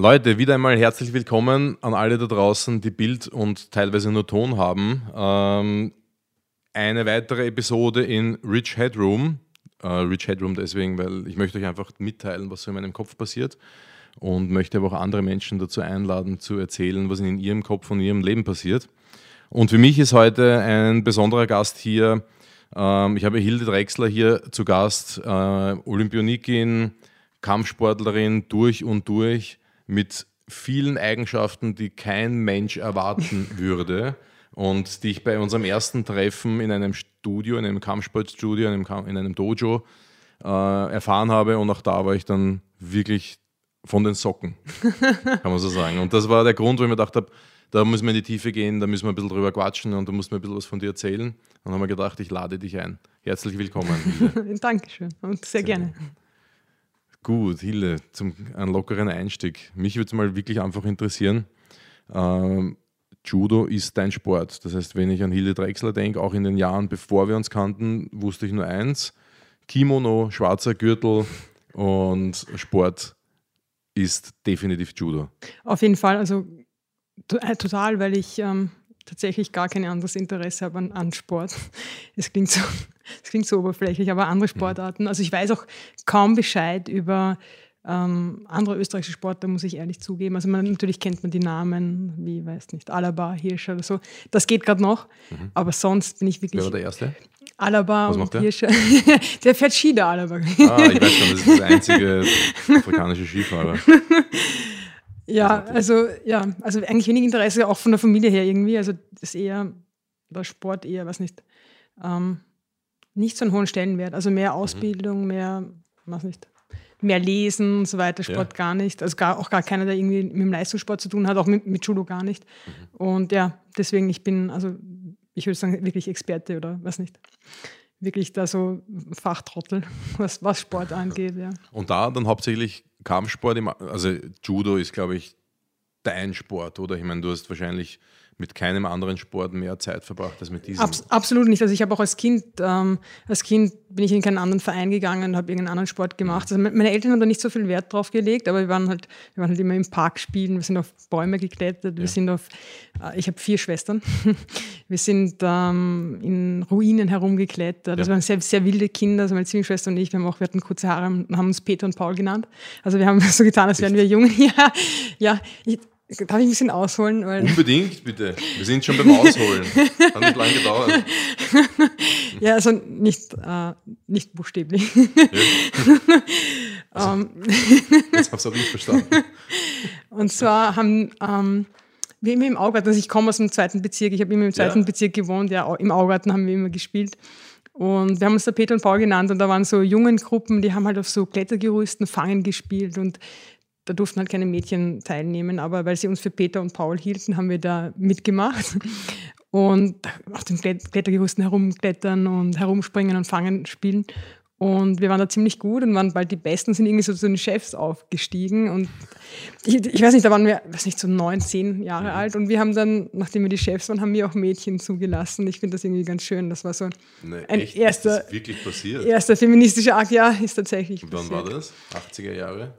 Leute, wieder einmal herzlich willkommen an alle da draußen, die Bild und teilweise nur Ton haben. Ähm, eine weitere Episode in Rich Headroom. Äh, Rich Headroom deswegen, weil ich möchte euch einfach mitteilen, was so in meinem Kopf passiert und möchte aber auch andere Menschen dazu einladen, zu erzählen, was in ihrem Kopf und ihrem Leben passiert. Und für mich ist heute ein besonderer Gast hier. Ähm, ich habe Hilde Drexler hier zu Gast, äh, Olympionikin, Kampfsportlerin durch und durch mit vielen Eigenschaften, die kein Mensch erwarten würde und die ich bei unserem ersten Treffen in einem Studio, in einem Kampfsportstudio, in einem, in einem Dojo äh, erfahren habe und auch da war ich dann wirklich von den Socken, kann man so sagen. Und das war der Grund, wo ich mir gedacht habe, da müssen wir in die Tiefe gehen, da müssen wir ein bisschen drüber quatschen und du musst mir ein bisschen was von dir erzählen. Und dann haben wir gedacht, ich lade dich ein. Herzlich willkommen. Dankeschön und sehr, sehr gerne. Gut, Hille, zum einen lockeren Einstieg. Mich würde es mal wirklich einfach interessieren. Ähm, Judo ist dein Sport. Das heißt, wenn ich an Hilde Drechsler denke, auch in den Jahren, bevor wir uns kannten, wusste ich nur eins: Kimono, schwarzer Gürtel und Sport ist definitiv Judo. Auf jeden Fall, also äh, total, weil ich ähm, tatsächlich gar kein anderes Interesse habe an, an Sport. Es klingt, so, es klingt so oberflächlich, aber andere mhm. Sportarten. Also ich weiß auch kaum Bescheid über ähm, andere österreichische Sportler, muss ich ehrlich zugeben. Also man, natürlich kennt man die Namen, wie, weiß nicht, Alaba, Hirscher oder so. Das geht gerade noch. Mhm. Aber sonst bin ich wirklich. Wer war der Erste? Alaba und Hirscher. der fährt Ski, der Alaba. Ah, ich weiß schon, das ist der einzige afrikanische Skifahrer. Ja, also ja, also eigentlich wenig Interesse auch von der Familie her irgendwie. Also das eher der Sport eher, was nicht, ähm, nicht so einen hohen Stellenwert. Also mehr mhm. Ausbildung, mhm. mehr, was nicht, mehr Lesen und so weiter, Sport ja. gar nicht. Also gar, auch gar keiner, der irgendwie mit dem Leistungssport zu tun hat, auch mit, mit Judo gar nicht. Mhm. Und ja, deswegen, ich bin, also ich würde sagen, wirklich Experte oder was nicht. Wirklich da so Fachtrottel, was, was Sport angeht, ja. Und da dann hauptsächlich Kampfsport, also Judo ist, glaube ich, dein Sport, oder? Ich meine, du hast wahrscheinlich mit keinem anderen Sport mehr Zeit verbracht als mit diesem? Abs absolut nicht. Also ich habe auch als Kind, ähm, als Kind bin ich in keinen anderen Verein gegangen und habe irgendeinen anderen Sport gemacht. Also meine Eltern haben da nicht so viel Wert drauf gelegt, aber wir waren halt, wir waren halt immer im Park spielen, wir sind auf Bäume geklettert, wir ja. sind auf, äh, ich habe vier Schwestern, wir sind ähm, in Ruinen herumgeklettert. Ja. Das waren sehr, sehr wilde Kinder, also meine Zwillingsschwester und ich, wir haben auch, wir hatten kurze Haare und haben uns Peter und Paul genannt. Also wir haben so getan, als wären wir jung. ja, ja ich, Darf ich ein bisschen ausholen? Unbedingt, bitte. Wir sind schon beim Ausholen. Hat nicht lange gedauert. ja, also nicht, äh, nicht buchstäblich. Ja. Also, jetzt habe ich auch nicht verstanden. Und zwar haben ähm, wir immer im Augarten, also ich komme aus dem zweiten Bezirk, ich habe immer im zweiten ja. Bezirk gewohnt, ja, im Augarten haben wir immer gespielt. Und wir haben uns da Peter und Paul genannt und da waren so jungen Gruppen, die haben halt auf so Klettergerüsten Fangen gespielt und da durften halt keine Mädchen teilnehmen, aber weil sie uns für Peter und Paul hielten, haben wir da mitgemacht und auf den Klettergerüsten herumklettern und herumspringen und fangen spielen. Und wir waren da ziemlich gut und waren bald die Besten, sind irgendwie so zu den Chefs aufgestiegen. Und ich, ich weiß nicht, da waren wir, weiß nicht, so neun, zehn Jahre mhm. alt. Und wir haben dann, nachdem wir die Chefs waren, haben wir auch Mädchen zugelassen. Ich finde das irgendwie ganz schön. Das war so nee, ein echt? erster, wirklich passiert? erster feministischer Akt. Ja, ist tatsächlich. Und wann passiert. war das? 80er Jahre?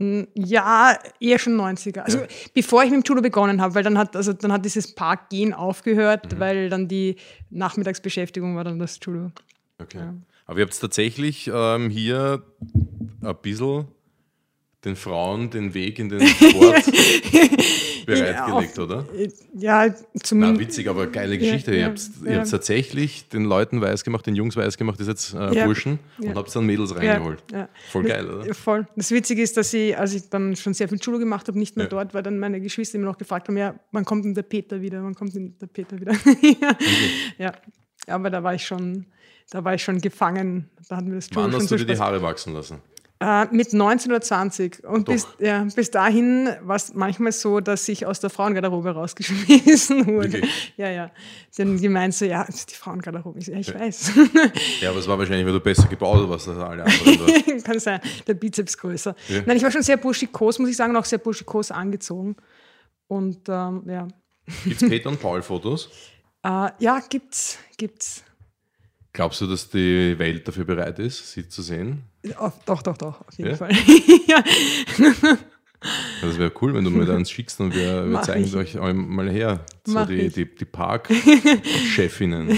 Ja, eher schon 90er. Also ja. bevor ich mit dem Judo begonnen habe, weil dann hat, also dann hat dieses Parkgehen aufgehört, mhm. weil dann die Nachmittagsbeschäftigung war dann das Judo. Okay. Ja. Aber ihr habt tatsächlich ähm, hier ein bisschen den Frauen den Weg in den Sport bereitgelegt, oder? Ja, zumindest. Na, witzig, aber geile Geschichte. Ja, ihr habt ja. tatsächlich den Leuten weiß gemacht, den Jungs weiß gemacht, das jetzt äh, Burschen, und habt dann Mädels reingeholt. Voll geil, oder? Voll. Das Witzige ist, dass ich, als ich dann schon sehr viel Schule gemacht habe, nicht mehr dort, weil dann meine Geschwister immer noch gefragt haben, ja, wann kommt denn der Peter wieder? Wann kommt denn der Peter wieder? ja. Aber da war ich schon, da war ich schon gefangen. Da hatten wir das Wann hast du dir die Haare wachsen lassen? Äh, mit 19 oder 20. Und bis, ja, bis dahin war es manchmal so, dass ich aus der Frauengarderobe rausgeschmissen wurde. Wirklich? Ja, ja. Denn die meinten so, ja, die Frauengarderobe. ja, ich weiß. Ja, aber es war wahrscheinlich, weil du besser gebaut warst als alle anderen. Kann sein, der Bizeps größer. Ja. Nein, ich war schon sehr burschikos, muss ich sagen, auch sehr burschikos angezogen. Und ähm, ja. Gibt es Peter und Paul Fotos? Äh, ja, gibt's, gibt's. Glaubst du, dass die Welt dafür bereit ist, sie zu sehen? Doch, doch, doch, auf jeden ja? Fall. ja. Das wäre cool, wenn du mir da eins schickst und wir, wir zeigen ich. euch mal her. So die, die, die Parkchefinnen.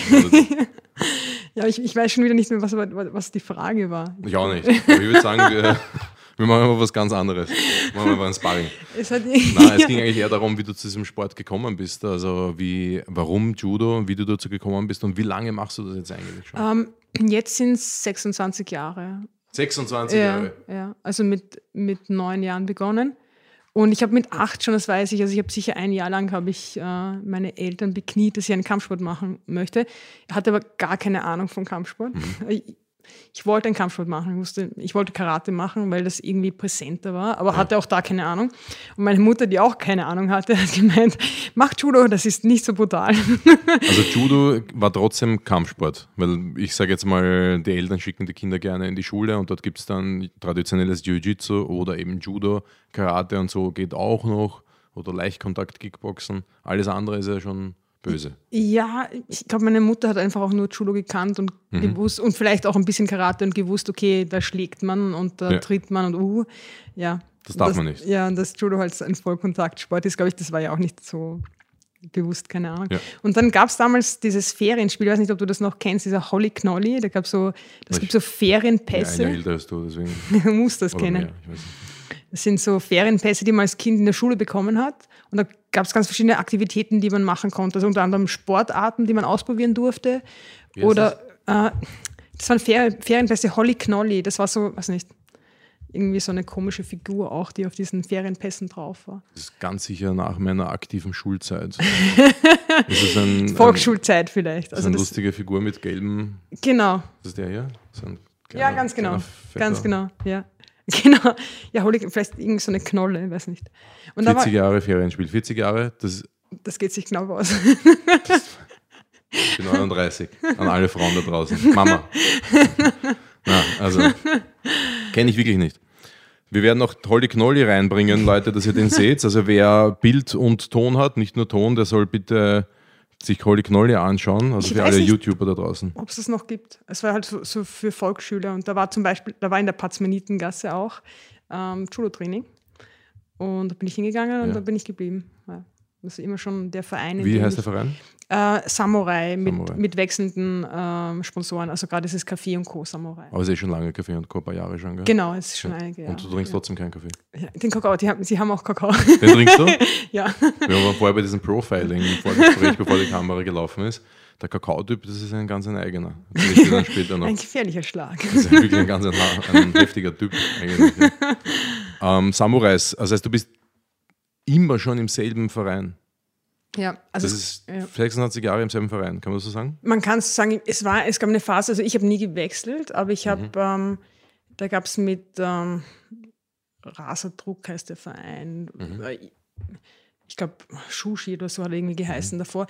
Ja, ich, ich weiß schon wieder nicht mehr, was, was die Frage war. ich auch nicht. Aber ich würde sagen, wir, wir machen mal was ganz anderes. Machen wir mal ein Sparring. Es hat Nein, es ging eigentlich eher darum, wie du zu diesem Sport gekommen bist. Also wie, warum Judo, wie du dazu gekommen bist und wie lange machst du das jetzt eigentlich schon? ähm, jetzt sind es 26 Jahre. 26 Ja, Jahre. ja, also mit, mit neun Jahren begonnen. Und ich habe mit acht schon, das weiß ich, also ich habe sicher ein Jahr lang habe ich äh, meine Eltern bekniet, dass ich einen Kampfsport machen möchte. Ich hatte aber gar keine Ahnung von Kampfsport. Ich, ich wollte einen Kampfsport machen, ich, wusste, ich wollte Karate machen, weil das irgendwie präsenter war, aber hatte auch da keine Ahnung. Und meine Mutter, die auch keine Ahnung hatte, hat gemeint, mach Judo, das ist nicht so brutal. Also Judo war trotzdem Kampfsport, weil ich sage jetzt mal, die Eltern schicken die Kinder gerne in die Schule und dort gibt es dann traditionelles Jiu-Jitsu oder eben Judo, Karate und so geht auch noch oder Leichtkontakt, Kickboxen. Alles andere ist ja schon böse. Ja, ich glaube, meine Mutter hat einfach auch nur Judo gekannt und Mhm. gewusst und vielleicht auch ein bisschen Karate und gewusst, okay, da schlägt man und da Ja. tritt man und uh, ja. Das darf das, man nicht. Ja, und das Judo halt ein Vollkontaktsport ist, glaube ich, das war ja auch nicht so bewusst, keine Ahnung. Ja. Und dann gab es damals dieses Ferienspiel, ich weiß nicht, ob du das noch kennst, dieser Holly Knolly, da gab so, das gibt so Ja, Ferienpässe, älter als du, deswegen. du musst das Oder kennen. mehr. Das sind so Ferienpässe, die man als Kind in der Schule bekommen hat. Und da gab es ganz verschiedene Aktivitäten, die man machen konnte. Also unter anderem Sportarten, die man ausprobieren durfte. Wie Oder äh, das waren Fer Ferienpässe Holly Knolly. Das war so, weiß nicht, irgendwie so eine komische Figur auch, die auf diesen Ferienpässen drauf war. Das ist ganz sicher nach meiner aktiven Schulzeit. das ist ein, ein, Volksschulzeit vielleicht. das ist Also eine das, lustige Figur mit gelbem. genau. Das ist der hier? So ein Ja, kleiner- ganz genau. Ganz genau, ja. Genau. Ja, Holly, vielleicht irgend so eine Knolle, weiß nicht. Und da war, 40 Jahre Ferienspiel. 40 Jahre, das das geht sich genau aus. Ich bin 39. An alle Frauen da draußen. Mama. Na, also, kenne ich wirklich nicht. Wir werden noch Holly Knolli reinbringen, Leute, dass ihr den seht. Also wer Bild und Ton hat, nicht nur Ton, der soll bitte sich Holly Knolli anschauen. Also Ich für alle nicht. YouTuber da draußen. ob es das noch gibt. Es war halt so, so für Volksschüler und da war zum Beispiel, da war in der Patzmenitengasse auch ähm, Judo-Training und da bin ich hingegangen und Ja. da bin ich geblieben. Ja. Das ist immer schon der Verein. in Wie heißt der Verein? Äh, Samurai, mit, Samurai. mit wechselnden ähm, Sponsoren, also gerade dieses Café und Co. Samurai. Aber es ist eh schon lange Kaffee und Co. ein paar Jahre schon, gell? Genau, es ist schon einige Jahre. Und du trinkst ja. trotzdem keinen Kaffee. Ja, den Kakao, die haben, sie haben auch Kakao. Den trinkst du? ja. Wir waren vorher bei diesem Profiling im Vorgespräch, bevor die Kamera gelaufen ist. Der Kakao-Typ, das ist ein ganz ein eigener. Ein gefährlicher Schlag. Das ist wirklich ein ganz ein, ein heftiger Typ eigentlich. Ja. Ähm, Samurais, also heißt, du bist immer schon im selben Verein. Ja, also Das ist ja. 26 Jahre im selben Verein, kann man das so sagen? Man kann es sagen, es, war, es gab eine Phase, also ich habe nie gewechselt, aber ich habe, ähm, da gab es mit ähm, Raserdruck heißt der Verein, äh, ich glaube Shushi oder so hat er irgendwie geheißen davor.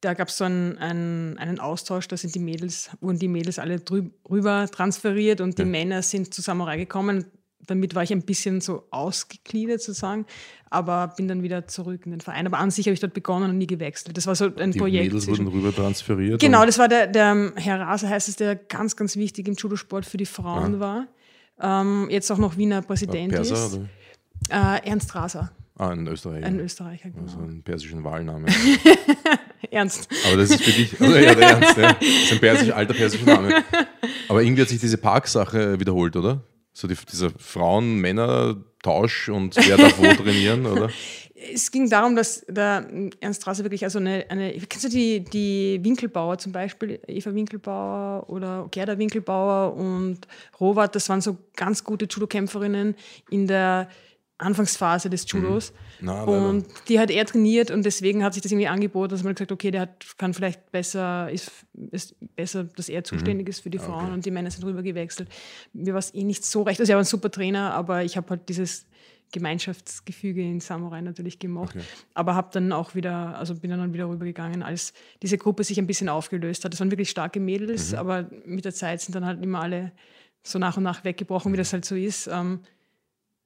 Da gab es so einen, einen, einen Austausch, da sind die Mädels, wurden die Mädels alle drü rüber transferiert und die Männer sind zu Samurai gekommen. Damit war ich ein bisschen so ausgegliedert sozusagen, aber bin dann wieder zurück in den Verein. Aber an sich habe ich dort begonnen und nie gewechselt. Das war so ein Die Projekt. Mädels zwischen- wurden rüber transferiert. Genau, das war der, der ähm, Herr Raser, heißt es, der ganz, ganz wichtig im Judosport für die Frauen war. Ähm, jetzt auch noch Wiener Präsident Perser ist. oder? Äh, Ernst Raser, Ah, ein Österreicher. ein Österreicher, genau. also einen persischen Wahlname. Ernst. Aber das ist für dich, also ja, der Ernst, ja. Das ist ein persisch, alter persischer Name. Aber irgendwie hat sich diese Parksache wiederholt, oder? So die, dieser Frauen-Männer-Tausch und wer darf wo trainieren, oder? Es ging darum, dass der Ernst Raser wirklich, also eine, eine kennst du die, die Winkelbauer zum Beispiel, Eva Winkelbauer oder Gerda Winkelbauer und Robert, das waren so ganz gute Judo-Kämpferinnen in der Anfangsphase des Judos. Na, leider. Und die hat er trainiert und deswegen hat sich das irgendwie angeboten, dass man gesagt okay, der hat, kann vielleicht besser, ist, ist besser, dass er zuständig ist für die Frauen und die Männer sind rüber gewechselt. Mir war es eh nicht so recht. Also er war ein super Trainer, aber ich habe halt dieses Gemeinschaftsgefüge in Samurai natürlich gemocht. Aber habe dann auch wieder, also bin dann wieder rübergegangen, als diese Gruppe sich ein bisschen aufgelöst hat. Das waren wirklich starke Mädels, aber mit der Zeit sind dann halt immer alle so nach und nach weggebrochen, wie das halt so ist. Ähm,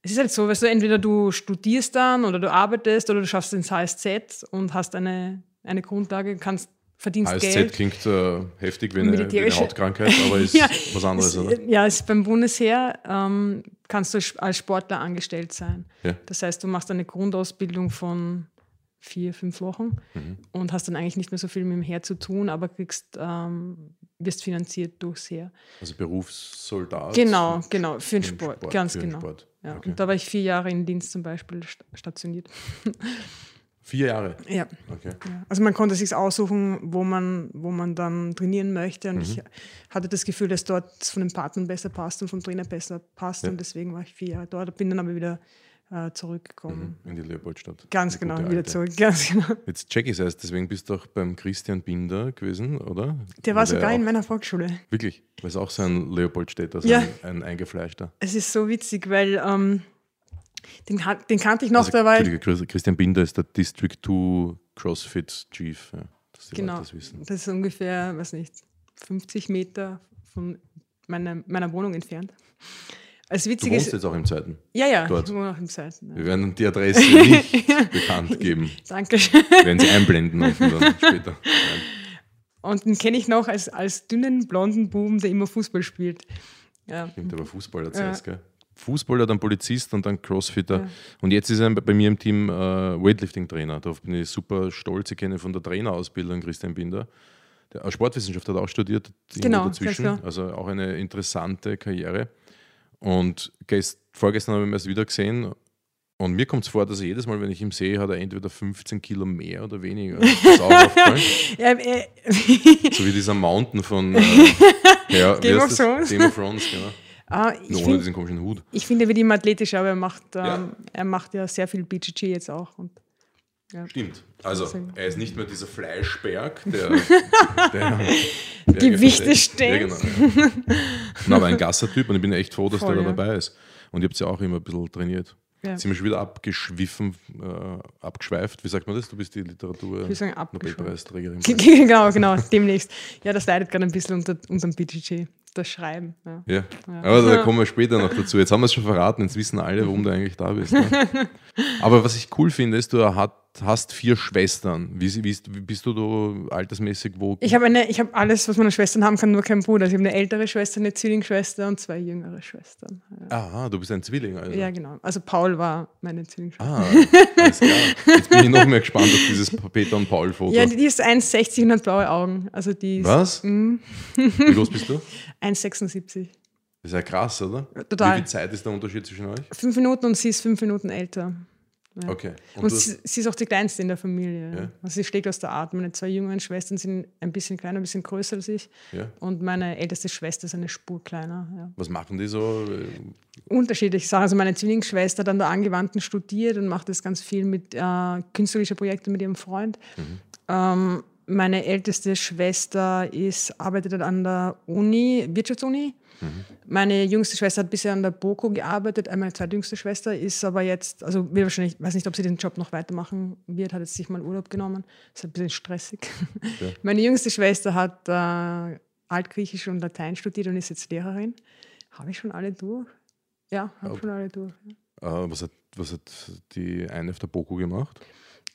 es ist halt so, weißt du, entweder du studierst dann oder du arbeitest oder du schaffst ins HSZ und hast eine, eine Grundlage, kannst, verdienst HSZ Geld. klingt äh, heftig wie eine, wie eine Hautkrankheit, aber ist Ja, was anderes, es, oder? Ja, ist beim Bundesheer, ähm, kannst du als Sportler angestellt sein. Ja. Das heißt, du machst eine Grundausbildung von vier, fünf Wochen Mhm. und hast dann eigentlich nicht mehr so viel mit dem Heer zu tun, aber kriegst, ähm, wirst finanziert durchs Heer. Also Berufssoldat. Genau, genau, für den Sport, Sport, ganz genau. Sport. Ja, Okay. Und da war ich vier Jahre in Dienst zum Beispiel sta- stationiert. Vier Jahre. Ja. Okay. Ja. Also man konnte sich aussuchen, wo man, wo man dann trainieren möchte. Mhm. Und ich hatte das Gefühl, dass dort von den Partnern besser passt und vom Trainer besser passt. Ja. Und deswegen war ich vier Jahre dort, bin dann aber wieder äh, zurückgekommen. In die Leopoldstadt. Ganz genau, wieder alte. zurück. Ganz genau. Jetzt check ich es erst, deswegen bist du auch beim Christian Binder gewesen, oder? Der war Weil sogar in meiner Volksschule. Wirklich, weil es auch so ein Leopoldstädter, so Ja. ein, ein eingefleischter. Es ist so witzig, weil ähm, den, den kannte ich noch, Also, da war ich, Entschuldige, Chris- Christian Binder ist der District 2 CrossFit Chief, ja, genau, das wissen. das ist ungefähr, weiß nicht, 50 Meter von meiner, meiner Wohnung entfernt. Das Du Witzige wohnst jetzt auch im zweiten. ja, ja, dort. ich wohne auch im Zweiten. Ja. Wir werden die Adresse nicht bekannt geben. Dankeschön. Wir werden sie einblenden unten dann später. Nein. Und den kenne ich noch als, als dünnen, blonden Buben, der immer Fußball spielt. Ja. Stimmt, aber Fußballer zuerst, gell? Fußballer, dann Polizist und dann Crossfitter. Ja. Und jetzt ist er bei mir im Team äh, Weightlifting-Trainer. Darauf bin ich super stolz. Ich kenne von der Trainerausbildung Christian Binder. Der äh, Sportwissenschaft hat auch studiert, Genau, dazwischen. Also auch eine interessante Karriere. Und gest, vorgestern habe ich ihn erst wieder gesehen. Und mir kommt es vor, dass er jedes Mal, wenn ich ihn sehe, hat er entweder 15 Kilo mehr oder weniger. Das ist auch äh, So wie dieser Mountain von äh, ja, Game of? Thrones. Game of Thrones, genau. ah, ich ohne finde, diesen komischen Hut. ich find, er wird immer athletischer, aber er macht, ähm, Ja. er macht ja sehr viel BGG jetzt auch. Und, ja. Stimmt. Also, er ist nicht mehr dieser Fleischberg, der, der, der Gewichte. Ja, genau. Ja. Aber ein Gasser-Typ und ich bin echt froh, dass Voll, der da ja. dabei ist. Und ich habe ja auch immer ein bisschen trainiert. Ja. Sind wir schon wieder abgeschwiffen, äh, abgeschweift. Wie sagt man das? Du bist die Literatur Ich sagen. Nobelpreisträgerin. genau, genau, demnächst. Ja, das leidet gerade ein bisschen unter unserem BGG, das Schreiben. Ja. Ja. Aber da kommen wir später noch dazu. Jetzt haben wir es schon verraten, jetzt wissen alle, warum du eigentlich da bist. Ne? Aber was ich cool finde, ist, du hat, hast vier Schwestern. Wie, wie, wie bist du da altersmäßig wo? Ich habe eine, ich habe alles, was meine Schwestern haben kann, nur keinen Bruder. Also ich habe eine ältere Schwester, eine Zwillingsschwester und zwei jüngere Schwestern. Ja, Aha, du bist ein Zwilling. Also. ja genau. Also Paul war meine Zwillingsschwester. Ah, alles klar. Jetzt bin ich noch mehr gespannt auf dieses Peter und Paul-Foto. Ja, die ist 1,60 und hat blaue Augen. Also die ist Was? Wie groß bist du? 1,76. Das ist ja krass, oder? Total. Wie viel Zeit ist der Unterschied zwischen euch? Fünf Minuten und sie ist fünf Minuten älter. Ja. Okay. Und, Und sie, sie ist auch die kleinste in der Familie. Ja. Also sie schlägt aus der Art. Meine zwei jüngeren Schwestern sind ein bisschen kleiner, ein bisschen größer als ich. ja. Und meine älteste Schwester ist eine Spur kleiner. Was machen die so? Unterschiedliche Sachen. Also meine Zwillingsschwester hat an der Angewandten studiert und macht das ganz viel mit äh, künstlerischer Projekte mit ihrem Freund. Ähm, meine älteste Schwester ist, arbeitet an der Uni, Wirtschaftsuni. Meine jüngste Schwester hat bisher an der BOKO gearbeitet. Meine zweitjüngste Schwester ist aber jetzt, also will wahrscheinlich, weiß nicht, ob sie den Job noch weitermachen wird, hat jetzt sich mal Urlaub genommen. Ist ein bisschen stressig. Ja. Meine jüngste Schwester hat äh, Altgriechisch und Latein studiert und ist jetzt Lehrerin. Habe ich schon alle durch? Ja, habe schon alle durch. Äh, was, hat, was hat die eine auf der Boko gemacht?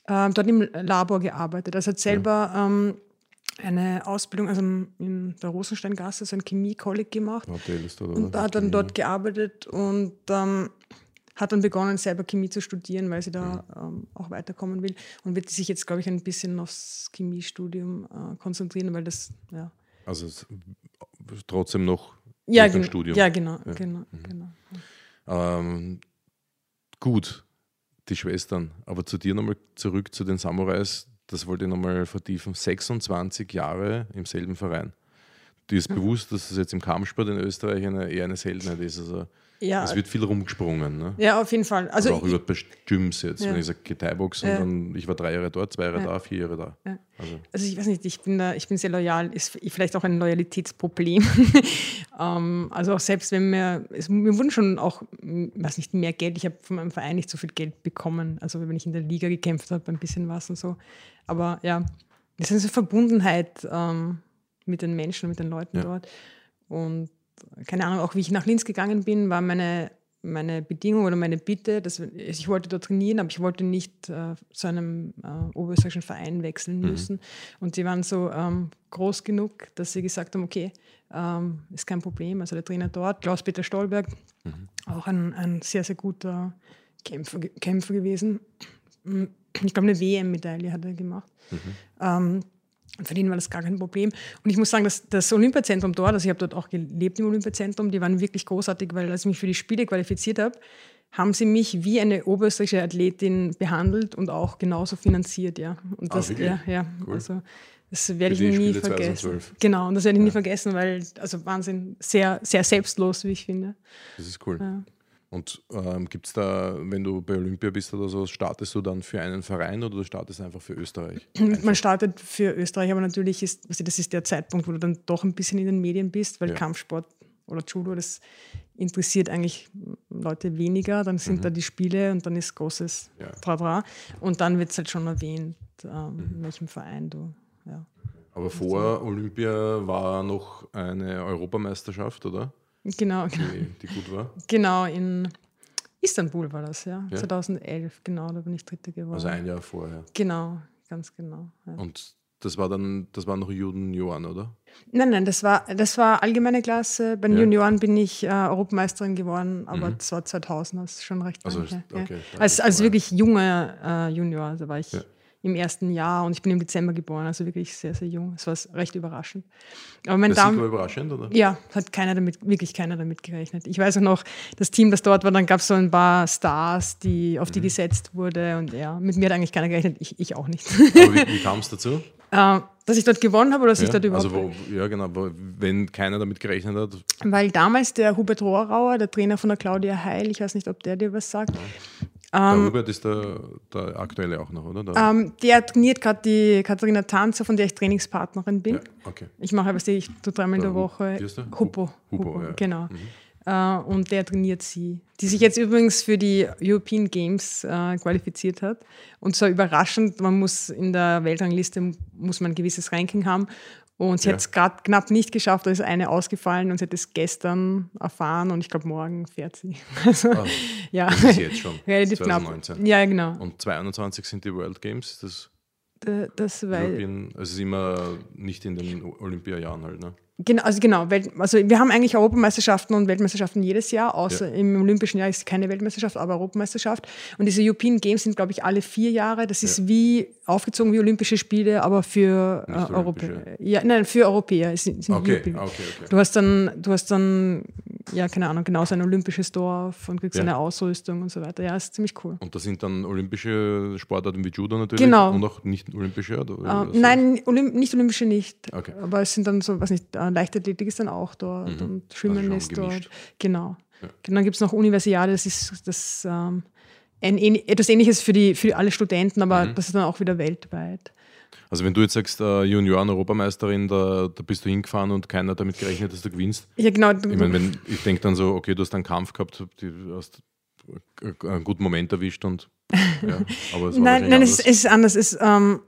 Ähm, dort im Labor gearbeitet. Also hat selber ähm, eine Ausbildung also in der Rosensteingasse, so ein Chemie-College gemacht. Ist da? Und hat dann dort gearbeitet und ähm, hat dann begonnen, selber Chemie zu studieren, weil sie da ähm, auch weiterkommen will. Und wird sich jetzt, glaube ich, ein bisschen aufs Chemiestudium äh, konzentrieren, weil das, ja. Also es, trotzdem noch Ja, gen Studium. ja genau, Ja. genau, genau. Ähm, gut, die Schwestern. Aber zu dir nochmal zurück zu den Samurais. Das wollte ich nochmal vertiefen. 26 Jahre im selben Verein. Dir ist bewusst, dass es jetzt im Kampfsport in Österreich eine, eher eine Seltenheit ist. Also Ja, es wird viel rumgesprungen. Ne? ja, auf jeden Fall. Also, Also auch über Gyms jetzt. Ja. Wenn ich sage Thai-Boxen, Ja. dann ich war drei Jahre dort, zwei Jahre Ja. da, vier Jahre da. Also, Also ich weiß nicht, ich bin, da, ich bin sehr loyal, ist vielleicht auch ein Loyalitätsproblem. ähm, also auch selbst wenn mir, es, mir wurden schon auch, weiß nicht, mehr Geld, ich habe von meinem Verein nicht so viel Geld bekommen, also wenn ich in der Liga gekämpft habe, ein bisschen was und so. Aber ja, es ist eine Verbundenheit ähm, mit den Menschen, mit den Leuten dort. Und keine Ahnung, auch wie ich nach Linz gegangen bin, war meine, meine Bedingung oder meine Bitte, dass ich wollte dort trainieren, aber ich wollte nicht äh, zu einem äh, oberösterreichischen Verein wechseln müssen. Und die waren so ähm, groß genug, dass sie gesagt haben, okay, ähm, ist kein Problem. Also der Trainer dort, Klaus-Peter Stolberg, auch ein, ein sehr, sehr guter Kämpfer, Kämpfer gewesen. Ich glaube, eine WM-Medaille hat er gemacht. Mhm. Ähm, für den war das gar kein Problem. Und ich muss sagen, dass das Olympiazentrum dort, also ich habe dort auch gelebt im Olympiazentrum, die waren wirklich großartig, weil als ich mich für die Spiele qualifiziert habe, haben sie mich wie eine oberösterreichische Athletin behandelt und auch genauso finanziert, ja. Und ah, das, ah, ja, ja. Cool. Also, das werde ich nie Spiele vergessen. 2012. Genau, und das werde ich ja. nie vergessen, weil, also Wahnsinn, sehr, sehr selbstlos, wie ich finde. Das ist cool. Ja. Und ähm, gibt es da, wenn du bei Olympia bist oder so, startest du dann für einen Verein oder du startest einfach für Österreich? Einfach? Man startet für Österreich, aber natürlich ist, also das ist der Zeitpunkt, wo du dann doch ein bisschen in den Medien bist, weil ja. Kampfsport oder Judo, das interessiert eigentlich Leute weniger. Dann sind mhm. da die Spiele und dann ist großes ja. Trara. Und dann wird es halt schon erwähnt, ähm, mhm. in welchem Verein du. Ja. Aber vor Olympia war noch eine Europameisterschaft, oder? Genau, genau. Die, die, gut war? Genau, in Istanbul war das, ja. ja. 2011, genau, da bin ich Dritte geworden. Also ein Jahr vorher. Genau, ganz genau. Ja. Und das war dann, das war noch Junioren, oder? Nein, nein, das war, das war allgemeine Klasse. Bei den ja. Junioren bin ich äh, Europameisterin geworden, aber mhm. das war 2000, das ist schon recht also, lange. Okay, ja. Als, als wirklich junger äh, Junior, also war ich ja im ersten Jahr und ich bin im Dezember geboren, also wirklich sehr, sehr jung. Es war recht überraschend. Aber mein das Darm, war überraschend, oder? Ja, hat keiner damit, wirklich keiner damit gerechnet. Ich weiß auch noch, das Team, das dort war, dann gab es so ein paar Stars, die, auf die mhm. gesetzt wurde und ja, mit mir hat eigentlich keiner gerechnet, ich, ich auch nicht. Aber wie, wie kam es dazu? Äh, dass ich dort gewonnen habe oder dass ja, ich dort überhaupt. Also wo, ja, genau, wenn keiner damit gerechnet hat. Weil damals der Hubert Rohrauer, der Trainer von der Claudia Heil, ich weiß nicht, ob der dir was sagt, der ähm, Hubert ist der, der, aktuelle auch noch, oder? Der, ähm, der trainiert gerade die Katharina Tanzer, von der ich Trainingspartnerin bin. Ja, okay. Ich mache, was ich tue dreimal in der Woche. Huppo, Huppo ja. genau. Mhm. Uh, und der trainiert sie, die sich jetzt übrigens für die European Games uh, qualifiziert hat. Und so überraschend, man muss in der Weltrangliste muss man ein gewisses Ranking haben und sie ja. hat es gerade knapp nicht geschafft, da ist eine ausgefallen und sie hat es gestern erfahren und ich glaube, morgen fährt sie. Also, oh, ja. Das ist jetzt schon. Relativ 2019. knapp. Ja, genau. Und 2021 sind die World Games. Das, das weil, European, also es ist immer nicht in den Olympiajahren halt, ne? Genau, also genau, also wir haben eigentlich Europameisterschaften und Weltmeisterschaften jedes Jahr, außer ja. im Olympischen Jahr ist keine Weltmeisterschaft, aber Europameisterschaft. Und diese European Games sind, glaube ich, alle vier Jahre. Das ist ja. wie aufgezogen wie Olympische Spiele, aber für äh, Europäer. Ja, nein, für Europäer. Sind, sind okay. okay, okay. Du hast dann, du hast dann, ja, keine Ahnung, genau so ein olympisches Dorf und kriegst ja. eine Ausrüstung und so weiter. Ja, ist ziemlich cool. Und das sind dann olympische Sportarten wie Judo natürlich genau. und auch nicht olympische? Oder? Uh, nein, Olymp nicht olympische nicht. Okay. Aber es sind dann so, was nicht, äh, Leichtathletik ist dann auch dort mhm. und Schwimmen also ist dort. Genau. Ja. Dann gibt es noch Universiade, das ist das ähm, ein, etwas ähnliches für, die, für alle Studenten, aber mhm. das ist dann auch wieder weltweit. Also wenn du jetzt sagst, äh, Junioren-Europameisterin, da, da, bist du hingefahren und keiner damit gerechnet, dass du gewinnst. Ja, genau. Ich meine, ich denke dann so, okay, du hast einen Kampf gehabt, du hast einen guten Moment erwischt und ja, aber es Nein, nein es, ist, es ist anders. Es ähm,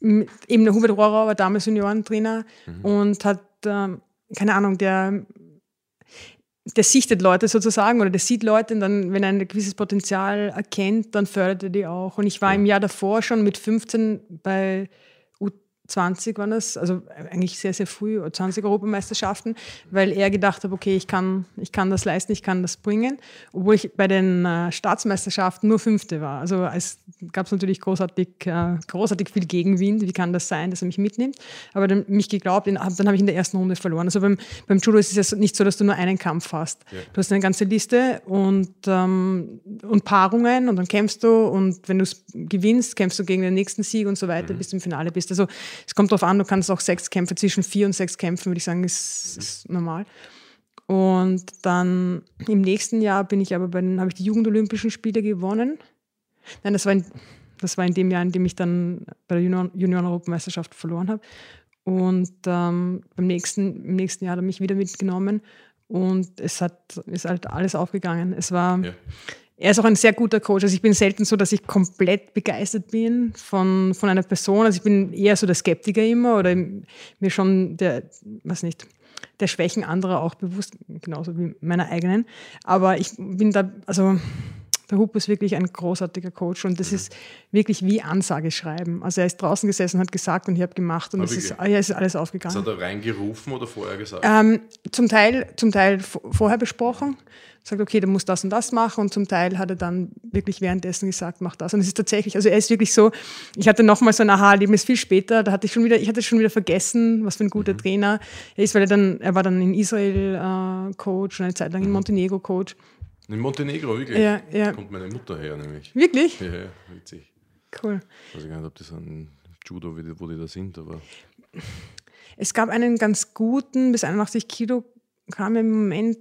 eben der Hubert Rohrer war damals Juniorentrainer mhm. und hat, ähm, keine Ahnung, der der sichtet Leute sozusagen oder der sieht Leute und dann, wenn er ein gewisses Potenzial erkennt, dann fördert er die auch. Und ich war im Jahr davor schon mit 15 bei 20 waren das, also eigentlich sehr, sehr früh, 20 Europameisterschaften, weil er gedacht hat, okay, ich kann, ich kann das leisten, ich kann das bringen, obwohl ich bei den äh, Staatsmeisterschaften nur Fünfte war. Also es gab natürlich großartig, äh, großartig viel Gegenwind, wie kann das sein, dass er mich mitnimmt, aber dann mich geglaubt, dann habe ich in der ersten Runde verloren. Also beim, beim Judo ist es ja nicht so, dass du nur einen Kampf hast. Ja. Du hast eine ganze Liste und, ähm, und Paarungen und dann kämpfst du und wenn du es gewinnst, kämpfst du gegen den nächsten Sieg und so weiter, mhm. bis du im Finale bist. Also es kommt darauf an, du kannst auch sechs Kämpfe, zwischen vier und sechs Kämpfen, würde ich sagen, ist, ist normal. Und dann im nächsten Jahr bin ich aber bei den, habe ich die Jugendolympischen Spiele gewonnen. Nein, das war in, das war in dem Jahr, in dem ich dann bei der Junioren-Europameisterschaft verloren habe. Und ähm, beim nächsten, im nächsten Jahr hat er mich wieder mitgenommen und es hat, ist halt alles aufgegangen. Es war, ja er ist auch ein sehr guter Coach. Also ich bin selten so, dass ich komplett begeistert bin von, von einer Person. Also ich bin eher so der Skeptiker immer oder mir schon der, was nicht, der Schwächen anderer auch bewusst, genauso wie meiner eigenen. Aber ich bin da, also der Hupo ist wirklich ein großartiger Coach und das mhm. ist wirklich wie Ansage schreiben. Also er ist draußen gesessen, hat gesagt und ich habe gemacht und es ist, ja, ist alles aufgegangen. Hat er reingerufen oder vorher gesagt? Ähm, zum Teil, zum Teil vorher besprochen sagt, okay, du musst das und das machen und zum Teil hat er dann wirklich währenddessen gesagt, mach das. Und es ist tatsächlich, also er ist wirklich so, ich hatte nochmal so ein Aha-Erlebnis viel später, da hatte ich schon wieder, ich hatte schon wieder vergessen, was für ein guter mhm. Trainer er ist, weil er dann, er war dann in Israel äh, Coach und eine Zeit lang in mhm. Montenegro Coach. In Montenegro, wirklich? Ja, ja. Da kommt meine Mutter her, nämlich. Wirklich? Ja, ja, witzig. Cool. Ich weiß gar nicht, ob das ein Judo, wo die da sind, aber. Es gab einen ganz guten, bis 81 Kilo kam im Moment,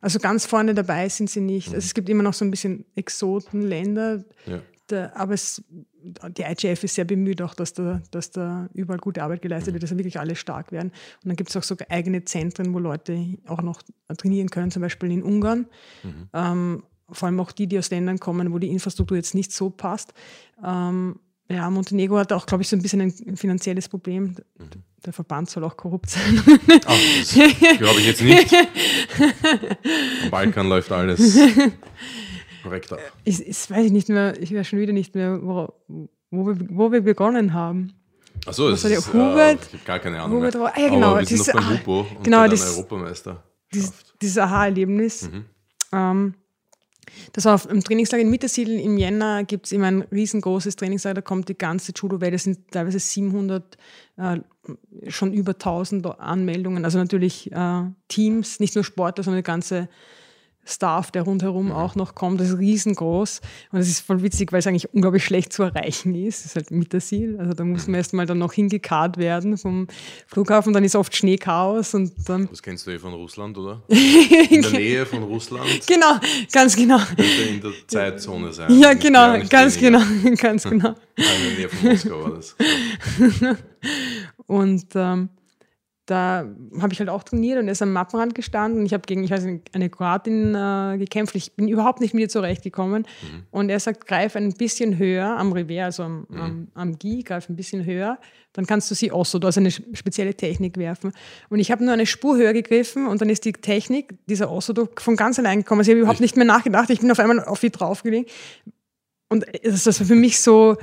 also ganz vorne dabei sind sie nicht. Mhm. Also es gibt immer noch so ein bisschen Exotenländer, ja. da, aber es, die IGF ist sehr bemüht auch, dass da, dass da überall gute Arbeit geleistet wird, dass da wirklich alle stark werden. Und dann gibt es auch so eigene Zentren, wo Leute auch noch trainieren können, zum Beispiel in Ungarn. Mhm. Ähm, vor allem auch die, die aus Ländern kommen, wo die Infrastruktur jetzt nicht so passt. Ähm, ja, Montenegro hat auch, glaube ich, so ein bisschen ein finanzielles Problem. Mhm. Der Verband soll auch korrupt sein. Ach, das glaube ich jetzt nicht. Am Balkan läuft alles korrekt ab. Ich, ich weiß nicht mehr, ich weiß schon wieder nicht mehr, wo, wo, wir, wo wir begonnen haben. Achso, das ist, Hubert, äh, ich habe gar keine Ahnung. Hubert, ah, ja, genau, Aber wir sind dieses, noch beim Hupo und genau, dieses, Europameister. Dieses, dieses Aha-Erlebnis. Mhm. Ähm, das war im Trainingslager in Mittersiedl im Jänner, gibt es immer ein riesengroßes Trainingslager, da kommt die ganze Judo-Welt, es sind teilweise 700, äh, schon über 1000 Anmeldungen, also natürlich äh, Teams, nicht nur Sportler, sondern die ganze Staff, der rundherum mhm. auch noch kommt. Das ist riesengroß und es ist voll witzig, weil es eigentlich unglaublich schlecht zu erreichen ist. Das ist halt mit der Ziel. Also da muss man erstmal dann noch hingekarrt werden vom Flughafen. Dann ist oft Schneechaos und dann. Das kennst du eh von Russland, oder? In der Nähe von Russland. Genau, ganz genau. Könnte in der Zeitzone sein. Ja, genau, ganz weniger. genau, ganz genau. in der Nähe von Moskau war das. und ähm, da habe ich halt auch trainiert und er ist am Mappenrand gestanden. Ich habe gegen, ich weiß nicht, eine Kroatin äh, gekämpft. Ich bin überhaupt nicht mit ihr zurechtgekommen. Mhm. Und er sagt, greif ein bisschen höher am Revers, also am, mhm. am, am Gi, greif ein bisschen höher. Dann kannst du sie Osso, also eine spezielle Technik werfen. Und ich habe nur eine Spur höher gegriffen und dann ist die Technik, dieser Osso, von ganz allein gekommen. Also ich habe überhaupt nicht mehr nachgedacht. Ich bin auf einmal auf sie draufgelegt. Und das war für mich so,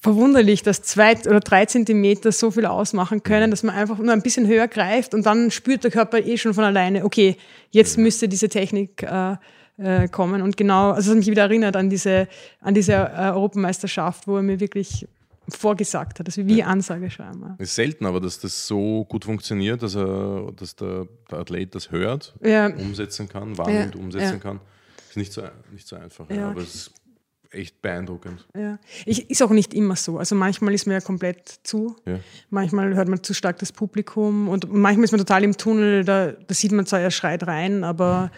verwunderlich, dass zwei oder drei Zentimeter so viel ausmachen können, dass man einfach nur ein bisschen höher greift und dann spürt der Körper eh schon von alleine, okay, jetzt müsste diese Technik äh, äh, kommen. Und genau, also es hat mich wieder erinnert an diese, an diese äh, Europameisterschaft, wo er mir wirklich vorgesagt hat, also wie Ansage schreiben. Es ist selten, aber dass das so gut funktioniert, dass, er, dass der, der Athlet das hört, ja. umsetzen kann, wahrnimmt, ja. umsetzen ja. kann, ist nicht so, nicht so einfach. Aber es echt beeindruckend. Ja. Ich, ist auch nicht immer so. Also manchmal ist man ja komplett zu. Ja. Manchmal hört man zu stark das Publikum und manchmal ist man total im Tunnel, da, da sieht man zwar, er schreit rein, aber.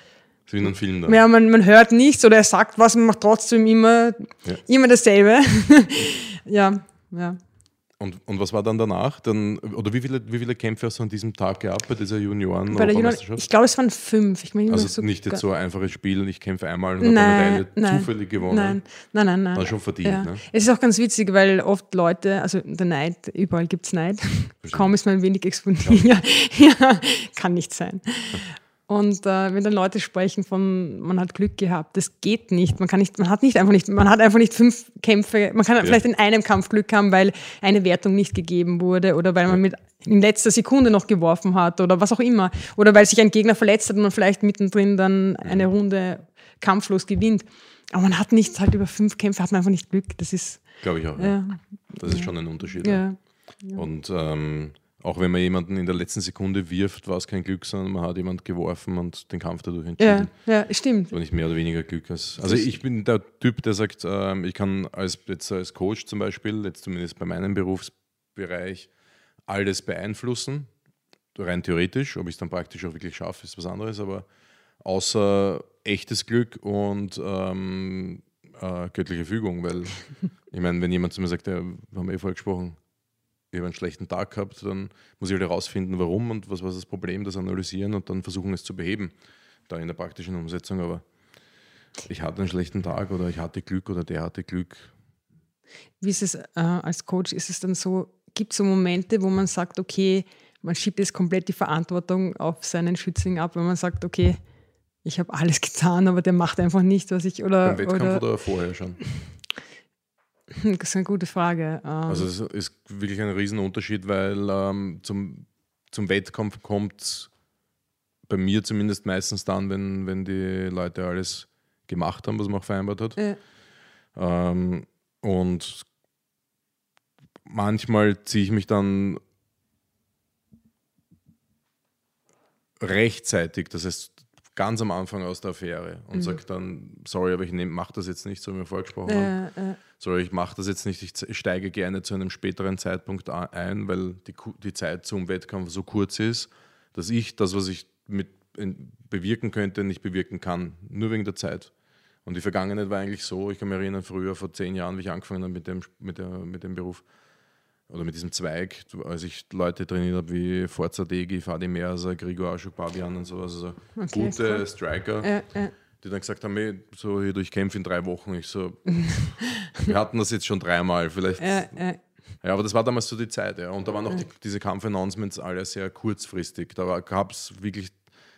So wie in einem Film dann. Ja, man, man hört nichts oder er sagt was, man macht trotzdem immer, ja. immer dasselbe. ja, ja. Und, und was war dann danach? Dann, oder wie viele, wie viele Kämpfe hast du an diesem Tag gehabt bei dieser Junioren? Bei der Junioren ich glaube, es waren fünf. Ich mein, also so nicht jetzt so ein einfaches Spiel, ich kämpfe einmal und habe eine Medaille zufällig gewonnen. Nein, nein, nein. nein. War schon verdient. Ja. Ne? Es ist auch ganz witzig, weil oft Leute, also der Neid, überall gibt es Neid. Kaum ist man ein wenig exponiert. Ja. ja, kann nicht sein. Und äh, wenn dann Leute sprechen von, man hat Glück gehabt, das geht nicht. Man kann nicht, man hat nicht einfach nicht, man hat einfach nicht fünf Kämpfe. Man kann ja. vielleicht in einem Kampf Glück haben, weil eine Wertung nicht gegeben wurde oder weil man mit in letzter Sekunde noch geworfen hat oder was auch immer. Oder weil sich ein Gegner verletzt hat und man vielleicht mittendrin dann eine Runde kampflos gewinnt. Aber man hat nicht halt über fünf Kämpfe hat man einfach nicht Glück. Das ist. Glaube ich auch. Ja. Das ist schon ein Unterschied. Ja. Und ähm, auch wenn man jemanden in der letzten Sekunde wirft, war es kein Glück, sondern man hat jemanden geworfen und den Kampf dadurch entschieden. Ja, ja stimmt. Und nicht mehr oder weniger Glück. Als, also ich bin der Typ, der sagt, äh, ich kann als, jetzt als Coach zum Beispiel, jetzt zumindest bei meinem Berufsbereich, alles beeinflussen. Rein theoretisch, ob ich es dann praktisch auch wirklich schaffe, ist was anderes, aber außer echtes Glück und ähm, äh, göttliche Fügung, weil ich meine, wenn jemand zu mir sagt, ja, wir haben eh vorher gesprochen, ich habe einen schlechten Tag gehabt, dann muss ich halt herausfinden, warum und was war das Problem, das analysieren und dann versuchen, es zu beheben, da in der praktischen Umsetzung. Aber ich hatte einen schlechten Tag oder ich hatte Glück oder der hatte Glück. Wie ist es äh, als Coach? Ist es dann so, gibt es so Momente, wo man sagt, okay, man schiebt jetzt komplett die Verantwortung auf seinen Schützling ab, wenn man sagt, okay, ich habe alles getan, aber der macht einfach nicht, was ich oder. Beim Wettkampf oder, oder, vorher schon? Das ist eine gute Frage. Ähm, Also es ist wirklich ein Riesenunterschied, weil ähm, zum, zum Wettkampf kommt bei mir zumindest meistens dann, wenn, wenn die Leute alles gemacht haben, was man auch vereinbart hat. Ja. Ähm, und manchmal ziehe ich mich dann rechtzeitig, das heißt ganz am Anfang aus der Affäre und sage dann, sorry, aber ich mache das jetzt nicht, so wie wir vorgesprochen haben. äh, äh, Sorry, ich mache das jetzt nicht, ich steige gerne zu einem späteren Zeitpunkt ein, weil die, die Zeit zum Wettkampf so kurz ist, dass ich das, was ich mit bewirken könnte, nicht bewirken kann, nur wegen der Zeit. Und die Vergangenheit war eigentlich so, ich kann mich erinnern, früher vor zehn Jahren, wie ich angefangen habe mit dem, mit, der, mit dem Beruf oder mit diesem Zweig, als ich Leute trainiert habe wie Forza Degi, Fadi Grigor Aschuk, Babian und sowas, also Okay, gute cool. Striker äh, äh, die dann gesagt haben, "Hey, so, hier, du, ich kämpfe in drei Wochen. Ich so, wir hatten das jetzt schon dreimal, vielleicht. äh, äh, Ja, aber das war damals so die Zeit, ja. Und da waren auch die, diese Kampf-Announcements alle sehr kurzfristig. Da gab es wirklich,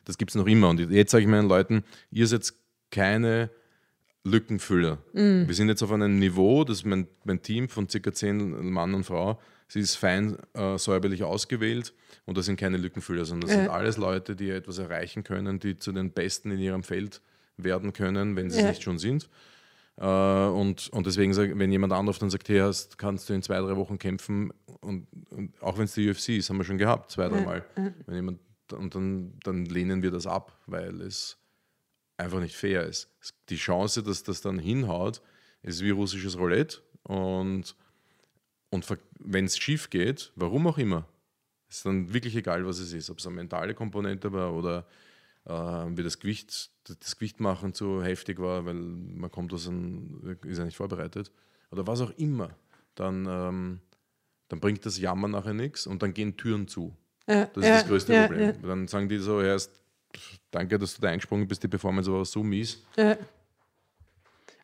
das gibt es noch immer. Und jetzt sage ich meinen Leuten, ihr seid keine Lückenfüller. Wir sind jetzt auf einem Niveau, das ist mein, mein Team von circa zehn Mann und Frau, sie ist fein äh, säuberlich ausgewählt und das sind keine Lückenfüller, sondern das sind alles Leute, die etwas erreichen können, die zu den Besten in ihrem Feld werden können, wenn sie es Ja. nicht schon sind. Äh, und, und deswegen, wenn jemand anruft und sagt, hey, hast, kannst du in zwei, drei Wochen kämpfen, und, und auch wenn es die UFC ist, haben wir schon gehabt, zwei, dreimal. Wenn jemand, und dann, dann lehnen wir das ab, weil es einfach nicht fair ist. Die Chance, dass das dann hinhaut, ist wie russisches Roulette. Und, und wenn es schief geht, warum auch immer, ist dann wirklich egal, was es ist. Ob es eine mentale Komponente war oder wie das Gewicht, das Gewicht machen zu heftig war, weil man kommt aus einem, ist ja nicht vorbereitet. Oder was auch immer. Dann, ähm, dann bringt das Jammern nachher nichts und dann gehen Türen zu. äh, Das ist ja, das größte ja, Problem. Dann sagen die so, erst danke, dass du da eingesprungen bist, die Performance war so mies. Ja.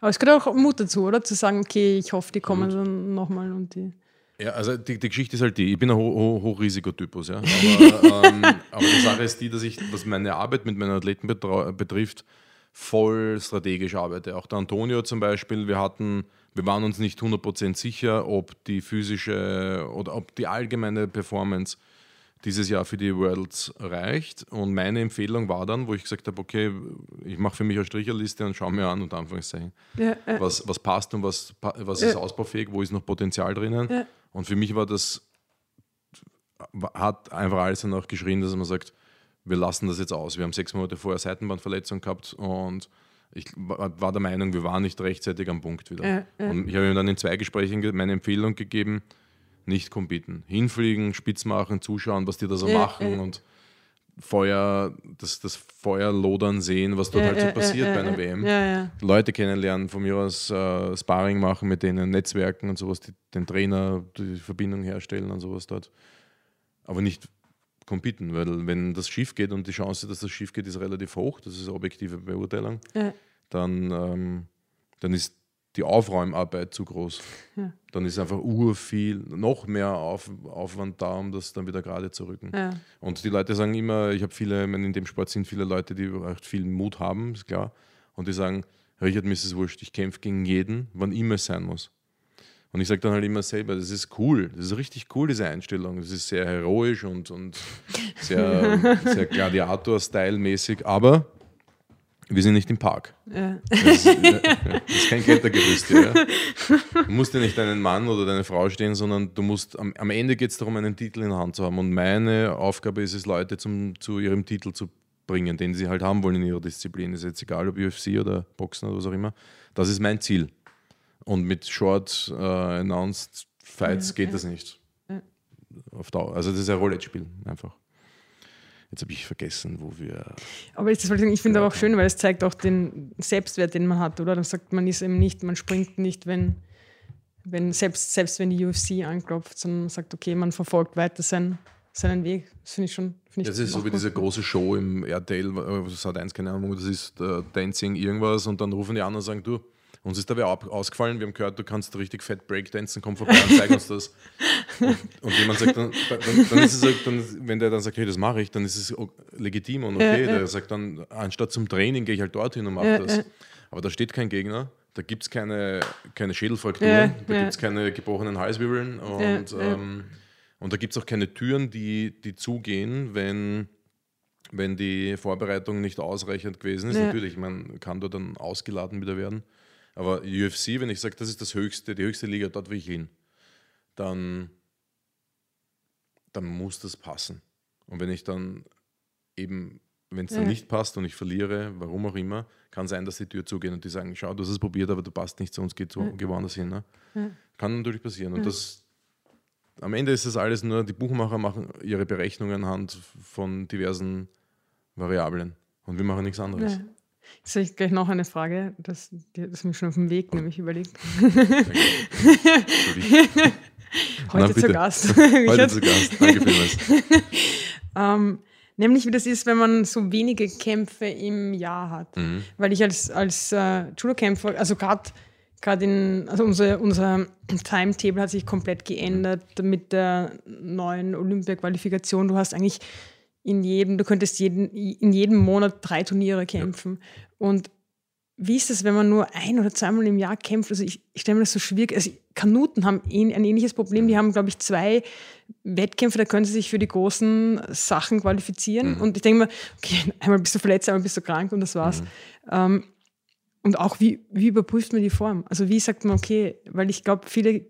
Aber es gehört auch Mut dazu, oder? Zu sagen, okay, ich hoffe, die kommen dann nochmal und die. Ja, also die, die Geschichte ist halt die, ich bin ein Ho Ho Hochrisikotypus, ja. Aber, ähm, aber die Sache ist die, dass ich, was meine Arbeit mit meinen Athleten betrifft, voll strategisch arbeite. Auch der Antonio zum Beispiel, wir hatten, wir waren uns nicht 100% sicher, ob die physische oder ob die allgemeine Performance dieses Jahr für die Worlds reicht. Und meine Empfehlung war dann, wo ich gesagt habe, okay, ich mache für mich eine Stricherliste und schaue mir an, unter Anführungszeichen, Ja, äh, was, was passt und was, was ist ausbaufähig, wo ist noch Potenzial drinnen. Ja. Und für mich war das, hat einfach alles danach geschrien, dass man sagt, wir lassen das jetzt aus. Wir haben sechs Monate vorher Seitenbandverletzung gehabt und ich war der Meinung, wir waren nicht rechtzeitig am Punkt wieder. Ja, ja. Und ich habe ihm dann in zwei Gesprächen ge- meine Empfehlung gegeben, nicht competen. Hinfliegen, spitz machen, zuschauen, was die da so Ja, machen und Feuer, das, das Feuer lodern sehen, was dort ja, halt so ja, passiert ja, bei einer WM. Leute kennenlernen, von mir aus äh, Sparring machen mit denen, Netzwerken und sowas, die, den Trainer, die Verbindung herstellen und sowas dort. Aber nicht competen, weil wenn das schief geht und die Chance, dass das schief geht, ist relativ hoch, das ist objektive Beurteilung, dann, ähm, dann ist die Aufräumarbeit zu groß. Ja. Dann ist einfach urviel, noch mehr Auf, Aufwand da, um das dann wieder gerade zu rücken. Ja. Und die Leute sagen immer, ich habe viele, ich meine, in dem Sport sind viele Leute, die recht viel Mut haben, ist klar. Und die sagen, Richard, mir ist es wurscht, ich kämpfe gegen jeden, wann immer es sein muss. Und ich sage dann halt immer selber, das ist cool, das ist richtig cool, diese Einstellung. Das ist sehr heroisch und, und sehr, sehr Gladiator-Style-mäßig, aber wir sind nicht im Park. Ja. Das ist, das ist kein Klettergerüst. Ja? Du musst ja nicht deinen Mann oder deine Frau stehen, sondern du musst, am, am Ende geht es darum, einen Titel in der Hand zu haben. Und meine Aufgabe ist es, Leute zum, zu ihrem Titel zu bringen, den sie halt haben wollen in ihrer Disziplin. Ist jetzt egal, ob UFC oder Boxen oder was auch immer. Das ist mein Ziel. Und mit Short äh, Announced Fights geht das nicht. Auf Dauer. Also das ist ein Roulette-Spiel einfach. Jetzt habe ich vergessen, wo wir. Aber das wollte ich finde aber auch schön, weil es zeigt auch den Selbstwert, den man hat, oder? Dann sagt man ist eben nicht, man springt nicht, wenn, wenn selbst, selbst wenn die UFC anklopft, sondern man sagt, okay, man verfolgt weiter seinen, seinen Weg. Das finde ich schon. Find ich Das ist so wie diese große Show im RTL, äh, Sat 1, keine Ahnung, das ist äh, Dancing irgendwas und dann rufen die an und sagen, du, Uns ist dabei ausgefallen, wir haben gehört, du kannst richtig fett Breakdancen, komm vorbei und zeig uns das. Und, und jemand sagt dann, dann, dann ist es halt, dann, wenn der dann sagt, hey, das mache ich, dann ist es legitim und okay. Ja, ja. Der sagt dann, anstatt zum Training gehe ich halt dorthin und mache ja, das. Aber da steht kein Gegner, da gibt es keine, keine Schädelfrakturen, da gibt es keine gebrochenen Halswirbeln und, ähm, und da gibt es auch keine Türen, die, die zugehen, wenn wenn die Vorbereitung nicht ausreichend gewesen ist. Natürlich, man kann da dann ausgeladen wieder werden. Aber UFC, wenn ich sage, das ist das höchste, die höchste Liga, dort will ich hin, dann, dann muss das passen. Und wenn ich dann eben, wenn es dann ja. nicht passt und ich verliere, warum auch immer, kann sein, dass die Tür zugehen und die sagen, schau, du hast es probiert, aber du passt nicht zu uns, geht, ja. geh woanders hin. Ne? Ja. Kann natürlich passieren. Und das, am Ende ist das alles nur, die Buchmacher machen ihre Berechnungen anhand von diversen Variablen. Und wir machen nichts anderes. Jetzt habe ich gleich noch eine Frage, das, das ist mir schon auf dem Weg, nämlich überlegt. Heute zu Gast. Heute zu Gast. Danke vielmals. ähm, nämlich, wie das ist, wenn man so wenige Kämpfe im Jahr hat. Mhm. Weil ich als, als äh, Judo-Kämpfer, also gerade gerade in, also unser, unser Timetable hat sich komplett geändert mit der neuen Olympia-Qualifikation. Du hast eigentlich in jedem, du könntest jeden, in jedem Monat drei Turniere kämpfen. Ja. Und wie ist das, wenn man nur ein oder zweimal im Jahr kämpft? Also ich, ich stelle mir das so schwierig. Also Kanuten haben ein ähnliches Problem. Die haben, glaube ich, zwei Wettkämpfe, da können sie sich für die großen Sachen qualifizieren. Mhm. Und ich denke mir, okay, einmal bist du verletzt, einmal bist du krank und das war's. Mhm. Ähm, und auch, wie, wie überprüft man die Form? Also wie sagt man, okay, weil ich glaube, viele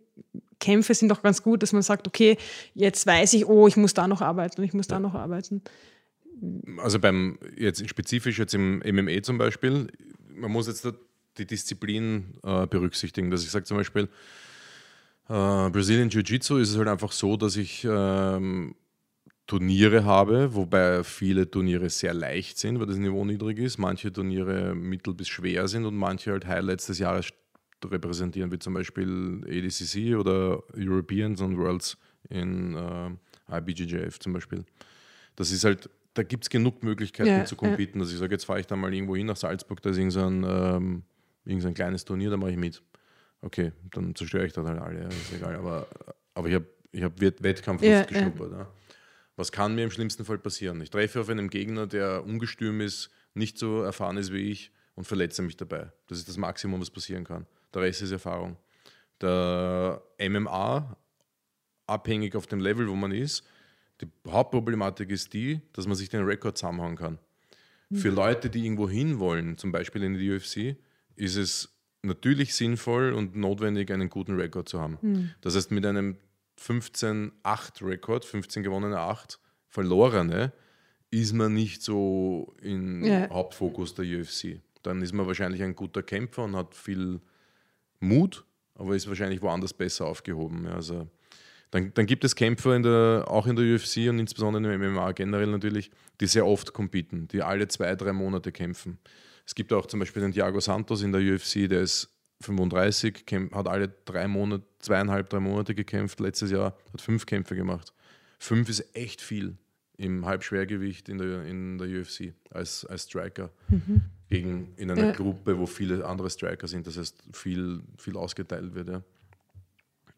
Kämpfe sind doch ganz gut, dass man sagt, okay, jetzt weiß ich, oh, ich muss da noch arbeiten und ich muss da noch arbeiten. Also beim, jetzt spezifisch jetzt im MMA zum Beispiel, man muss jetzt die Disziplin äh, berücksichtigen, dass ich sage zum Beispiel, äh, Brazilian Jiu-Jitsu ist es halt einfach so, dass ich ähm, Turniere habe, wobei viele Turniere sehr leicht sind, weil das Niveau niedrig ist, manche Turniere mittel bis schwer sind und manche halt Highlights des Jahres repräsentieren, wie zum Beispiel ADCC oder Europeans und Worlds in äh, IBJJF zum Beispiel. Das ist halt, da gibt es genug Möglichkeiten ja, zu competen. Ja. Also ich sage, jetzt fahre ich da mal irgendwo hin nach Salzburg, da ist irgendein, ähm, irgendein kleines Turnier, da mache ich mit. Okay, dann zerstöre ich das halt alle, ja, ist egal. Aber, aber ich habe ich hab Wettkampf ja, geschnuppert. Ja. Was kann mir im schlimmsten Fall passieren? Ich treffe auf einen Gegner, der ungestüm ist, nicht so erfahren ist wie ich und verletze mich dabei. Das ist das Maximum, was passieren kann. Der Rest ist Erfahrung. Der MMA, abhängig auf dem Level, wo man ist, die Hauptproblematik ist die, dass man sich den Rekord zusammenhauen kann. Mhm. Für Leute, die irgendwo hin wollen, zum Beispiel in die UFC, ist es natürlich sinnvoll und notwendig, einen guten Rekord zu haben. Mhm. Das heißt, mit einem 15-8-Rekord, 15 gewonnene 8 verlorene, ist man nicht so im ja. Hauptfokus der UFC. Dann ist man wahrscheinlich ein guter Kämpfer und hat viel Mut, aber ist wahrscheinlich woanders besser aufgehoben. Also dann, dann gibt es Kämpfer in der, auch in der UFC und insbesondere im MMA generell natürlich, die sehr oft competen, die alle zwei, drei Monate kämpfen. Es gibt auch zum Beispiel den Thiago Santos in der UFC, der ist 35, hat alle drei Monate, zweieinhalb, drei Monate gekämpft. Letztes Jahr hat fünf Kämpfe gemacht. Fünf ist echt viel im Halbschwergewicht in der, in der UFC als, als Striker. Mhm gegen, in einer ja. Gruppe, wo viele andere Striker sind, das heißt viel, viel ausgeteilt wird. Ja.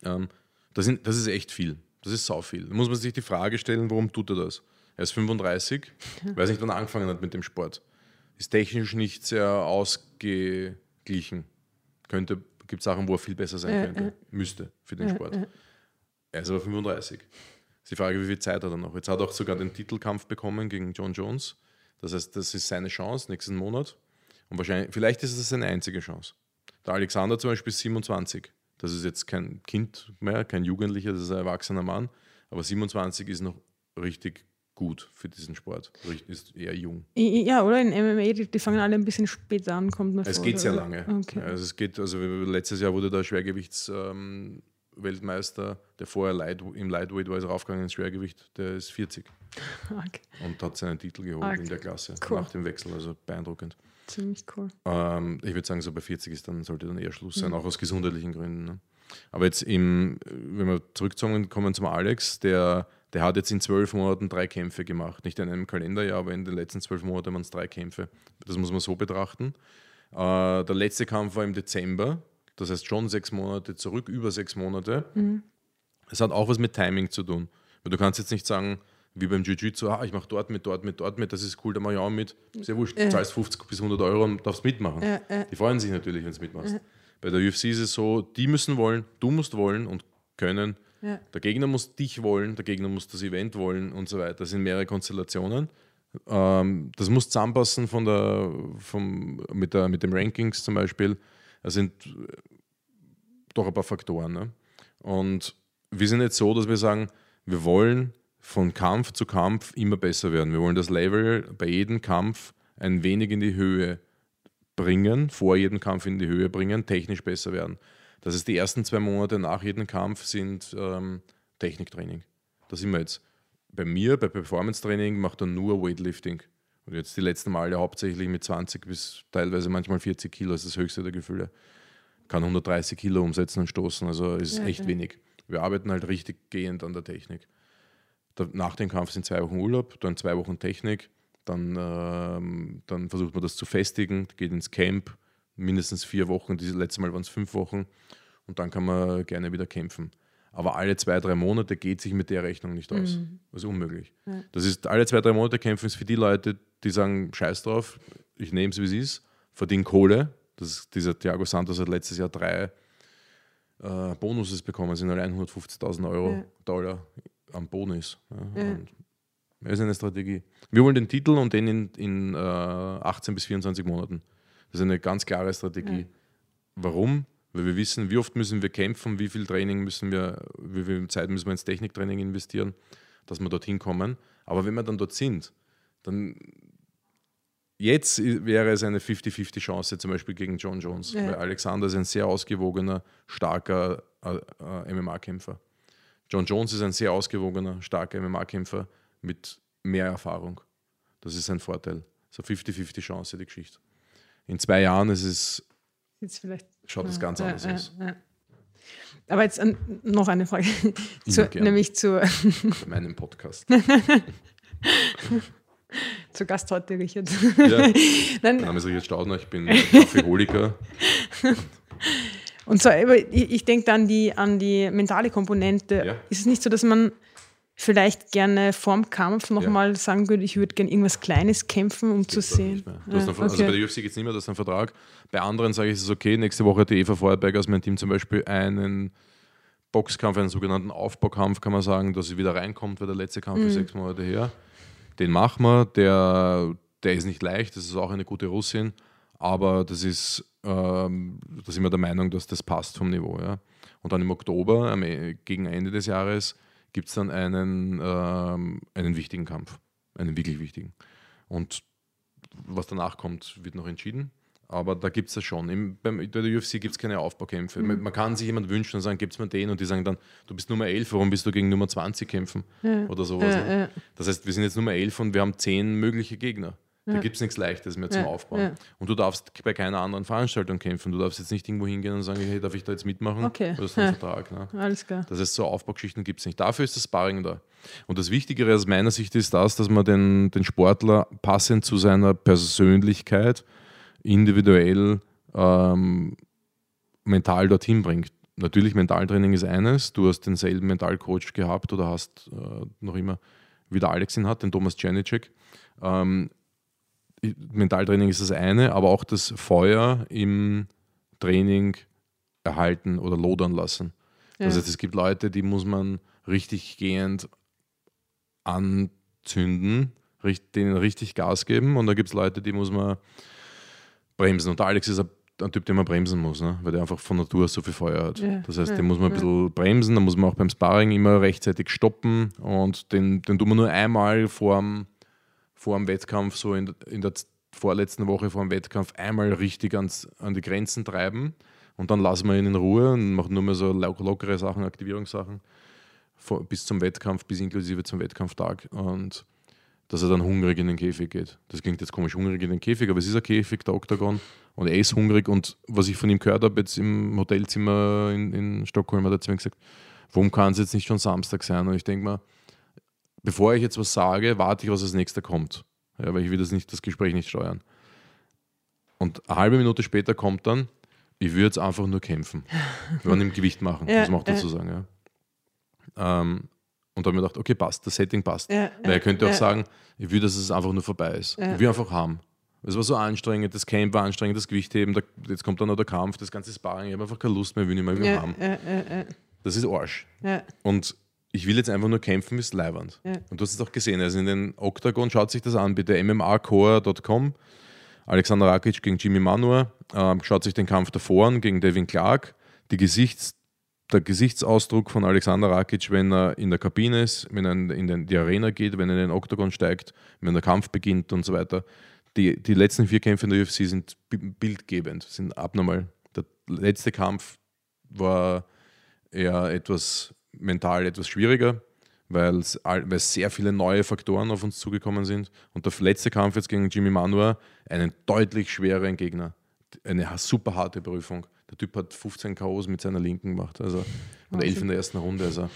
Ähm, das, sind, das ist echt viel. Das ist sau viel. Da muss man sich die Frage stellen, warum tut er das? Er ist 35, ja. weiß nicht, wann er angefangen hat mit dem Sport. Ist technisch nicht sehr ausgeglichen. Könnte, gibt Sachen, wo er viel besser sein könnte. Ja. Müsste für den Sport. Er ist aber 35. Ist die Frage, wie viel Zeit hat er noch? Jetzt hat er auch sogar den Titelkampf bekommen gegen John Jones. Das heißt, das ist seine Chance nächsten Monat. Und wahrscheinlich, vielleicht ist es seine einzige Chance. Der Alexander zum Beispiel ist 27. Das ist jetzt kein Kind mehr, kein Jugendlicher, das ist ein erwachsener Mann. Aber 27 ist noch richtig gut für diesen Sport. Ist eher jung. Ja, oder in MMA, die, die fangen alle ein bisschen später an, kommt Es vor, geht sehr lange. Okay. Also es geht, also letztes Jahr wurde der Schwergewichts ähm, Weltmeister, der vorher Light, im Lightweight war, ist raufgegangen ins Schwergewicht, der ist 40. Okay. Und hat seinen Titel geholt okay. in der Klasse cool. nach dem Wechsel, also beeindruckend. Ziemlich cool. Ähm, ich würde sagen, so bei 40 ist dann, sollte dann eher Schluss sein, mhm. auch aus gesundheitlichen Gründen. Ne? Aber jetzt, im, wenn wir zurückkommen zum Alex, der, der hat jetzt in zwölf Monaten drei Kämpfe gemacht. Nicht in einem Kalenderjahr, aber in den letzten zwölf Monaten waren es drei Kämpfe. Das muss man so betrachten. Äh, der letzte Kampf war im Dezember, das heißt schon sechs Monate zurück, über sechs Monate. Es hat auch was mit Timing zu tun. Weil du kannst jetzt nicht sagen, wie beim Jiu-Jitsu, ah, ich mache dort mit, dort mit, dort mit, das ist cool, da mache ich auch mit. Sehr wurscht, du zahlst 50 bis 100 Euro und darfst mitmachen. Die freuen sich natürlich, wenn du mitmachst. Bei der UFC ist es so, die müssen wollen, du musst wollen und können. Ja. Der Gegner muss dich wollen, der Gegner muss das Event wollen und so weiter. Das sind mehrere Konstellationen. Ähm, das muss zusammenpassen von der, vom, mit, der, mit dem Rankings zum Beispiel. Das sind äh, doch ein paar Faktoren. Ne? Und wir sind jetzt so, dass wir sagen, wir wollen von Kampf zu Kampf immer besser werden. Wir wollen das Level bei jedem Kampf ein wenig in die Höhe bringen, vor jedem Kampf in die Höhe bringen, technisch besser werden. Das heißt, die ersten zwei Monate nach jedem Kampf sind ähm, Techniktraining. Da sind wir jetzt. Bei mir, bei Performance Training, macht er nur Weightlifting. Und jetzt die letzten Male hauptsächlich mit 20 bis teilweise manchmal 40 Kilo, das ist das höchste der Gefühle. Kann 130 Kilo umsetzen und stoßen, also ist Ja, echt ja. wenig. Wir arbeiten halt richtig gehend an der Technik. Da, nach dem Kampf sind zwei Wochen Urlaub, dann zwei Wochen Technik, dann, ähm, dann versucht man das zu festigen, geht ins Camp, mindestens vier Wochen, dieses letzte Mal waren es fünf Wochen und dann kann man gerne wieder kämpfen. Aber alle zwei, drei Monate geht sich mit der Rechnung nicht aus. Das ist unmöglich. Das ist alle zwei, drei Monate kämpfen ist für die Leute, die sagen, scheiß drauf, ich nehme es wie es ist, verdiene Kohle. Das ist, dieser Thiago Santos hat letztes Jahr drei äh, Bonuses bekommen, sind allein 150.000 Euro, Ja. Dollar am Bonus. Ja. Ja. Das ist eine Strategie. Wir wollen den Titel und den in, in äh, 18 bis 24 Monaten. Das ist eine ganz klare Strategie. Ja. Warum? Weil wir wissen, wie oft müssen wir kämpfen, wie viel Training müssen wir, wie viel Zeit müssen wir ins Techniktraining investieren, dass wir dorthin kommen. Aber wenn wir dann dort sind, dann jetzt wäre es eine 50-50 Chance, zum Beispiel gegen John Jones. Ja. Weil Alexander ist ein sehr ausgewogener, starker äh, äh, MMA-Kämpfer. John Jones ist ein sehr ausgewogener, starker MMA-Kämpfer mit mehr Erfahrung. Das ist ein Vorteil. So 50-50 Chance, die Geschichte. In zwei Jahren ist es, Jetzt vielleicht. schaut es ganz Ja, anders ja, aus. Aber jetzt an, noch eine Frage, zu, nämlich zu, In meinem Podcast. zu Gast heute, Richard. Ja. Mein Name ist Richard Staudner, ich bin Kaffeeholiker. und zwar, aber ich, ich denke an die, an die mentale Komponente. Ja. Ist es nicht so, dass man vielleicht gerne vorm Kampf nochmal sagen würde, ich würde gerne irgendwas Kleines kämpfen, um zu sehen? Ja, einen, Also bei der UFC geht es nicht mehr, das ist ein Vertrag. Bei anderen sage ich, es ist okay. Nächste Woche hat die Eva Feuerberg aus meinem Team zum Beispiel einen Boxkampf, einen sogenannten Aufbaukampf, kann man sagen, dass sie wieder reinkommt, weil der letzte Kampf Mhm. ist sechs Monate her. Den machen wir. Der, der ist nicht leicht, das ist auch eine gute Russin, aber das ist, ähm, da sind wir der Meinung, dass das passt vom Niveau. Ja. Und dann im Oktober, E- gegen Ende des Jahres, gibt es dann einen, ähm, einen wichtigen Kampf. Einen wirklich wichtigen. Und was danach kommt, wird noch entschieden. Aber da gibt es das schon. Im, beim, bei der UFC gibt es keine Aufbaukämpfe. Man, man kann sich jemand wünschen und sagen, gibt es mir den und die sagen dann, du bist Nummer 11, warum bist du gegen Nummer 20 kämpfen? Oder sowas. Ja, ne? ja. Das heißt, wir sind jetzt Nummer 11 und wir haben 10 mögliche Gegner. Da gibt es nichts Leichtes mehr zum Ja, Aufbauen. ja. Und du darfst bei keiner anderen Veranstaltung kämpfen. Du darfst jetzt nicht irgendwo hingehen und sagen, hey, darf ich da jetzt mitmachen? Okay. Oder ist ein Ja. Vertrag. Ne? Alles klar. Das heißt, so Aufbaugeschichten gibt es nicht. Dafür ist das Sparring da. Und das Wichtigere aus meiner Sicht ist das, dass man den, den Sportler passend zu seiner Persönlichkeit individuell ähm, mental dorthin bringt. Natürlich, Mentaltraining ist eines. Du hast denselben Mentalcoach gehabt oder hast äh, noch immer, wie der Alex ihn hat, den Thomas Janicek. Ähm, Mentaltraining ist das eine, aber auch das Feuer im Training erhalten oder lodern lassen. Das Ja. heißt, es gibt Leute, die muss man richtig gehend anzünden, denen richtig Gas geben und da gibt es Leute, die muss man bremsen. Und der Alex ist ein, Typ, den man bremsen muss, ne? weil der einfach von Natur aus so viel Feuer hat. Ja, Das heißt, ja, den muss man ein ja. bisschen bremsen, da muss man auch beim Sparring immer rechtzeitig stoppen und den, den tun wir nur einmal vorm, vor dem Wettkampf, so in, in der vorletzten Woche vor dem Wettkampf, einmal richtig ans, an die Grenzen treiben und dann lassen wir ihn in Ruhe und machen nur mehr so lo- lockere Sachen, Aktivierungssachen bis zum Wettkampf, bis inklusive zum Wettkampftag und dass er dann hungrig in den Käfig geht. Das klingt jetzt komisch, hungrig in den Käfig, aber es ist ein Käfig, der Oktagon und er ist hungrig und was ich von ihm gehört habe jetzt im Hotelzimmer in, in Stockholm, hat er zu mir gesagt, warum kann es jetzt nicht schon Samstag sein? Und ich denke mal, bevor ich jetzt was sage, warte ich, was als nächster kommt. Ja, weil ich will das, nicht, das Gespräch nicht steuern. Und eine halbe Minute später kommt dann, ich würde jetzt einfach nur kämpfen. Wir wollen im Gewicht machen, Ja, muss man auch dazu sagen. Ja. Ähm, und da habe ich mir gedacht, okay, passt, das Setting passt. Ja, Weil er könnte auch ja. sagen, ich will, dass es einfach nur vorbei ist. Ja. Ich will einfach haben. Es war so anstrengend, das Camp war anstrengend, das Gewichtheben, da, jetzt kommt dann noch der Kampf, das ganze Sparring, ich habe einfach keine Lust mehr, will nicht mehr, ich will Ja, haben. Das ist Arsch. Und ich will jetzt einfach nur kämpfen, ist leiwand. Und du hast es auch gesehen, also in den Octagon, schaut sich das an, bitte mmacore.com. Alexander Rakic gegen Jimmy Manua, ähm, schaut sich den Kampf davor an gegen Devin Clark. Die Gesichts, der Gesichtsausdruck von Alexander Rakic, wenn er in der Kabine ist, wenn er in den, die Arena geht, wenn er in den Octagon steigt, wenn der Kampf beginnt und so weiter. Die, die letzten vier Kämpfe in der UFC sind bi- bildgebend, sind abnormal. Der letzte Kampf war eher etwas mental etwas schwieriger, weil sehr viele neue Faktoren auf uns zugekommen sind. Und der letzte Kampf jetzt gegen Jimmy Manua, einen deutlich schwereren Gegner. Eine super harte Prüfung. Der Typ hat 15 K.O.s mit seiner Linken gemacht, also oder elf in der ersten Runde. Also,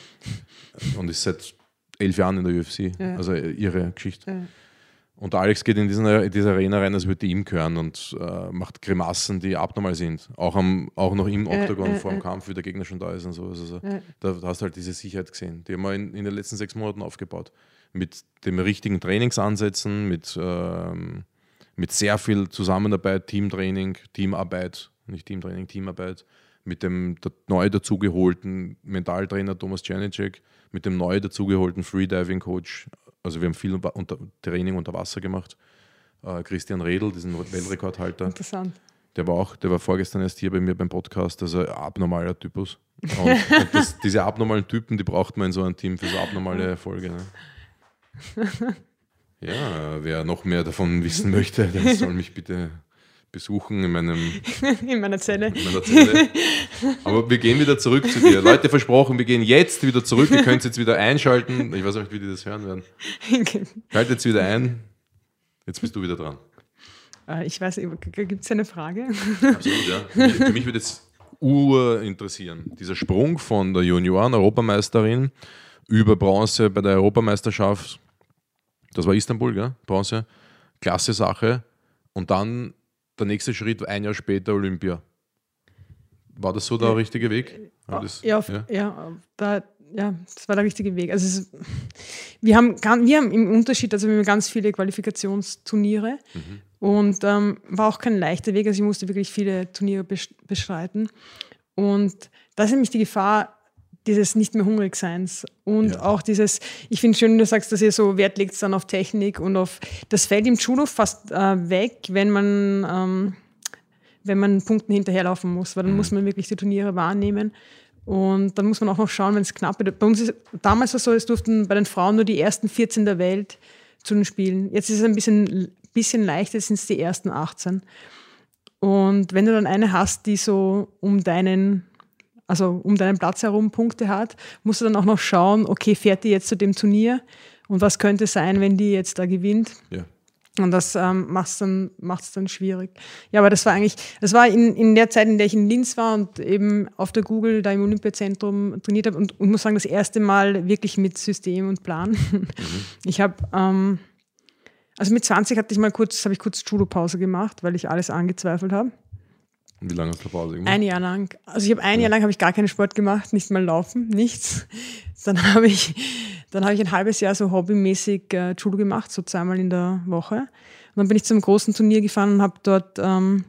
und ist seit elf Jahren in der UFC. Ja. Also ihre Geschichte. Ja. Und Alex geht in, diesen, in diese Arena rein, als würde die ihm gehören und äh, macht Grimassen, die abnormal sind. Auch, am, auch noch im Äh, Oktagon äh, vor dem äh. Kampf, wie der Gegner schon da ist und so. Also, da hast du halt diese Sicherheit gesehen. Die haben wir in, in den letzten sechs Monaten aufgebaut. Mit den richtigen Trainingsansätzen, mit, ähm, mit sehr viel Zusammenarbeit, Teamtraining, Teamarbeit, nicht Teamtraining, Teamarbeit, mit dem neu dazugeholten Mentaltrainer Thomas Janicek, mit dem neu dazugeholten Freediving-Coach. Also wir haben viel unter, Training unter Wasser gemacht. Äh, Christian Redl, diesen Weltrekordhalter. Interessant. Der war auch, der war vorgestern erst hier bei mir beim Podcast, also abnormaler Typus. Und, und das, diese abnormalen Typen, die braucht man in so einem Team für so abnormale Erfolge. Ne? Ja, wer noch mehr davon wissen möchte, der soll mich bitte besuchen in, meinem, In meiner Zelle. in meiner Zelle. Aber wir gehen wieder zurück zu dir. Leute, versprochen, wir gehen jetzt wieder zurück. Ihr könnt jetzt wieder einschalten. Ich weiß auch nicht, wie die das hören werden. Schaltet jetzt wieder ein. Jetzt bist du wieder dran. Äh, ich weiß, gibt es eine Frage? Absolut, ja. Für mich- Für mich würde jetzt ur interessieren. Dieser Sprung von der Junioren-Europameisterin über Bronze bei der Europameisterschaft, das war Istanbul, gell? Bronze, klasse Sache. Und dann der nächste Schritt, ein Jahr später Olympia. War das so der richtige Weg? Ich das- ja, auf, ja. da, ja, das war der richtige Weg. Also es, wir, haben, wir haben im Unterschied, also wir haben ganz viele Qualifikationsturniere und ähm, war auch kein leichter Weg. Also ich musste wirklich viele Turniere bes- bestreiten. Und da ist nämlich die Gefahr dieses nicht mehr hungrig Seins und Ja. auch dieses, ich finde schön, du sagst, dass ihr so Wert legt dann auf Technik und auf, das fällt im Judo fast äh, weg, wenn man ähm, wenn man Punkten hinterherlaufen muss, weil dann muss man wirklich die Turniere wahrnehmen. Und dann muss man auch noch schauen, wenn es knapp wird. Bei uns ist, damals war es so, es durften bei den Frauen nur die ersten 14 der Welt zu den Spielen. Jetzt ist es ein bisschen, bisschen leichter, jetzt sind es die ersten 18. Und wenn du dann eine hast, die so um deinen, also um deinen Platz herum Punkte hat, musst du dann auch noch schauen, okay, fährt die jetzt zu dem Turnier? Und was könnte sein, wenn die jetzt da gewinnt? Ja. Und das ähm, macht es dann, macht's dann schwierig. Ja, aber das war eigentlich, das war in, in der Zeit, in der ich in Linz war und eben auf der Google da im Olympiazentrum trainiert habe und, und muss sagen, das erste Mal wirklich mit System und Plan. Ich habe, ähm, also mit 20 hatte ich mal kurz, habe ich kurz Judo-Pause gemacht, weil ich alles angezweifelt habe. Wie lange hast du Pause gemacht? Ein Jahr lang. Also ich habe ein Jahr lang habe ich gar keinen Sport gemacht, nicht mal laufen, nichts. Dann habe ich, dann habe ich ein halbes Jahr so hobbymäßig äh, Judo gemacht, so zweimal in der Woche. Und dann bin ich zum großen Turnier gefahren und habe dort, ähm,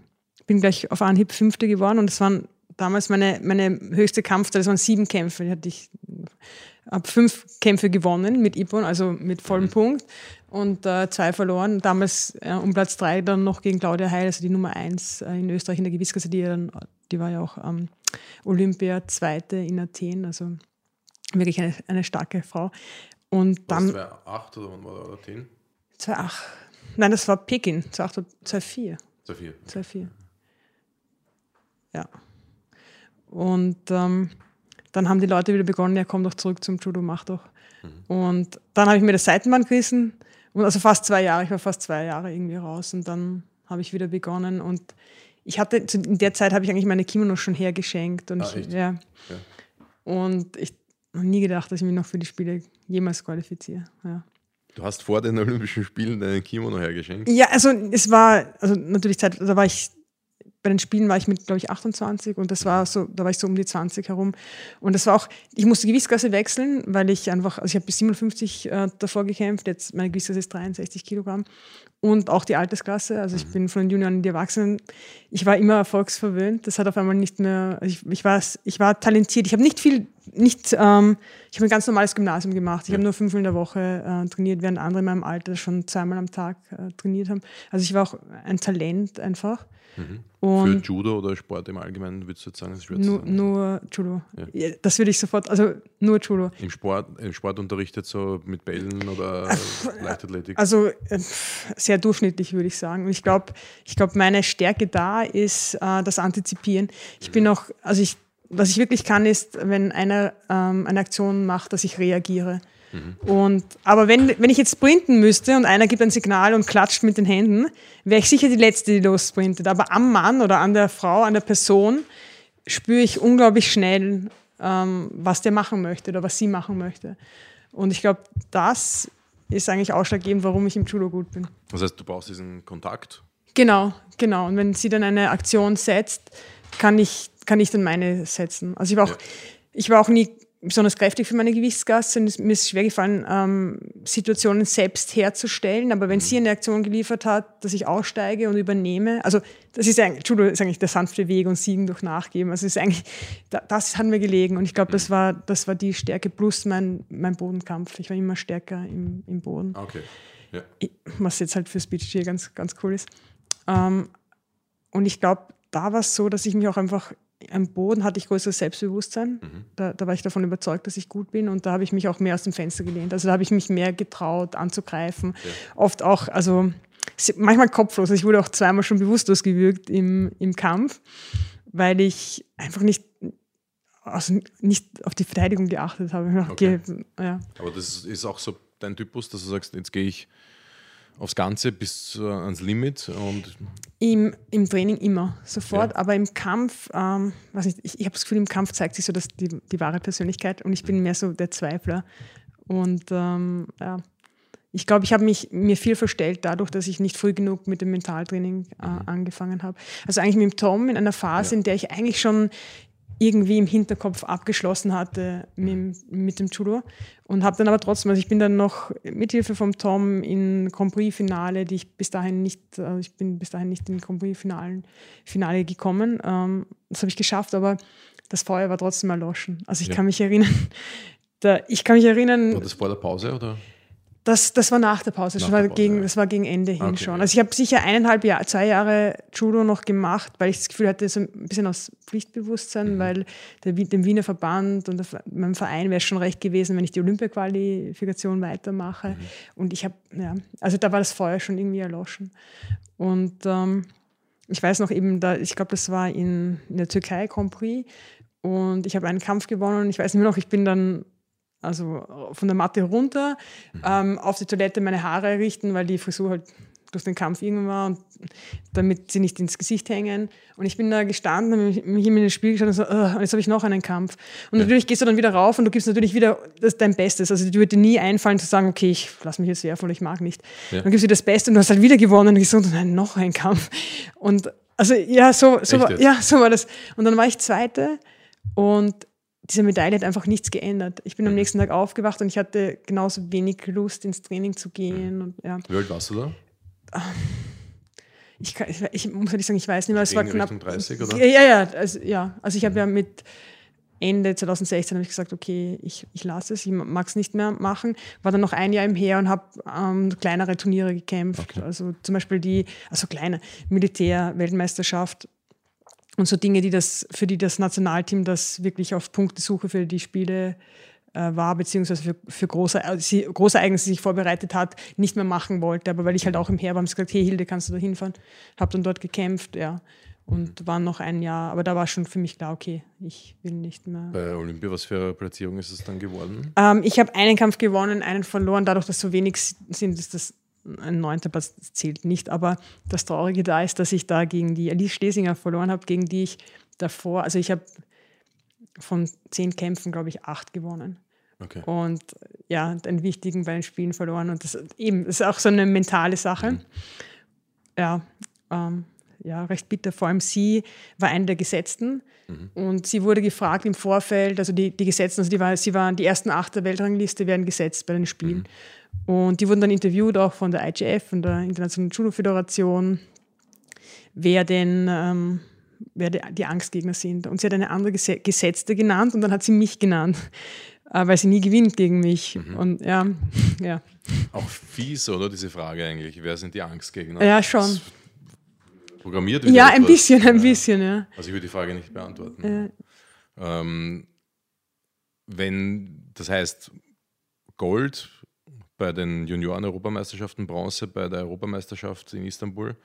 bin gleich auf Anhieb Fünfte geworden und das waren damals meine, meine höchste Kampfzeit, das waren sieben Kämpfe. Die hatte ich habe fünf Kämpfe gewonnen mit Ippon, also mit vollem Punkt und äh, zwei verloren. Damals äh, um Platz drei dann noch gegen Claudia Heil, also die Nummer eins äh, in Österreich in der Gewichtsklasse, die, dann, die war ja auch ähm, Olympia Zweite in Athen, also wirklich eine, eine starke Frau. Und Dann, dann 2008 oder wann war der Athen? 2,8, nein, das war Peking, 2,8 oder 2,4. 2004. 2,4. Ja. Und ähm, dann haben die Leute wieder begonnen, ja, komm doch zurück zum Judo, mach doch. Und dann habe ich mir das Seitenband gerissen. Und also fast zwei Jahre, ich war fast zwei Jahre irgendwie raus. Und dann habe ich wieder begonnen. Und ich hatte, in der Zeit habe ich eigentlich meine Kimonos schon hergeschenkt. Und Ah, ich, ja. Ja. Und ich habe nie gedacht, dass ich mich noch für die Spiele jemals qualifiziere. Ja. Du hast vor den Olympischen Spielen deinen Kimono hergeschenkt? Ja, also es war, also natürlich Zeit, da war ich bei den Spielen war ich mit, glaube ich, 28 und das war so, da war ich so um die 20 herum. Und das war auch, ich musste Gewichtsklasse wechseln, weil ich einfach, also ich habe bis 57 äh, davor gekämpft, jetzt meine Gewichtsklasse ist 63 Kilogramm und auch die Altersklasse. Also ich mhm. bin von den Junioren in die Erwachsenen. Ich war immer erfolgsverwöhnt. Das hat auf einmal nicht mehr, also ich, ich, war, ich war talentiert. Ich habe nicht viel, nicht, ähm, ich habe ein ganz normales Gymnasium gemacht. Ich habe nur fünfmal in der Woche äh, trainiert, während andere in meinem Alter schon zweimal am Tag äh, trainiert haben. Also ich war auch ein Talent einfach. Mhm. Für Judo oder Sport im Allgemeinen würdest du jetzt sagen, ist schwer nur, nur Judo. Ja. Das würde ich sofort, also nur Judo. Im Sport, im Sport unterrichtet so mit Bällen oder Leichtathletik? Also äh, sehr durchschnittlich würde ich sagen. ich glaube, ich glaub, meine Stärke da ist äh, das Antizipieren. Ich mhm. bin auch, also ich, was ich wirklich kann, ist, wenn einer ähm, eine Aktion macht, dass ich reagiere. Und, aber wenn, wenn ich jetzt sprinten müsste und einer gibt ein Signal und klatscht mit den Händen, wäre ich sicher die Letzte, die lossprintet. Aber am Mann oder an der Frau, an der Person spüre ich unglaublich schnell, ähm, was der machen möchte oder was sie machen möchte. Und ich glaube, das ist eigentlich ausschlaggebend, warum ich im Judo gut bin. Das heißt, du brauchst diesen Kontakt? Genau, genau. Und wenn sie dann eine Aktion setzt, kann ich, kann ich dann meine setzen. Also ich war auch, ja. ich war auch nie besonders kräftig für meine Gewichtsgasse und mir ist schwer gefallen, ähm, Situationen selbst herzustellen. Aber wenn sie eine Aktion geliefert hat, dass ich aussteige und übernehme, also das ist eigentlich, Judo ist eigentlich der sanfte Weg und Siegen durch Nachgeben. Also ist eigentlich, das hat mir gelegen und ich glaube, das war, das war die Stärke plus mein, mein Bodenkampf. Ich war immer stärker im, im Boden. Okay. Ja. Was jetzt halt für Speech hier ganz, ganz cool ist. Ähm, und ich glaube, da war es so, dass ich mich auch einfach am Boden hatte ich größeres Selbstbewusstsein. Mhm. Da, da, war ich davon überzeugt, dass ich gut bin und da habe ich mich auch mehr aus dem Fenster gelehnt. Also da habe ich mich mehr getraut anzugreifen. Okay. Oft auch, also manchmal kopflos. Also ich wurde auch zweimal schon bewusstlos gewürgt im, im Kampf, weil ich einfach nicht, also nicht auf die Verteidigung geachtet habe. Okay. Ja. Aber das ist auch so dein Typus, dass du sagst, jetzt gehe ich aufs Ganze bis äh, ans Limit? Und Im, Im Training immer, sofort, ja. aber im Kampf, ähm, weiß nicht, ich, ich habe das Gefühl, im Kampf zeigt sich so dass die, die wahre Persönlichkeit und ich bin mehr so der Zweifler. Und ähm, ja, ich glaube, ich habe mich mir viel verstellt dadurch, dass ich nicht früh genug mit dem Mentaltraining äh, mhm. angefangen habe. Also eigentlich mit dem Tom in einer Phase, ja. in der ich eigentlich schon irgendwie im Hinterkopf abgeschlossen hatte mit, mit dem Judo und habe dann aber trotzdem, also ich bin dann noch mit Hilfe vom Tom in Grand Prix Finale, die ich bis dahin nicht, also ich bin bis dahin nicht in Grand Prix Finalen, Finale gekommen. Ähm, das habe ich geschafft, aber das Feuer war trotzdem erloschen. Also ich ja. kann mich erinnern, da, ich kann mich erinnern. War das vor der Pause oder? Das, das war nach der Pause, nach das, war Pause, gegen, ja. das war gegen Ende hin okay, schon. Also ich habe sicher eineinhalb Jahre, zwei Jahre Judo noch gemacht, weil ich das Gefühl hatte, so ein bisschen aus Pflichtbewusstsein, mhm. weil der, dem Wiener Verband und der, meinem Verein wäre schon recht gewesen, wenn ich die Olympia-Qualifikation weitermache. Mhm. Und ich habe, ja, also da war das Feuer schon irgendwie erloschen. Und ähm, ich weiß noch eben, da, ich glaube, das war in, in der Türkei Grand Prix und ich habe einen Kampf gewonnen und ich weiß nicht mehr noch, ich bin dann also von der Matte runter, mhm. ähm, auf die Toilette meine Haare richten, weil die Frisur halt durch den Kampf irgendwann war und damit sie nicht ins Gesicht hängen. Und ich bin da gestanden, habe mich in den Spiel geschaut und so, oh, jetzt habe ich noch einen Kampf. Und ja. natürlich gehst du dann wieder rauf und du gibst natürlich wieder das, dein Bestes. Also dir würde nie einfallen zu sagen, okay, ich lasse mich jetzt werfen oder ich mag nicht. Ja. Dann gibst du das Beste und du hast halt wieder gewonnen und ich so, nein, noch ein Kampf. Und also ja, so, so, war, ja, so war das. Und dann war ich Zweite und diese Medaille hat einfach nichts geändert. Ich bin am mhm. nächsten Tag aufgewacht und ich hatte genauso wenig Lust, ins Training zu gehen. Und, ja. Wie alt warst du da? Ähm, ich, kann, ich, ich muss ehrlich sagen, ich weiß nicht mehr. Es war knapp. 30, oder? Ja, ja, also, ja. Also ich habe ja mit Ende 2016 habe ich gesagt, okay, ich, ich lasse es, ich mag es nicht mehr machen. War dann noch ein Jahr im Heer und habe ähm, kleinere Turniere gekämpft. Okay. Also zum Beispiel die, also kleine Militär-Weltmeisterschaft und so Dinge, die das, für die das Nationalteam das wirklich auf Punktesuche für die Spiele äh, war, beziehungsweise für, für große, äh, sie, große Ereignisse sich vorbereitet hat, nicht mehr machen wollte. Aber weil ich halt auch im Heer war, haben sie gesagt, hey Hilde, kannst du da hinfahren? Habe dann dort gekämpft, ja. Und war noch ein Jahr, aber da war schon für mich klar, okay, ich will nicht mehr. Bei Olympia, was für eine Platzierung ist es dann geworden? Ähm, ich habe einen Kampf gewonnen, einen verloren, dadurch, dass so wenig sind, ist das ein neunter Platz zählt nicht, aber das Traurige da ist, dass ich da gegen die Alice Schlesinger verloren habe, gegen die ich davor, also ich habe von zehn Kämpfen, glaube ich, acht gewonnen. Okay. Und ja, einen wichtigen bei den Spielen verloren. Und das eben das ist auch so eine mentale Sache. Mhm. Ja, ähm, ja, recht bitter. Vor allem sie war eine der Gesetzten. Mhm. Und sie wurde gefragt im Vorfeld, also die, die Gesetzten, also die war, sie waren die ersten acht der Weltrangliste, werden gesetzt bei den Spielen. Mhm. Und die wurden dann interviewt, auch von der IGF, von der Internationalen Judo-Föderation, wer denn ähm, wer die, Angstgegner sind. Und sie hat eine andere Gesetzte genannt und dann hat sie mich genannt, äh, weil sie nie gewinnt gegen mich. Mhm. Und ja, ja. Auch fies, oder diese Frage eigentlich? Wer sind die Angstgegner? Ja, schon. Das programmiert Ja, ein etwas. bisschen, ein bisschen, ja. Also ich würde die Frage nicht beantworten. Ja. Ähm, wenn, das heißt, Gold bei den Junioren-Europameisterschaften, Bronze bei der Europameisterschaft in Istanbul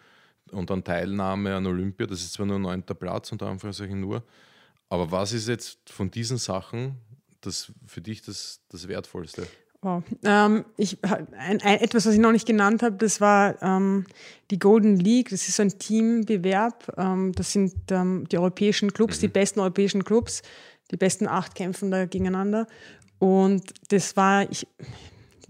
und dann Teilnahme an Olympia, das ist zwar nur neunter Platz, unter Anführungszeichen nur, aber was ist jetzt von diesen Sachen das für dich das, das Wertvollste? Wow. Ähm, ich, ein, ein, etwas, was ich noch nicht genannt habe, das war ähm, die Golden League. Das ist so ein Teambewerb. Ähm, das sind ähm, die europäischen Clubs, mhm. die besten europäischen Clubs. Die besten acht kämpfen da gegeneinander. Und das war, ich,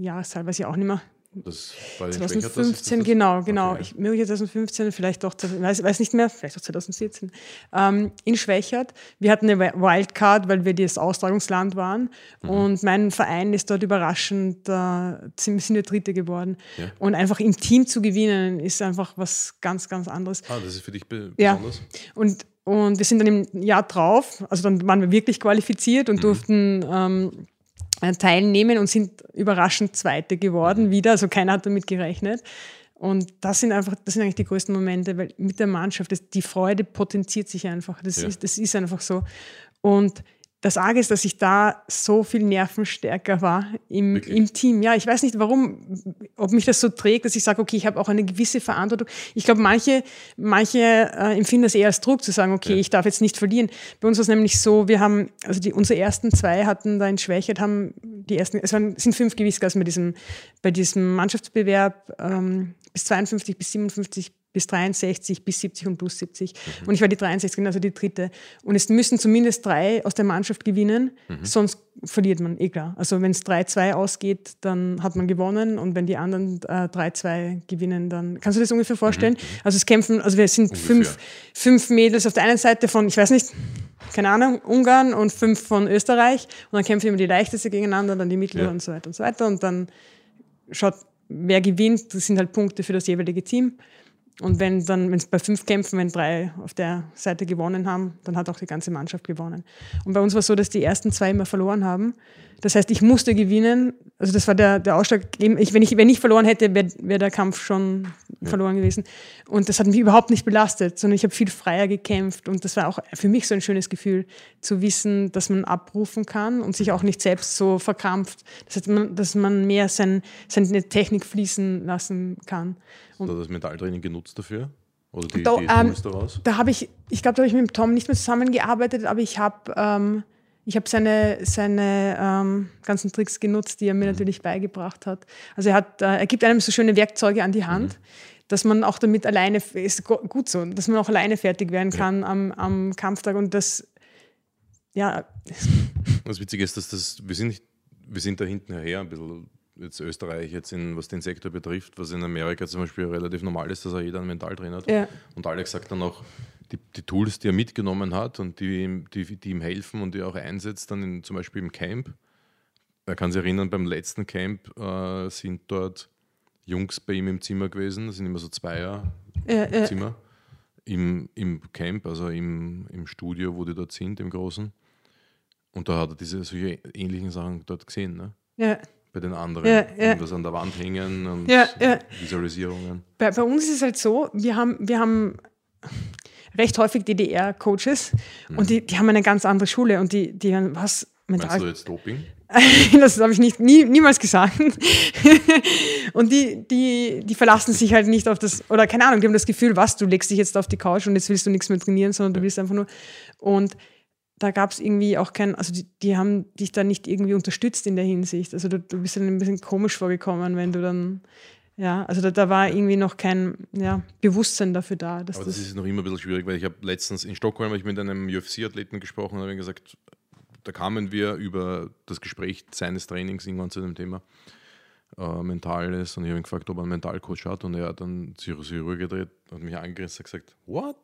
die Jahreszahl weiß ich auch nicht mehr, das 2015, das, genau, genau. Okay. Ich, möglich 2015, vielleicht auch, weiß, weiß nicht mehr, vielleicht auch 2014. Ähm, in Schwächert. Wir hatten eine Wildcard, weil wir das Austragungsland waren. Mhm. Und mein Verein ist dort überraschend, äh, sind wir Dritte geworden. Ja. Und einfach im Team zu gewinnen, ist einfach was ganz, ganz anderes. Ah, das ist für dich be ja. besonders? Und, und wir sind dann im Jahr drauf, also dann waren wir wirklich qualifiziert und mhm. durften ähm, äh, teilnehmen und sind überraschend Zweite geworden wieder. Also keiner hat damit gerechnet. Und das sind einfach, das sind eigentlich die größten Momente, weil mit der Mannschaft, das, die Freude potenziert sich einfach. Das, ja. ist, das ist einfach so. Und das Arge ist, dass ich da so viel nervenstärker war im, im Team. Ja, ich weiß nicht warum, ob mich das so trägt, dass ich sage, okay, ich habe auch eine gewisse Verantwortung. Ich glaube, manche, manche äh, empfinden das eher als Druck, zu sagen, okay, ja. ich darf jetzt nicht verlieren. Bei uns war es nämlich so, wir haben, also die, unsere ersten zwei hatten da in Schwächert, haben die ersten, es waren, sind fünf Gewichtsklassen bei diesem, bei diesem Mannschaftsbewerb, ähm, bis 52 bis 57 bis 63, bis 70 und plus 70. Mhm. Und ich war die 63, also die dritte. Und es müssen zumindest drei aus der Mannschaft gewinnen, mhm. sonst verliert man, eh klar. Also wenn es 3-2 ausgeht, dann hat man gewonnen und wenn die anderen äh, 3-2 gewinnen, dann kannst du dir das ungefähr vorstellen? Mhm. Also es kämpfen, also wir sind fünf, fünf Mädels auf der einen Seite von, ich weiß nicht, keine Ahnung, Ungarn und fünf von Österreich und dann kämpfen immer die leichteste gegeneinander, dann die mittlere ja. und so weiter und so weiter und dann schaut, wer gewinnt, das sind halt Punkte für das jeweilige Team. Und wenn dann, wenn es bei fünf Kämpfen, wenn drei auf der Seite gewonnen haben, dann hat auch die ganze Mannschaft gewonnen. Und bei uns war es so, dass die ersten zwei immer verloren haben. Das heißt, ich musste gewinnen. Also das war der, der Ausschlag. Ich, wenn, ich, wenn ich verloren hätte, wäre wär der Kampf schon ja. verloren gewesen. Und das hat mich überhaupt nicht belastet, sondern ich habe viel freier gekämpft. Und das war auch für mich so ein schönes Gefühl, zu wissen, dass man abrufen kann und sich auch nicht selbst so verkrampft. Das heißt, man, dass man mehr sein, seine Technik fließen lassen kann. Und Hast du das Mentaltraining genutzt dafür? Oder die, da, die ähm, daraus? Da habe ich, ich glaube, da habe ich mit Tom nicht mehr zusammengearbeitet, aber ich habe ähm, ich habe seine, seine ähm, ganzen Tricks genutzt, die er mir mhm. natürlich beigebracht hat. Also er, hat, äh, er gibt einem so schöne Werkzeuge an die Hand, mhm. dass man auch damit alleine, ist gut so, dass man auch alleine fertig werden kann ja. am, am Kampftag und das, ja. Das Witzige ist, dass das, wir sind, nicht, wir sind da hinten her ein bisschen jetzt Österreich jetzt in, was den Sektor betrifft, was in Amerika zum Beispiel relativ normal ist, dass auch jeder einen Mentaltrainer hat. Ja. Und Alex sagt dann auch, die, die, Tools, die er mitgenommen hat und die, die, die ihm helfen und die er auch einsetzt, dann in, zum Beispiel im Camp. Er kann sich erinnern, beim letzten Camp äh, sind dort Jungs bei ihm im Zimmer gewesen, das sind immer so Zweier ja, ja. Zimmer, im, im Camp, also im, im Studio, wo die dort sind, im Großen. Und da hat er diese solche ähnlichen Sachen dort gesehen. Ne? Ja bei den anderen. Ja, ja. Irgendwas an der Wand hängen und ja, ja. Visualisierungen. Bei, bei, uns ist es halt so, wir haben, wir haben recht häufig DDR-Coaches mhm. und die, die haben eine ganz andere Schule und die, die haben was. Meinst du jetzt Doping? das habe ich nicht, nie, niemals gesagt. und die, die, die verlassen sich halt nicht auf das, oder keine Ahnung, die haben das Gefühl, was, du legst dich jetzt auf die Couch und jetzt willst du nichts mehr trainieren, sondern du willst einfach nur. Und da gab es irgendwie auch kein, also die, die, haben dich da nicht irgendwie unterstützt in der Hinsicht. Also du, du bist dann ein bisschen komisch vorgekommen, wenn du dann, ja, also da, da war irgendwie noch kein ja, Bewusstsein dafür da. Aber das, das ist noch immer ein bisschen schwierig, weil ich habe letztens in Stockholm ich mit einem UFC-Athleten gesprochen und habe gesagt, da kamen wir über das Gespräch seines Trainings irgendwann zu dem Thema äh, Mentales und ich habe ihn gefragt, ob er einen Mentalcoach hat und er hat dann sich, gedreht, hat mich angerissen und gesagt, what?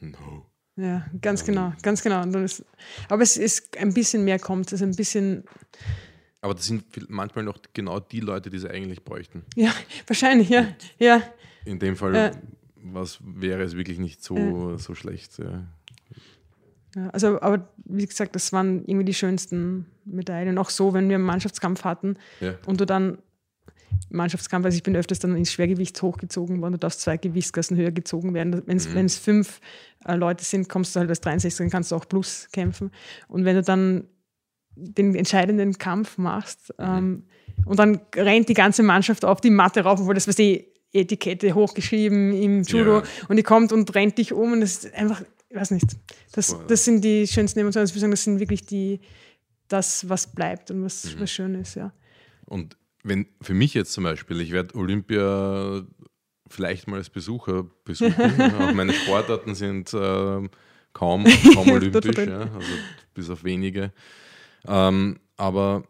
No. Ja, ganz genau, ganz genau. Ist, aber es ist ein bisschen mehr kommt, es ist ein bisschen. Aber das sind manchmal noch genau die Leute, die sie eigentlich bräuchten. Ja, wahrscheinlich, ja. ja. In dem Fall ja. was wäre es wirklich nicht so, ja. so schlecht. Ja. Also, aber wie gesagt, das waren irgendwie die schönsten Medaillen. Auch so, wenn wir einen Mannschaftskampf hatten und du dann Mannschaftskampf, also ich bin öfters dann ins Schwergewicht hochgezogen worden, du darfst zwei Gewichtsklassen höher gezogen werden. Wenn es mhm. fünf äh, Leute sind, kommst du halt als 63, dann kannst du auch Plus kämpfen. Und wenn du dann den entscheidenden Kampf machst mhm. ähm, und dann rennt die ganze Mannschaft auf die Matte rauf, obwohl das, was die Etikette hochgeschrieben im Judo ja. und die kommt und rennt dich um und das ist einfach, ich weiß nicht, das, das sind die schönsten Emotionen. Also das sind wirklich die, das, was bleibt und was, mhm. was schön ist, ja. Und wenn für mich jetzt zum Beispiel, ich werde Olympia vielleicht mal als Besucher besuchen. auch meine Sportarten sind äh, kaum, kaum olympisch, ja, also bis auf wenige. Ähm, aber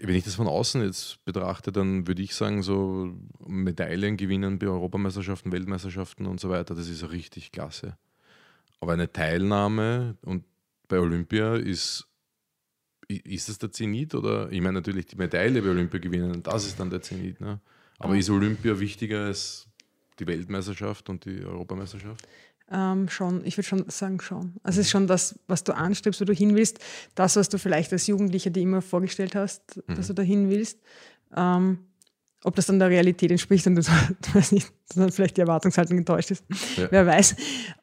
wenn ich das von außen jetzt betrachte, dann würde ich sagen, so Medaillen gewinnen bei Europameisterschaften, Weltmeisterschaften und so weiter, das ist richtig klasse. Aber eine Teilnahme und bei Olympia ist ist das der Zenit oder ich meine natürlich die Medaille bei Olympia gewinnen, das ist dann der Zenit. Ne? Aber ist Olympia wichtiger als die Weltmeisterschaft und die Europameisterschaft? Ähm, schon, ich würde schon sagen, schon. Also es ist schon das, was du anstrebst, wo du hin willst, das, was du vielleicht als Jugendlicher dir immer vorgestellt hast, mhm. dass du dahin willst. Ähm, ob das dann der Realität entspricht und du, du weißt nicht, dann vielleicht die Erwartungshaltung enttäuscht ist. Ja. Wer weiß.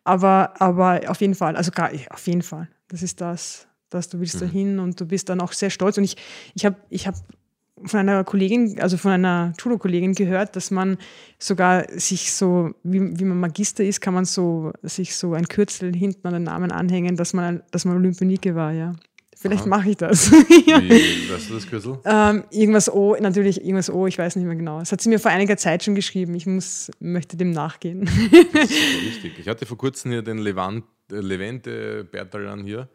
Aber, aber auf jeden Fall, also auf jeden Fall. Das ist das, dass du willst mhm. dahin und du bist dann auch sehr stolz. Und ich, ich habe ich hab von einer Kollegin, also von einer Judo-Kollegin gehört, dass man sogar sich so, wie, wie man Magister ist, kann man so sich so ein Kürzel hinten an den Namen anhängen, dass man, dass man Olympionike war, ja. Vielleicht mache ich das. Wie, weißt du das Kürzel? Ähm, irgendwas O, natürlich irgendwas O, ich weiß nicht mehr genau. Das hat sie mir vor einiger Zeit schon geschrieben. Ich muss, möchte dem nachgehen. Das ist richtig. Ich hatte vor kurzem hier den Levant, äh, Levente Bertalan hier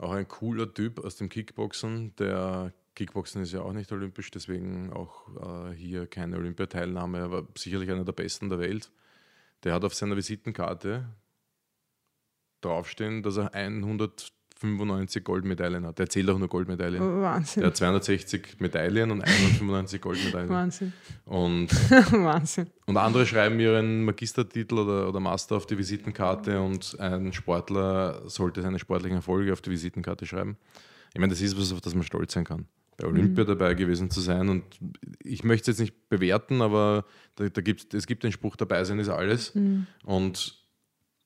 auch ein cooler Typ aus dem Kickboxen. Der Kickboxen ist ja auch nicht olympisch, deswegen auch äh, hier keine Olympiateilnahme, aber sicherlich einer der besten der Welt. Der hat auf seiner Visitenkarte draufstehen, dass er 100 95 Goldmedaillen hat. Der zählt auch nur Goldmedaillen. Oh, Wahnsinn. Der hat 260 Medaillen und 195 Goldmedaillen. Wahnsinn. Und, Wahnsinn. Und andere schreiben ihren Magistertitel oder, oder Master auf die Visitenkarte und ein Sportler sollte seine sportlichen Erfolge auf die Visitenkarte schreiben. Ich meine, das ist was, auf das man stolz sein kann. Bei Olympia mhm. dabei gewesen zu sein. Und ich möchte es jetzt nicht bewerten, aber da, da gibt, es gibt den Spruch, dabei sein ist alles. Mhm. Und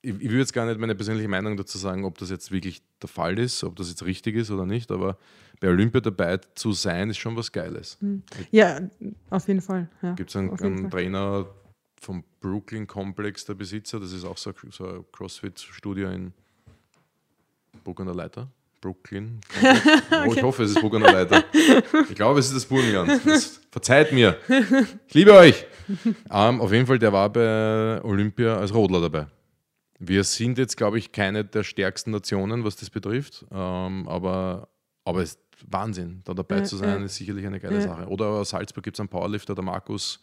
ich, ich will jetzt gar nicht meine persönliche Meinung dazu sagen, ob das jetzt wirklich der Fall ist, ob das jetzt richtig ist oder nicht, aber bei Olympia dabei zu sein, ist schon was Geiles. Hm. Ja, auf jeden Fall. Ja, Gibt es einen, einen Trainer vom Brooklyn Complex, der Besitzer, das ist auch so, so ein CrossFit-Studio in Burg an der Leiter. Brooklyn. okay. Oh, ich hoffe, es ist Burg an der Leiter. Ich glaube, es ist das Burgenland. Das, verzeiht mir. Ich liebe euch. Um, ähm, auf jeden Fall, der war bei Olympia als Rodler dabei. Wir sind jetzt, glaube ich, keine der stärksten Nationen, was das betrifft. Ähm, aber, aber es ist Wahnsinn, da dabei ja, zu sein, ja. ist sicherlich eine geile ja. Sache. Oder aus Salzburg gibt es einen Powerlifter, der Markus.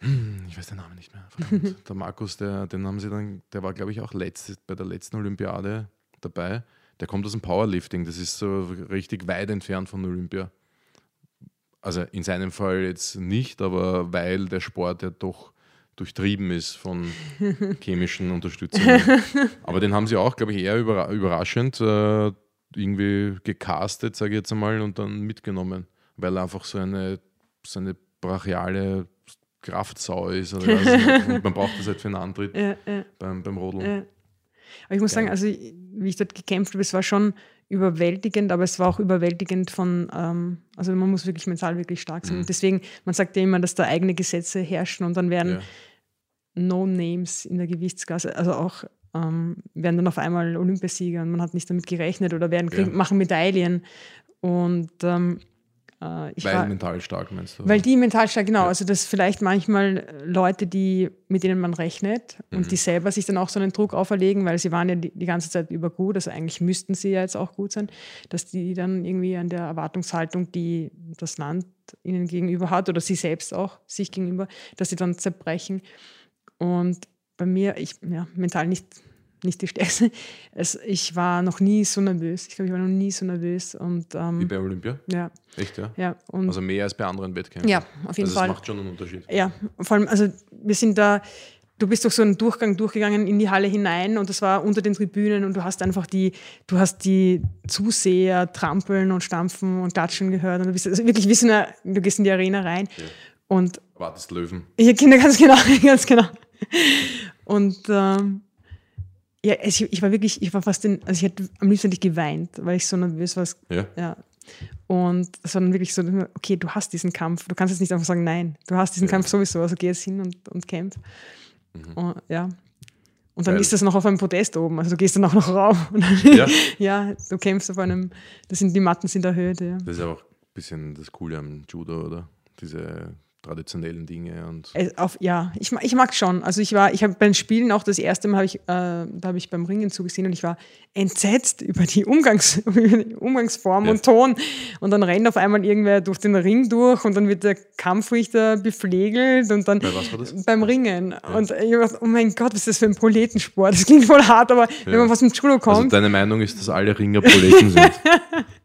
Hm, ich weiß den Namen nicht mehr. Verdammt. der Markus, der, den haben sie dann, der war, glaube ich, auch letzte, bei der letzten Olympiade dabei. Der kommt aus dem Powerlifting. Das ist so richtig weit entfernt von Olympia. Also in seinem Fall jetzt nicht, aber weil der Sport ja doch durchtrieben ist von chemischen Unterstützungen. Aber den haben sie auch, glaube ich, eher überraschend äh, irgendwie gecastet, sage ich jetzt einmal, und dann mitgenommen, weil er einfach so eine, so eine brachiale Kraftsau ist. und man braucht das halt für einen Antritt ja, ja. Beim, beim Rodeln. Ja. Aber ich muss Geil. sagen, also wie ich dort gekämpft habe, es war schon überwältigend, aber es war auch überwältigend von, ähm, also man muss wirklich mental wirklich stark sein. Mhm. Deswegen, man sagt ja immer, dass da eigene Gesetze herrschen und dann werden. No-Names in der Gewichtsklasse, also auch ähm, werden dann auf einmal Olympiasieger und man hat nicht damit gerechnet oder werden kriegen, ja. machen Medaillen. Und ähm, Äh, weil war, mental stark meinst du? Weil die mental stark, genau. Ja. Also dass vielleicht manchmal Leute, die, mit denen man rechnet mhm. und die selber sich dann auch so einen Druck auferlegen, weil sie waren ja die, die, ganze Zeit über gut, also eigentlich müssten sie ja jetzt auch gut sein, dass die dann irgendwie an der Erwartungshaltung, die das Land ihnen gegenüber hat oder sie selbst auch sich gegenüber, dass sie dann zerbrechen. Und bei mir, ich, ja, mental nicht nicht die stärkste. Es, ich war noch nie so nervös. Ich glaube, ich war noch nie so nervös. Und, ähm, Wie bei Olympia? Ja. Echt, ja? ja und also mehr als bei anderen Wettkämpfen? Ja, auf jeden also Fall. Das macht schon einen Unterschied. Ja, vor allem, also wir sind da, du bist durch so einen Durchgang durchgegangen in die Halle hinein und das war unter den Tribünen und du hast einfach die, du hast die Zuseher trampeln und stampfen und klatschen gehört und du bist also wirklich eine, du gehst in die Arena rein ja. und wartest Löwen. Ja, Kinder, ganz genau, ganz genau. Und ähm, ja, ich, ich, war wirklich, ich war fast in, also ich hätte am liebsten nicht geweint, weil ich so nervös war. Ja. ja. Und es war dann wirklich so, okay, du hast diesen Kampf. Du kannst jetzt nicht einfach sagen, nein, du hast diesen ja. Kampf sowieso, also geh jetzt hin und, und kämpf. Mhm. Und, ja. Und dann Geil. ist das noch auf einem Podest oben, also du gehst dann auch noch rauf. ja. ja, du kämpfst auf einem, das sind die Matten sind erhöht. Ja. Das ist ja auch ein bisschen das Coole am Judo, oder? Diese traditionellen Dinge und auf, ja, ich, ich mag schon. Also ich war, ich habe beim Spielen auch das erste Mal habe ich, äh, da habe ich beim Ringen zugesehen und ich war entsetzt über die, Umgangs, über die Umgangsform ja. und Ton. Und dann rennt auf einmal irgendwer durch den Ring durch und dann wird der Kampfrichter beflegelt und dann Bei beim Ringen. Ja. Und ich dachte, oh mein Gott, was ist das für ein Proletensport? Das klingt voll hart, aber ja. wenn man was dem Judo kommt. Also deine Meinung ist, dass alle Ringer Proleten sind?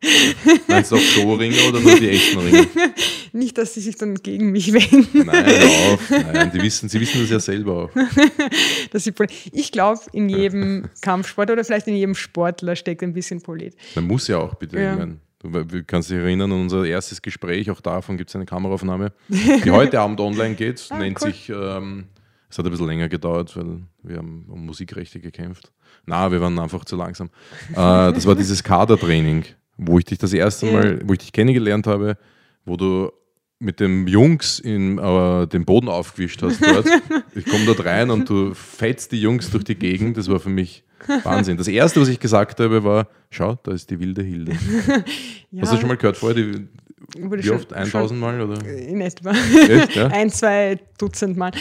Meinst du auch Show-Ringer oder nur die echten Ringer? Nicht, dass sie sich dann gegen mich wenden. Nein, auf. Nein, die wissen, sie wissen das ja selber auch. ich glaube, in jedem Kampfsport oder vielleicht in jedem Sportler steckt ein bisschen Polit. Man muss ja auch, bitte. Ja. Ich mein, du kannst dich erinnern an unser erstes Gespräch, auch davon gibt es eine Kameraaufnahme, die heute Abend online geht, ah, nennt cool. sich, ähm, es hat ein bisschen länger gedauert, weil wir haben um Musikrechte gekämpft. Na, wir waren einfach zu langsam. Äh, das war dieses Kadertraining, wo ich dich das erste Mal, wo ich dich kennengelernt habe, wo du mit den Jungs in, äh, den Boden aufgewischt hast dort. ich komme dort rein und du fetzt die Jungs durch die Gegend. Das war für mich Wahnsinn. Das erste, was ich gesagt habe, war: Schau, da ist die wilde Hilde. ja. Hast du schon mal gehört vorher? Die, wie schon, oft? 1000 Mal? Oder? In etwa. Echt, ja? Ein, zwei Dutzend Mal.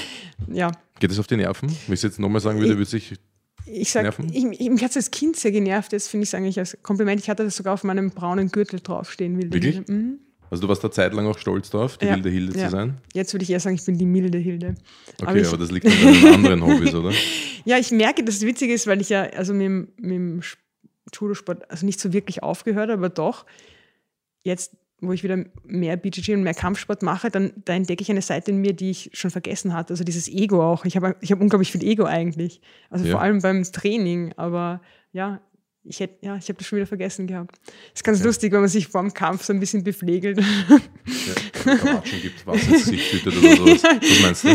Ja. Geht es auf die Nerven? Wenn ich es jetzt nochmal sagen würde, würde sich. Ich sag, ich, ich, mich hat es als Kind sehr genervt, das finde ich eigentlich als Kompliment. Ich hatte das sogar auf meinem braunen Gürtel draufstehen. Wilde Wirklich? Mhm. Also du warst da zeitlang auch stolz drauf, die ja, wilde Hilde ja. zu sein? Jetzt würde ich eher sagen, ich bin die milde Hilde. Okay, aber, ich, aber das liegt an deinen anderen Hobbys, oder? Ja, ich merke, dass es witzig ist, weil ich ja also mit, mit dem Judo-Sport also nicht so wirklich aufgehört habe, aber doch jetzt, wo ich wieder mehr BJJ und mehr Kampfsport mache, dann da entdecke ich eine Seite in mir, die ich schon vergessen hatte. Also dieses Ego auch. Ich habe ich hab unglaublich viel Ego eigentlich. Also ja. vor allem beim Training. Aber ja, ich hätte, ja, ich habe das schon wieder vergessen gehabt. Das ist ganz ja. lustig, wenn man sich vor dem Kampf so ein bisschen beflegelt. Ja, gibt, was es sich schüttet oder sowas. Was meinst du?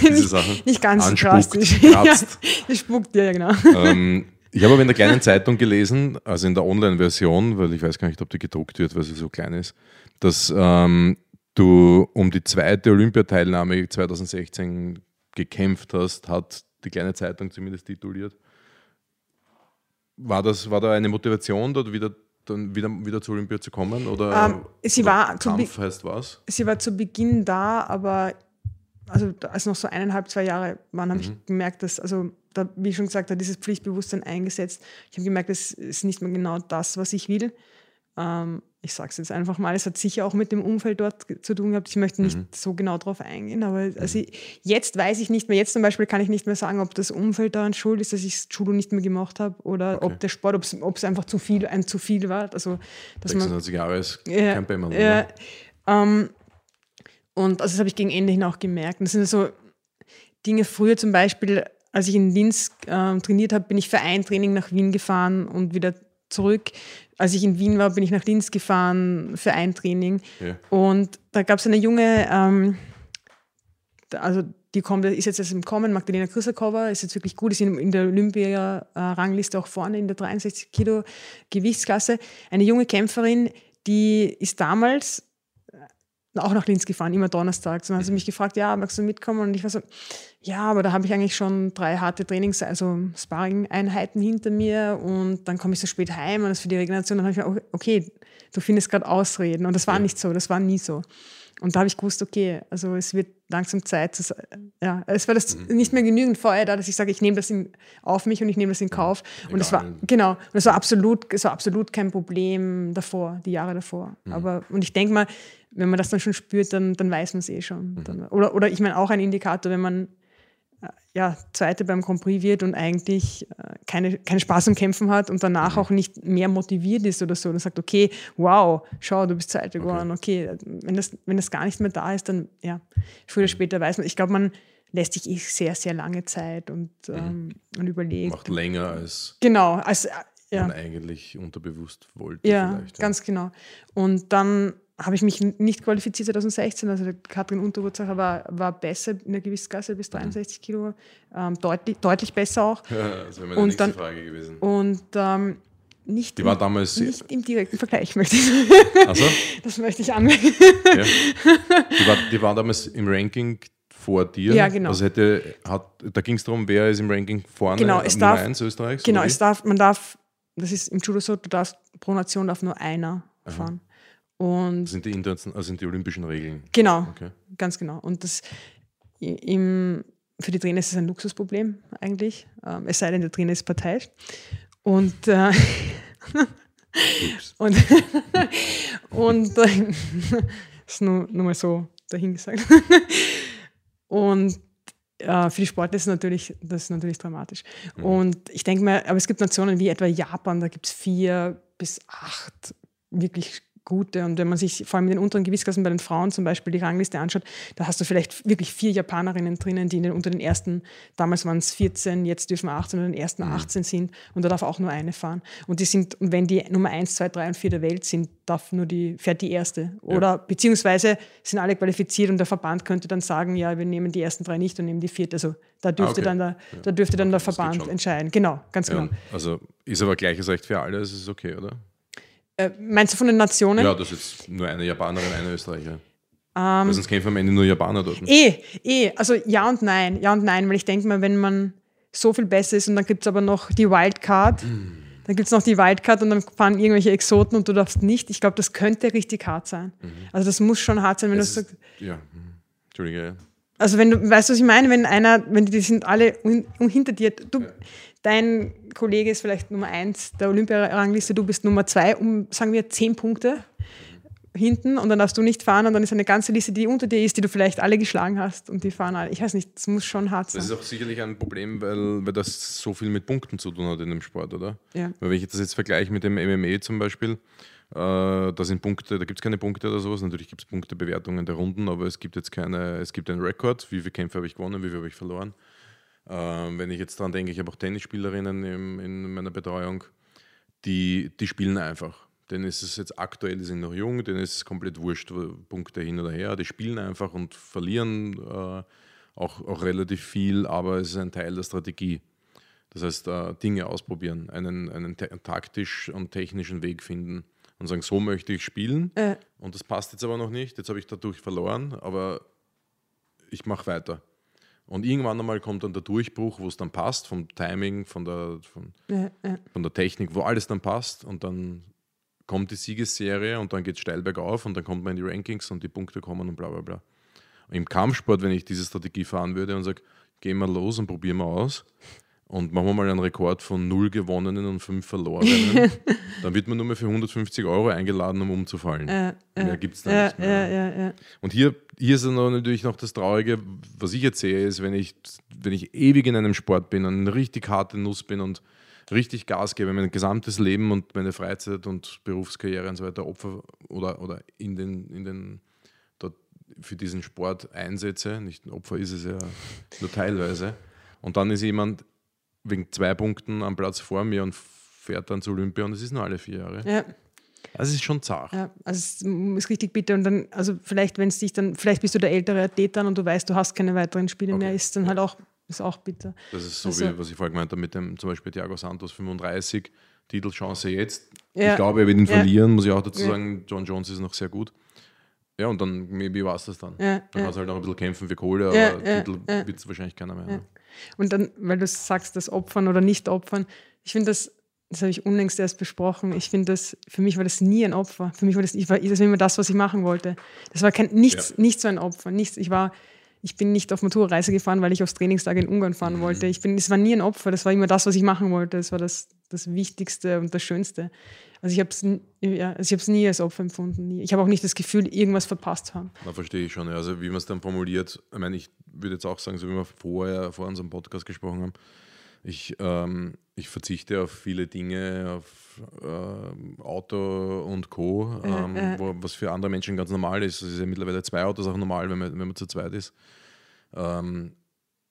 Diese nicht, Sachen? Nicht ganz Anspuckt, drastisch. Kratzt. Ja, spuckt, ja, genau. Ähm, ich habe aber in der kleinen Zeitung gelesen, also in der Online-Version, weil ich weiß gar nicht, ob die gedruckt wird, weil sie so klein ist, dass ähm, du um die zweite Olympiateilnahme 2016 gekämpft hast, hat die kleine Zeitung zumindest tituliert. War, das, war da eine Motivation, dort wieder, dann wieder, wieder zur Olympia zu kommen? Oder, ähm, sie oder war Kampf heißt was? Sie war zu Beginn da, aber also als noch so eineinhalb, zwei Jahre waren, habe mhm. ich gemerkt, dass, also da, wie ich schon gesagt habe, dieses Pflichtbewusstsein eingesetzt. Ich habe gemerkt, das ist nicht mehr genau das, was ich will. Ähm, ich sage es jetzt einfach mal, es hat sicher auch mit dem Umfeld dort zu tun gehabt. Ich möchte nicht mhm. so genau darauf eingehen, aber mhm. also jetzt weiß ich nicht mehr, jetzt zum Beispiel kann ich nicht mehr sagen, ob das Umfeld daran schuld ist, dass ich Judo nicht mehr gemacht habe oder okay. ob der Sport, ob es einfach zu viel, ein zu viel war. Also, dass 96 man, Jahre ist äh, kein Bämmerl. Äh, ähm, und also das habe ich gegen Ende hin auch gemerkt. Und das sind so Dinge früher zum Beispiel, als ich in Linz äh, trainiert habe, bin ich für ein Training nach Wien gefahren und wieder zurück. Als ich in Wien war, bin ich nach Linz gefahren für ein Training. Ja. Und da gab es eine junge, ähm, also die kommt, ist jetzt im Kommen, Magdalena Krysakova, ist jetzt wirklich gut, ist in, in der Olympia-Rangliste auch vorne in der 63 Kilo Gewichtsklasse. Eine junge Kämpferin, die ist damals auch nach Linz gefahren, immer donnerstags. Und dann hat sie mich gefragt, ja, magst du mitkommen? Und ich war so, ja, aber da habe ich eigentlich schon drei harte Trainings, also Sparring-Einheiten hinter mir und dann komme ich so spät heim und das für die Regeneration. Dann habe ich mir, okay, du findest gerade Ausreden. Und das war nicht so, das war nie so. Und da habe ich gewusst, okay, also es wird langsam Zeit. Zu, ja, es war das mhm. nicht mehr genügend Feuer da, dass ich sage, ich nehme das in, auf mich und ich nehme das in Kauf. Und es war genau, und es war absolut, es war absolut kein Problem davor, die Jahre davor. Mhm. Aber und ich denke mal, wenn man das dann schon spürt, dann, dann weiß man es eh schon. Mhm. Dann, oder, oder ich meine auch ein Indikator, wenn man äh, ja, Zweite beim Grand Prix wird und eigentlich äh, keine, keinen Spaß am Kämpfen hat und danach mhm. auch nicht mehr motiviert ist oder so und sagt, okay, wow, schau, du bist Zweite geworden, okay. okay. Wenn, das, wenn das gar nicht mehr da ist, dann ja, früher oder später weiß man, ich glaube, man lässt sich eh sehr, sehr lange Zeit und, mhm. ähm, und überlegt. Macht länger als, genau, als ja. man eigentlich unterbewusst wollte. Ja, ja, ganz genau. Und dann habe ich mich nicht qualifiziert 2016. Also Katrin Unterwurzacher war, war besser in der Gewichtsklasse bis 63 mhm. Kilo, ähm, deutlich, deutlich besser auch. Ja, das wäre meine und nächste dann, Frage gewesen. Und ähm, nicht, die war damals nicht im direkten Vergleich, möchte ich sagen. Also? Das möchte ich anmerken. Ja. Die, war, die war damals im Ranking vor dir. Ja, genau. Also hätte, hat, da ging es darum, wer ist im Ranking vorne, genau, es Nummer darf, 1 Österreichs? Genau, es darf, man darf, das ist im Judo so, du darfst pro Nation darf nur einer Aha. fahren. Und das sind die, Interna also sind die olympischen Regeln. Genau, okay. ganz genau. Und das im, für die Trainer ist es ein Luxusproblem eigentlich, ähm, es sei denn, der Trainer ist parteiisch. Und, äh, und, und äh, ist nur, nur mal so dahingesagt. und äh, für die Sportler ist natürlich, das ist natürlich dramatisch. Mhm. Und ich denke mal, aber es gibt Nationen wie etwa Japan, da gibt es vier bis acht wirklich gute. Und wenn man sich vor allem in den unteren Gewichtsklassen bei den Frauen zum Beispiel die Rangliste anschaut, da hast du vielleicht wirklich vier Japanerinnen drinnen, die den, unter den ersten, damals waren es 14, jetzt dürfen 18 oder den ersten 18 mhm. sind und da darf auch nur eine fahren. Und die sind, und wenn die Nummer 1, 2, 3 und 4 der Welt sind, darf nur die, fährt die erste. Oder ja. beziehungsweise sind alle qualifiziert und der Verband könnte dann sagen, ja, wir nehmen die ersten drei nicht und nehmen die vierte. Also da dürfte ah, okay. dann der, ja. da dürfte dann der Verband entscheiden. Genau, ganz ja. genau. Also ist aber gleiches Recht für alle, das ist okay, oder? Äh, meinst du von den Nationen? Ja, das ist jetzt nur eine Japanerin, eine Österreicher. Weil sonst kämpfen am Ende nur Japaner dort. Eh, eh, also ja und nein, ja und nein, weil ich denke mal, wenn man so viel besser ist und dann gibt es aber noch die Wildcard, mm. dann gibt es noch die Wildcard und dann fahren irgendwelche Exoten und du darfst nicht. Ich glaube, das könnte richtig hart sein. Mhm. Also das muss schon hart sein, wenn es du sagst. Ja, Entschuldige. Ja. Also wenn du, weißt du, was ich meine? Wenn einer, wenn die sind alle hinter dir, du, ja dein Kollege ist vielleicht Nummer eins der Olympiarangliste, du bist Nummer zwei, um, sagen wir, zehn Punkte hinten und dann darfst du nicht fahren und dann ist eine ganze Liste, die unter dir ist, die du vielleicht alle geschlagen hast und die fahren alle. Ich weiß nicht, das muss schon hart sein. Das ist auch sicherlich ein Problem, weil, weil das so viel mit Punkten zu tun hat in dem Sport, oder? Ja. Weil wenn ich das jetzt vergleiche mit dem MMA zum Beispiel, äh, da sind Punkte, da gibt es keine Punkte oder sowas. Natürlich gibt es Punktebewertungen der Runden, aber es gibt jetzt keine, es gibt einen Rekord, wie viele Kämpfe habe ich gewonnen, wie viele habe ich verloren. Ähm, wenn ich jetzt daran denke, ich habe auch Tennisspielerinnen im, in meiner Betreuung, die, die spielen einfach. Denen ist es jetzt aktuell, die sind noch jung, denen ist es komplett wurscht, Punkte hin oder her. Die spielen einfach und verlieren äh, auch, auch relativ viel, aber es ist ein Teil der Strategie. Das heißt, äh, Dinge ausprobieren, einen, einen taktisch und technischen Weg finden und sagen, so möchte ich spielen. Äh. Und das passt jetzt aber noch nicht. Jetzt habe ich dadurch verloren, aber ich mache weiter. Und irgendwann einmal kommt dann der Durchbruch, wo es dann passt, vom Timing, von der, von, ja, ja. von der Technik, wo alles dann passt. Und dann kommt die Siegesserie und dann geht es steil bergauf und dann kommt man in die Rankings und die Punkte kommen und bla bla bla. Im Kampfsport, wenn ich diese Strategie fahren würde und sage, gehen wir los und probieren wir aus, und machen wir mal einen Rekord von null gewonnenen und fünf verlorenen, dann wird man nur mehr für 150 Euro eingeladen, um umzufallen. Äh, äh, mehr gibt es da äh, nicht mehr. Und hier, hier ist natürlich noch das Traurige, was ich jetzt sehe, ist, wenn ich, wenn ich ewig in einem Sport bin, eine richtig harte Nuss bin und richtig Gas gebe, mein gesamtes Leben und meine Freizeit und Berufskarriere und so weiter Opfer oder, oder in den, in den dort für diesen Sport einsetze, nicht ein Opfer ist es ja nur teilweise. Und dann ist jemand wegen zwei Punkten am Platz vor mir und fährt dann zu Olympia und es ist nur alle vier Jahre. Ja. Also es ist schon zart. Ja, also es ist richtig bitter. Und dann, also vielleicht, wenn es dich dann, vielleicht bist du der ältere Athlet dann und du weißt, du hast keine weiteren Spiele okay. mehr, ist dann halt auch, ist auch bitter. Das ist so also, wie, was ich vorher gemeint habe, mit dem zum Beispiel Thiago Santos 35, Titelchance jetzt. Ja. Ich glaube, er wird ihn ja. verlieren, muss ich auch dazu sagen. John Jones ist noch sehr gut. Ja, und dann, maybe war es das dann. Ja, dann ja. kannst du halt noch ein bisschen kämpfen für Kohle, aber ja, Titel ja. wird es wahrscheinlich keiner mehr. Ne? Und dann, weil du sagst, das Opfern oder nicht Opfern, ich finde das das habe ich unlängst erst besprochen. Ich finde das, für mich war das nie ein Opfer. Für mich war das, ich war, das war immer das, was ich machen wollte. Das war kein, nichts, ja. nicht so ein Opfer. Nichts. Ich war, ich bin nicht auf Maturreise gefahren, weil ich aufs Trainingstag in Ungarn fahren wollte. Ich bin, es war nie ein Opfer. Das war immer das, was ich machen wollte. Das war das, das Wichtigste und das Schönste. Also ich habe es ja, also nie als Opfer empfunden. Nie. Ich habe auch nicht das Gefühl, irgendwas verpasst zu haben. Na, verstehe ich schon. Ja. Also wie man es dann formuliert, ich meine, ich würde jetzt auch sagen, so wie wir vorher vor unserem Podcast gesprochen haben, ich, ähm, ich verzichte auf viele Dinge, auf äh, Auto und Co., ähm, äh, äh. Wo, was für andere Menschen ganz normal ist. Es ist ja mittlerweile zwei Autos auch normal, wenn man, wenn man zu zweit ist. Ähm,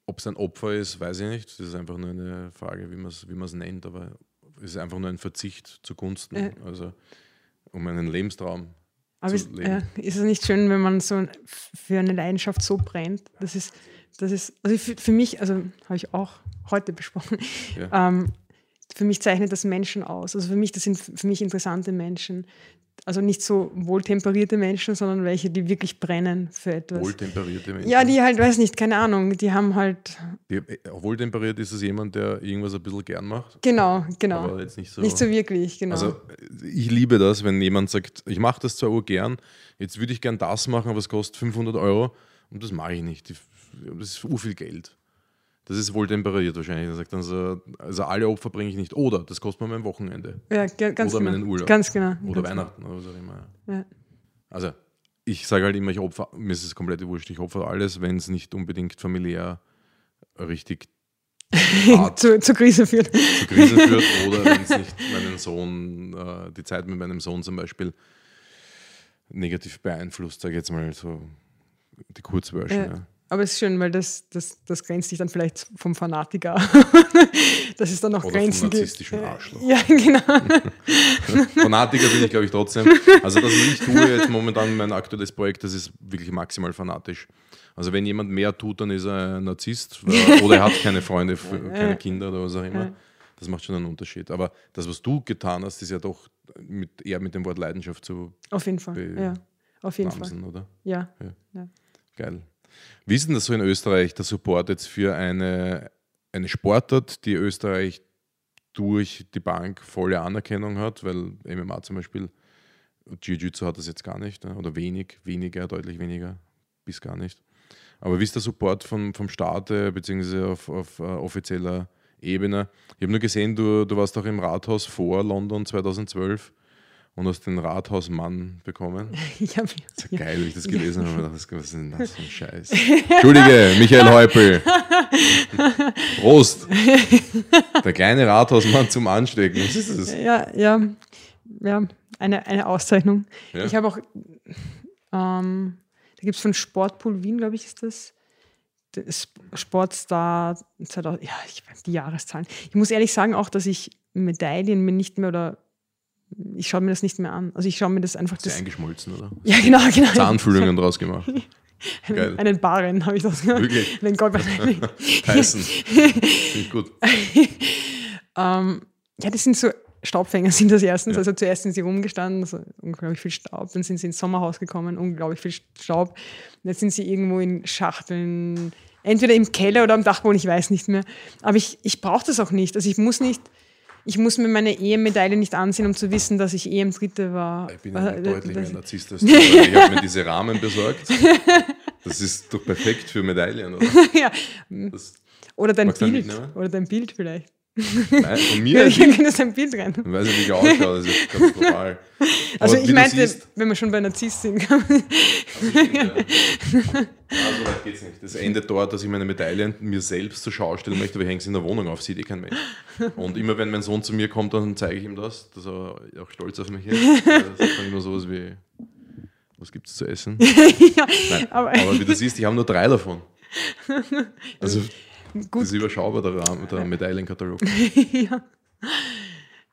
Ob es ein Opfer ist, weiß ich nicht. Das ist einfach nur eine Frage, wie man es wie nennt, aber es ist einfach nur ein Verzicht zugunsten, also um einen Lebenstraum aber ist, äh, ist, es nicht schön, wenn man so für eine Leidenschaft so brennt? Das ist, das ist, also für, für mich, also habe ich auch heute besprochen. Ja. Ähm, für mich zeichnet das Menschen aus. Also für mich, das sind für mich interessante Menschen. Also nicht so wohltemperierte Menschen, sondern welche, die wirklich brennen für etwas. Wohltemperierte Menschen? Ja, die halt, weiß nicht, keine Ahnung, die haben halt. Die, äh, wohltemperiert ist es jemand, der irgendwas ein bisschen gern macht? Genau, genau. Aber jetzt nicht so. Nicht so wirklich, genau. Also ich liebe das, wenn jemand sagt, ich mache das zwar gern, jetzt würde ich gern das machen, aber es kostet 500 Euro und das mache ich nicht. Das ist ur viel Geld. Das ist wohl temperiert wahrscheinlich. Er sagt dann so, also alle Opfer bringe ich nicht. Oder das kostet mir mein Wochenende. Ja, ganz oder genau. meinen Urlaub. Ganz genau. Oder ganz Weihnachten genau. oder so immer. Ja. Also ich sage halt immer, ich opfer, mir ist es komplett wurscht, ich opfer alles, wenn es nicht unbedingt familiär richtig zu, zur Krise führt. Zur Krise führt oder wenn es nicht meinen Sohn, äh, die Zeit mit meinem Sohn zum Beispiel negativ beeinflusst, sage ich jetzt mal so die Kurzversion. Ja. Ja. Aber es ist schön, weil das, das, das grenzt sich dann vielleicht vom Fanatiker. das ist dann noch Oder Grenzen. Vom narzisstischen Arschloch. Ja, genau. Fanatiker bin ich, glaube ich, trotzdem. Also, das, was ich tue jetzt momentan, mein aktuelles Projekt, das ist wirklich maximal fanatisch. Also, wenn jemand mehr tut, dann ist er ein Narzisst oder er hat keine Freunde, keine Kinder oder was auch immer. Das macht schon einen Unterschied. Aber das, was du getan hast, ist ja doch mit, eher mit dem Wort Leidenschaft zu. Auf jeden Fall. Ja. Auf jeden Fall. Oder? Ja. ja. ja. Geil. Wie ist denn das so in Österreich, der Support jetzt für eine, eine Sportart, die Österreich durch die Bank volle Anerkennung hat, weil MMA zum Beispiel, Jiu-Jitsu hat das jetzt gar nicht ne? oder wenig, weniger, deutlich weniger, bis gar nicht. Aber wie ist der Support vom, vom Staat bzw. auf, auf uh, offizieller Ebene? Ich habe nur gesehen, du, du warst auch im Rathaus vor London 2012 und hast den Rathausmann bekommen. Ich hab, das ist ja geil, wie ich das gelesen habe. was ist denn das für ein Scheiß? Entschuldige, Michael Häupl. Prost. Der kleine Rathausmann zum Anstecken. Was ist das? Ja, ja, ja eine, eine Auszeichnung. Ja. Ich habe auch, ähm, da gibt es von Sportpool Wien, glaube ich, ist das. Sportstar 2000, ja, ich weiß die Jahreszahlen. Ich muss ehrlich sagen auch, dass ich Medaillen mir nicht mehr oder ich schaue mir das nicht mehr an. Also ich schaue mir das einfach. Das eingeschmolzen, oder? Ja, genau, genau. Zahnfüllungen draus gemacht. einen, einen Barren habe ich das gemacht. Wirklich? Den Tyson. Finde ich gut. ähm, ja, das sind so Staubfänger sind das erstens. Ja. Also zuerst sind sie rumgestanden, also unglaublich viel Staub. Dann sind sie ins Sommerhaus gekommen, unglaublich viel Staub. jetzt sind sie irgendwo in Schachteln, entweder im Keller oder am Dachboden, ich weiß nicht mehr. Aber ich, ich brauche das auch nicht. Also ich muss nicht ich muss mir meine EM-Medaille nicht ansehen, um zu wissen, dass ich EM-Dritte war. Ich bin ja äh, deutlich mehr Narzisst als du. Ich habe mir diese Rahmen besorgt. Das ist doch perfekt für Medaillen, oder? ja. Das oder dein Bild. Oder dein Bild vielleicht. Nein, von mir? Ich kann das ein Bild rein. Ich weiß nicht, wie ich ausschaue, das ist normal. Also ich meinte, wenn wir schon bei Narzisst sind. also, ja. ah, so weit geht's nicht. Das endet dort, dass ich meine Medaillen mir selbst zur Schau stellen möchte, aber ich hänge sie in der Wohnung auf, sieht eh kein Mensch. Und immer wenn mein Sohn zu mir kommt, dann zeige ich ihm das, dass er auch stolz auf mich ist. Das ist dann immer sowas wie, was gibt es zu essen? ja, Nein, aber, aber wie du siehst, ich habe nur drei davon. Also Gut. Das ist überschaubar, der, Rahmen, der Medaillenkatalog. ja.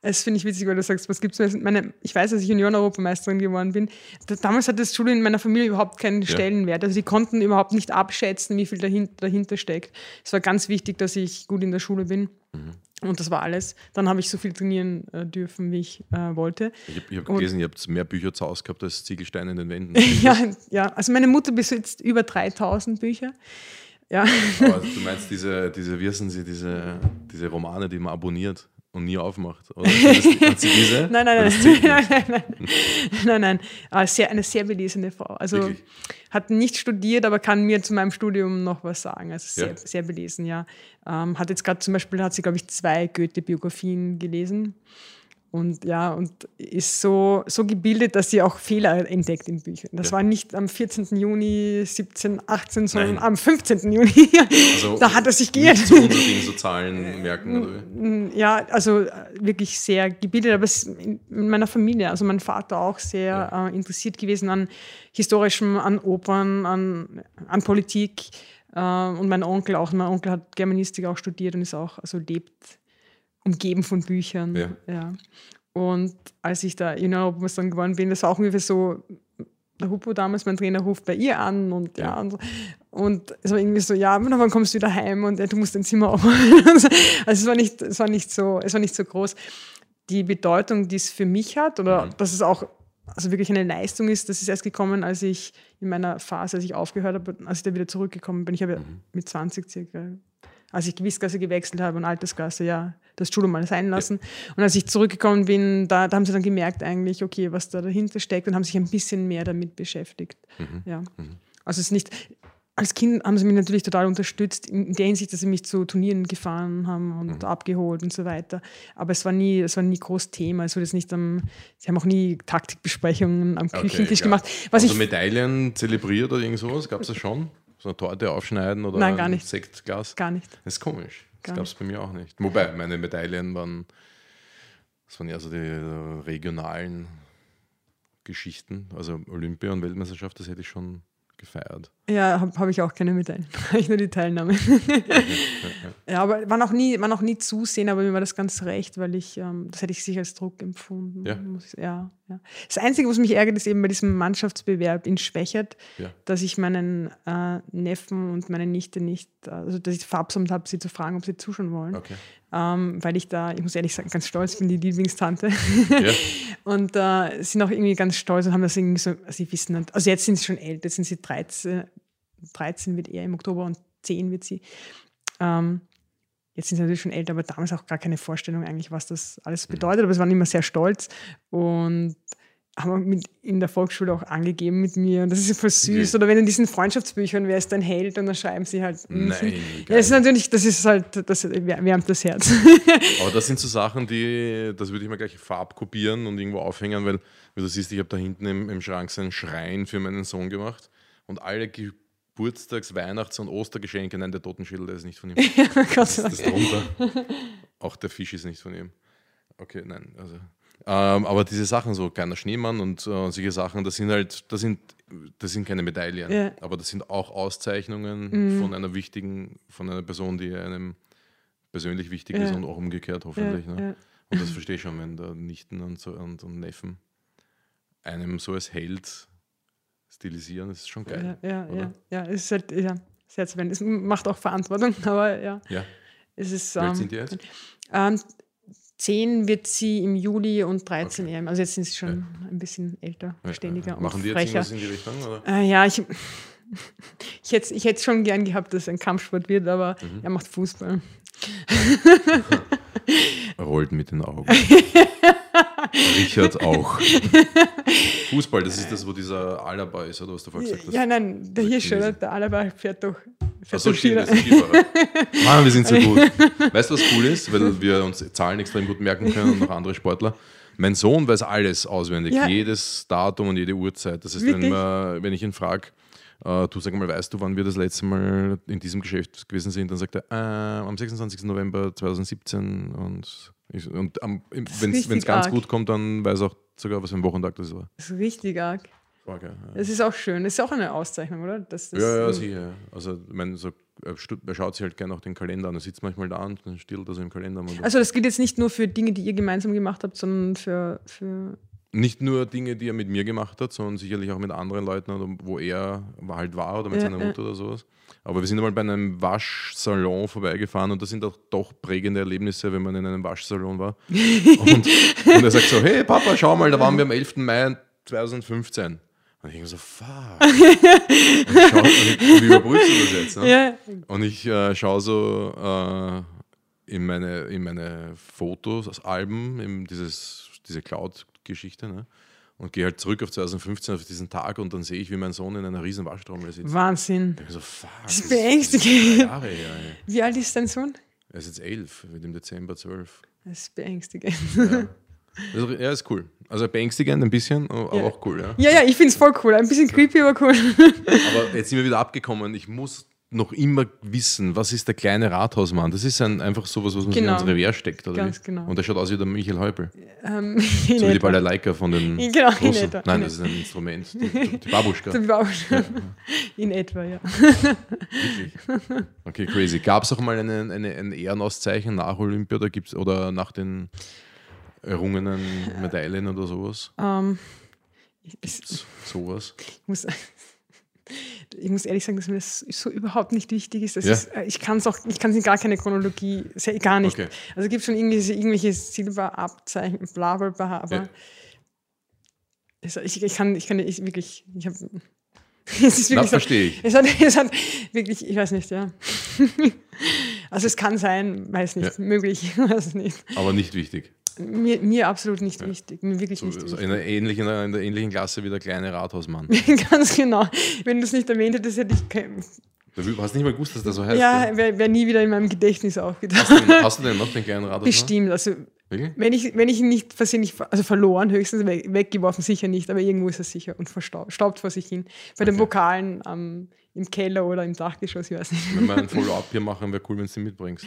Das finde ich witzig, weil du sagst, was gibt es meine, Ich weiß, dass ich Junioren-Europameisterin geworden bin. Damals hat das Schule in meiner Familie überhaupt keinen Stellenwert. Also die konnten überhaupt nicht abschätzen, wie viel dahinter, dahinter steckt. Es war ganz wichtig, dass ich gut in der Schule bin. Mhm. Und das war alles. Dann habe ich so viel trainieren äh, dürfen, wie ich äh, wollte. Ich habe hab gelesen, ihr habt mehr Bücher zu Hause gehabt als Ziegelsteine in den Wänden. ja, ja, also meine Mutter besitzt über 3000 Bücher. Ja. Aber du meinst diese, diese wie heißen sie, diese, diese Romane, die man abonniert? und nie aufmacht. Oder? Das, diese? nein, nein, nein. nein, nein, nein. nein, nein. Ah, sehr, eine sehr belesene Frau. Also Wirklich? hat nicht studiert, aber kann mir zu meinem Studium noch was sagen. Also sehr, ja. sehr belesen, ja. Ähm, hat jetzt gerade zum Beispiel, hat sie, glaube ich, zwei Goethe-Biografien gelesen und ja, und ist so, so gebildet, dass sie auch Fehler entdeckt in Büchern. Das ja. war nicht am 14. Juni 17, 18, sondern Nein. am 15. Juni. Also da hat er sich geirrt. Nicht so Zahlen merken, oder? Ja, also äh, wirklich sehr gebildet, aber in meiner Familie, also mein Vater auch sehr ja. äh, interessiert gewesen an historischem, an Opern, an, an Politik. Äh, und mein Onkel auch. Mein Onkel hat Germanistik auch studiert und ist auch, also lebt umgeben von Büchern. Ja. ja. Und als ich da in Europa dann geworden bin, das war auch ungefähr so, der Hupo damals, mein Trainer, ruft bei ihr an und ja, ja und, und es war irgendwie so, ja, wann kommst du wieder heim und ja, du musst dein Zimmer aufmachen. also es war nicht, es war nicht so, es war nicht so groß. Die Bedeutung, die es für mich hat, oder mhm. dass es auch also wirklich eine Leistung ist, das ist erst gekommen, als ich in meiner Phase, als ich aufgehört habe, als ich da wieder zurückgekommen bin. Ich habe mhm. mit 20 circa als ich Gewissklasse gewechselt habe und Altersklasse, ja, das Studium mal sein lassen. Ja. Und als ich zurückgekommen bin, da, da, haben sie dann gemerkt eigentlich, okay, was da dahinter steckt und haben sich ein bisschen mehr damit beschäftigt. Mhm. Ja. Mhm. Also es ist nicht, als Kind haben sie mich natürlich total unterstützt, in der Hinsicht, dass sie mich zu Turnieren gefahren haben und mhm. abgeholt und so weiter. Aber es war nie, es war nie groß Thema. Es wurde jetzt nicht am, sie haben auch nie Taktikbesprechungen am Küchentisch okay, gemacht. Was also ich, Medaillen zelebriert oder irgend sowas? Gab es das schon? So eine Torte aufschneiden oder Nein, gar nicht. ein Sektglas? Gar nicht. Das ist komisch. Das gab es bei mir auch nicht. Wobei, meine Medaillen waren, das waren ja so die regionalen Geschichten. Also Olympia und Weltmeisterschaft, das hätte ich schon gefeiert. Ja, habe hab ich auch keine Medaillen. ich nur die Teilnahme. ja, aber war noch, nie, war noch nie zusehen, aber mir war das ganz recht, weil ich, ähm, das hätte ich sicher als Druck empfunden. Ja. Ich, ja, ja. Das Einzige, was mich ärgert, ist eben bei diesem Mannschaftsbewerb in Schwächert, ja. dass ich meinen äh, Neffen und meine Nichte nicht, also dass ich verabsäumt habe, sie zu fragen, ob sie zuschauen wollen. Okay. Ähm, weil ich da, ich muss ehrlich sagen, ganz stolz bin, die Lieblingstante. Ja. und äh, sind auch irgendwie ganz stolz und haben das irgendwie so, also sie wissen, also jetzt sind sie schon älter, jetzt sind sie 13, 13 wird er im Oktober und 10 wird sie. Ähm, jetzt sind sie natürlich schon älter, aber damals auch gar keine Vorstellung eigentlich, was das alles mhm. bedeutet. Aber sie waren immer sehr stolz und haben mit in der Volksschule auch angegeben mit mir. Und das ist voll süß. Oder wenn in diesen Freundschaftsbüchern, wer ist dein Held? Und dann schreiben sie halt. Nein. Ja, das ist natürlich, das ist halt, das wärmt das Herz. Aber das sind so Sachen, die, das würde ich mir gleich farbkopieren und irgendwo aufhängen, weil, wie du siehst, ich habe da hinten im, im Schrank so einen Schrein für meinen Sohn gemacht. Und alle Geburtstags-, Weihnachts- und Ostergeschenke, nein, der Totenschädel, der ist nicht von ihm. ja, das ist drunter. Auch der Fisch ist nicht von ihm. Okay, nein, also. Ähm, aber diese Sachen, so kleiner Schneemann und äh, solche Sachen, das sind halt, das sind, das sind keine Medaillen, ja. aber das sind auch Auszeichnungen mhm. von einer wichtigen, von einer Person, die einem persönlich wichtig ja. ist und auch umgekehrt hoffentlich. Ja, ne? Und das verstehe ich schon, wenn da Nichten und, so, und, und Neffen einem so als Held stilisieren, das ist schon geil. Ja, ja, ja, ja, es ist halt, ja, sehr zu Es macht auch Verantwortung, aber ja. ja. Es ist, ähm, sind die jetzt? Ähm, 10 wird sie im Juli und 13 okay. Also jetzt sind sie schon ja. ein bisschen älter, ständiger ja, Machen die jetzt irgendwas in die Richtung? Oder? Äh, ja, ich, ich hätte ich hätte schon gern gehabt, dass es ein Kampfsport wird, aber mhm. er macht Fußball. Rollt mit den Augen. Richard auch. Fußball, das ist das, wo dieser Alaba ist, oder was du vorher gesagt hast? Ja, nein, der Hirsch, oder? Der Alaba fährt doch. Fährt Achso, stimmt, das ist Skifahrer. Mann, wir sind so gut. Weißt du, was cool ist? Weil wir uns Zahlen extrem gut merken können und auch andere Sportler. Mein Sohn weiß alles auswendig, ja. jedes Datum und jede Uhrzeit. Das heißt, wenn, man, wenn ich ihn frage, Uh, du sag mal, weißt du, wann wir das letzte Mal in diesem Geschäft gewesen sind? Dann sagt er, äh, am 26. November 2017 und und wenn es ganz arg. gut kommt, dann weiß auch sogar, was für ein Wochentag das war. Das ist richtig arg. Frage, ja. Das ist auch schön. Das ist auch eine Auszeichnung, oder? Das, das ja, ja, sicher. Also, ich meine, so, er schaut sich halt gerne auch den Kalender an. Er sitzt manchmal da und dann stiehlt er so im Kalender. Also, das gilt jetzt nicht nur für Dinge, die ihr gemeinsam gemacht habt, sondern für, für nicht nur Dinge, die er mit mir gemacht hat, sondern sicherlich auch mit anderen Leuten, wo er halt war oder mit ja, seiner Mutter ja. oder sowas. Aber wir sind einmal bei einem Waschsalon vorbeigefahren und das sind auch doch prägende Erlebnisse, wenn man in einem Waschsalon war. und, und er sagt so, hey Papa, schau mal, da waren wir am 11. Mai 2015. Und ich denke so, fuck. und ich wie überprüfst du das jetzt? Ne? Ja. Und ich äh, schaue so, äh, in meine, in meine Fotos, Alben, in dieses, diese Cloud-Geschichte. Ne? Und gehe halt zurück auf 2015, auf diesen Tag und dann sehe ich, wie mein Sohn in einer riesen Waschtrommel sitzt. Wahnsinn. Ich so, fuck, Das ist beängstigend. Jahre her, ey. Wie alt ist dein Sohn? Er ist jetzt elf, wird im Dezember zwölf. Das ist beängstigend. Also, ja, ist cool. Also beängstigend ein bisschen, aber Ja. auch cool, ja. Ja, ja, ich finde es voll cool. Ein bisschen creepy, aber cool. Aber jetzt sind wir wieder abgekommen. Ich muss noch immer wissen, was ist der kleine Rathausmann? Das ist ein, einfach sowas, was man Genau. in ins Revier steckt, oder? Ganz wie? genau. Und der schaut aus wie der Michael Häupl. Ähm, So wie die. Balalaika von den Genau, Russen. etwa. Nein, In das ist ein Instrument. Die, die Babuschka. Wie auch schon. In etwa, ja. Wirklich. Okay, crazy. Gab es auch mal eine, eine, ein Ehrenauszeichen nach Olympia oder, gibt's, oder nach den errungenen Medaillen oder sowas? Ähm, S- Sowas. ich, muss, ich muss ehrlich sagen, dass mir das so überhaupt nicht wichtig ist. Das Ja. ist äh, ich kann es auch, ich kann es in gar keine Chronologie, gar nicht. Okay. Also es gibt schon irgendwelche, irgendwelche Silberabzeichen, bla bla bla, aber Ja. es, ich, ich kann, ich kann ich wirklich, ich habe. Es ist wirklich so, verstehe ich. es hat, es hat wirklich, ich weiß nicht, ja. Also es kann sein, weiß nicht, Ja. möglich, weiß nicht. Aber nicht wichtig. Mir, mir absolut nicht wichtig, mir wirklich So, nicht so wichtig. in, einer ähnlichen, in der ähnlichen Klasse wie der kleine Rathausmann. Ganz genau. Wenn du es nicht erwähnt hättest, hätte ich kein, Du hast nicht mal gewusst, dass der so heißt. ja, wäre wär nie wieder in meinem Gedächtnis aufgetaucht. Hast, du den, hast du denn noch den kleinen Rathausmann? Bestimmt. Also Wirklich? wenn ich, wenn ich ihn nicht versehentlich, ver- also verloren, höchstens we- weggeworfen, sicher nicht, aber irgendwo ist er sicher und verstaubt staubt vor sich hin. Bei den Okay. Vokalen am im Keller oder im Dachgeschoss, ich weiß nicht. Wenn wir ein Follow-up hier machen, wäre cool, wenn du den mitbringst.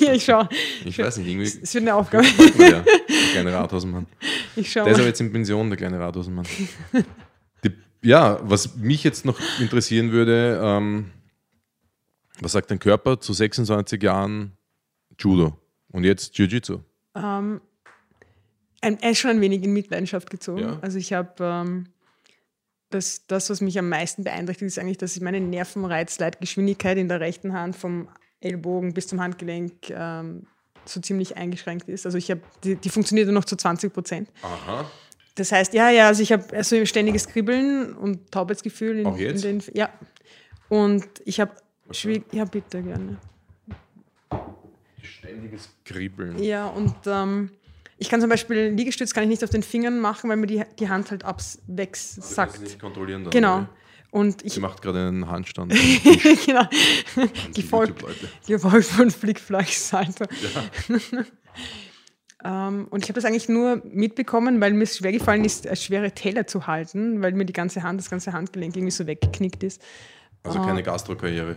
ja, ich schaue. Ich weiß nicht, irgendwie Es wird eine Aufgabe. der, kleine Rathausmann. Ich schaue Der ist aber jetzt in Pension, der kleine Rathausmann. Die, ja, was mich jetzt noch interessieren würde, ähm, was sagt dein Körper zu 26 Jahren Judo und jetzt Jiu-Jitsu? Ähm, ein, er ist schon ein wenig in Mitleidenschaft gezogen. Ja. Also ich habe ähm, das, das, was mich am meisten beeinträchtigt, ist eigentlich, dass ich meine Nervenreizleitgeschwindigkeit in der rechten Hand vom Ellbogen bis zum Handgelenk ähm, so ziemlich eingeschränkt ist. Also ich habe, die, die funktioniert nur noch zu 20 Prozent. Aha. Das heißt, ja, ja, also ich habe also ständiges Kribbeln und Taubheitsgefühl. In, Auch jetzt? Den, ja. Und ich habe schwierig, ja bitte gerne. Ständiges Kribbeln. Ja, und ähm, ich kann zum Beispiel Liegestütz kann ich nicht auf den Fingern machen, weil mir die, die Hand halt abs Du kannst wegsackt. nicht kontrollieren dann, Genau. oder? Und ich, Sie macht gerade einen Handstand. genau, Die gefolgt, gefolgt von Flickflack-Salto. ähm, und ich habe das eigentlich nur mitbekommen, weil mir es schwer gefallen ist, äh, schwere Teller zu halten, weil mir die ganze Hand, das ganze Handgelenk irgendwie so weggeknickt ist. Also Ah. keine Gastrokarriere.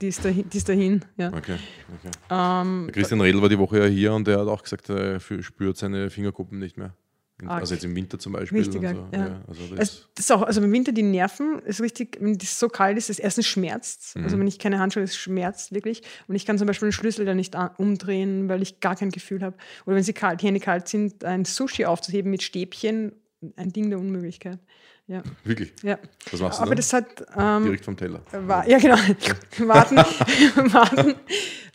Die ist dahin, die ist dahin ja. Okay. okay. Ähm, Christian Redl war die Woche ja hier und der hat auch gesagt, er spürt seine Fingerkuppen nicht mehr. Arg. Also jetzt im Winter zum Beispiel. Arg, so. ja. also das Es, das ist auch, also im Winter die Nerven ist richtig, wenn es so kalt ist, ist erstens schmerzt. Mhm. Also wenn ich keine Handschuhe, es schmerzt wirklich. Und ich kann zum Beispiel den Schlüssel dann nicht umdrehen, weil ich gar kein Gefühl habe. Oder wenn sie kalt, die Hände kalt sind, ein Sushi aufzuheben mit Stäbchen, ein Ding der Unmöglichkeit. Ja, Wirklich. ja. Was machst du Aber dann? das hat ähm, Direkt vom Teller. war, ja genau, warten, warten,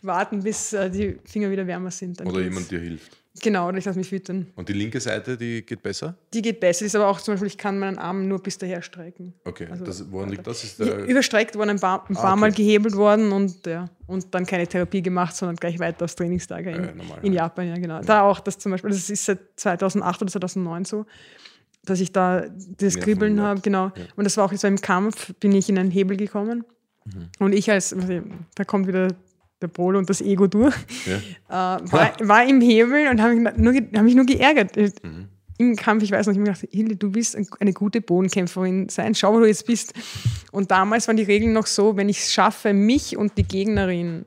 warten, bis äh, die Finger wieder wärmer sind. Oder geht's. jemand dir hilft. Genau, oder ich lasse mich füttern. Und die linke Seite, die geht besser? Die geht besser, ist aber auch zum Beispiel, ich kann meinen Arm nur bis daher strecken. Okay. Also- das, woran liegt das? Ist der, überstreckt worden, ein paar, ein Ah, paar okay. Mal gehebelt worden und, ja, und dann keine Therapie gemacht, sondern gleich weiter aufs Trainingslager in, Äh, normal, in ja. Japan. Ja, genau. Da auch das zum Beispiel, das ist seit 2008 oder 2009 so, dass ich da das Kribbeln habe, genau. Und das war auch jetzt beim Kampf, bin ich in einen Hebel gekommen. Mhm. Und ich als, da kommt wieder der Polo und das Ego durch, ja? äh, war, war im Hebel und habe mich, nur hab mich nur geärgert. Mhm. Im Kampf, ich weiß noch, ich habe mir gedacht, Hilde, du bist ein- eine gute Bodenkämpferin sein, schau, wo du jetzt bist. Und damals waren die Regeln noch so, wenn ich es schaffe, mich und die Gegnerin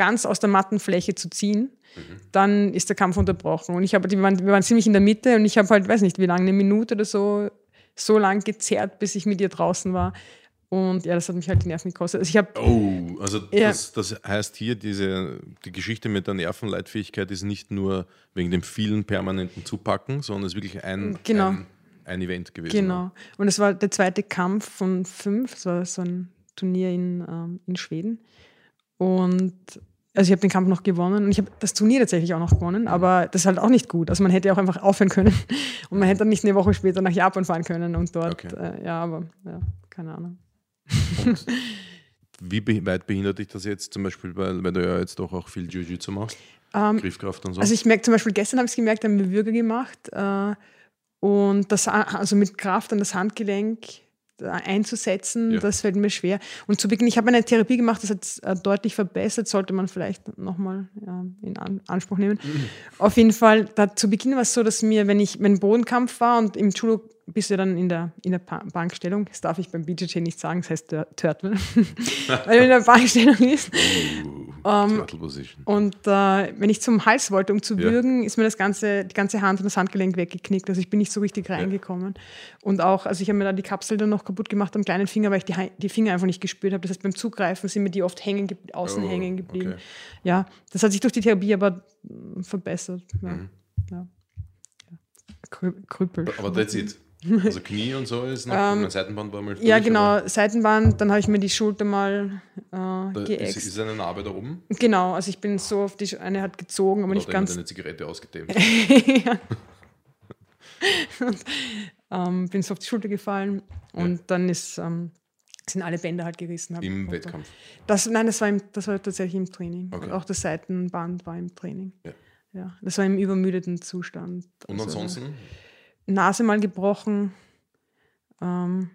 ganz aus der Mattenfläche zu ziehen, dann ist der Kampf unterbrochen. Und ich habe, wir waren, wir waren ziemlich in der Mitte und ich habe halt, weiß nicht, wie lange, eine Minute oder so, so lang gezerrt, bis ich mit ihr draußen war. Und ja, das hat mich halt die Nerven gekostet. Also ich habe Oh, also Ja. das, das heißt hier, diese, die Geschichte mit der Nervenleitfähigkeit ist nicht nur wegen dem vielen permanenten Zupacken, sondern es ist wirklich ein, Genau. ein, ein Event gewesen. Genau. Und es war der zweite Kampf von fünf. Es war so ein Turnier in, ähm, in Schweden. Und also ich habe den Kampf noch gewonnen und ich habe das Turnier tatsächlich auch noch gewonnen, aber das ist halt auch nicht gut. Also man hätte auch einfach aufhören können und man hätte dann nicht eine Woche später nach Japan fahren können und dort, Okay. äh, ja, aber ja, keine Ahnung. wie be weit behindert dich das jetzt zum Beispiel, weil, weil du ja jetzt doch auch viel Jiu-Jitsu machst? Griffkraft und so. Also ich merke zum Beispiel, gestern habe ich es gemerkt, haben wir Würge gemacht äh, und das, also mit Kraft an das Handgelenk einzusetzen, Ja. das fällt mir schwer. Und zu Beginn, ich habe eine Therapie gemacht, das hat äh, deutlich verbessert, sollte man vielleicht nochmal ja, in An Anspruch nehmen. Auf jeden Fall, da, zu Beginn war es so, dass mir, wenn ich, wenn Bodenkampf war und im Judo bist du dann in der, in der Bankstellung, das darf ich beim BJJ nicht sagen, das heißt Tur- Turtle, weil du in der Bankstellung ist. ähm, Turtle Position. Und äh, wenn ich zum Hals wollte, um zu Ja. würgen, ist mir das ganze, die ganze Hand und das Handgelenk weggeknickt. Also ich bin nicht so richtig reingekommen. Und auch, also ich habe mir da die Kapsel dann noch kaputt gemacht am kleinen Finger, weil ich die, die Finger einfach nicht gespürt habe. Das heißt, beim Zugreifen sind mir die oft hängen, ge- außen Oh, hängen geblieben. okay. Ja, das hat sich durch die Therapie aber mm, verbessert. Ja. Mhm. Ja. Ja. Krü Krüppel. Aber that's it. Also Knie und so ist noch, mein Seitenband war mal durch, Ähm, Ja, genau, Seitenband, dann habe ich mir die Schulter mal äh, Da ist, geäxt. ist eine Narbe da oben? Genau, also ich bin so auf die, Sch- eine hat gezogen, aber Oder nicht hat jemand ganz eine Zigarette ausgedämmt? ähm, bin so auf die Schulter gefallen und dann ist, ähm, sind alle Bänder halt gerissen. Hab Im ich- Wettkampf. Das, nein, das war, im, das war tatsächlich im Training. Okay. Und auch das Seitenband war im Training. Ja. Ja, das war im übermüdeten Zustand. Und Also, ansonsten? Nase mal gebrochen. Ähm,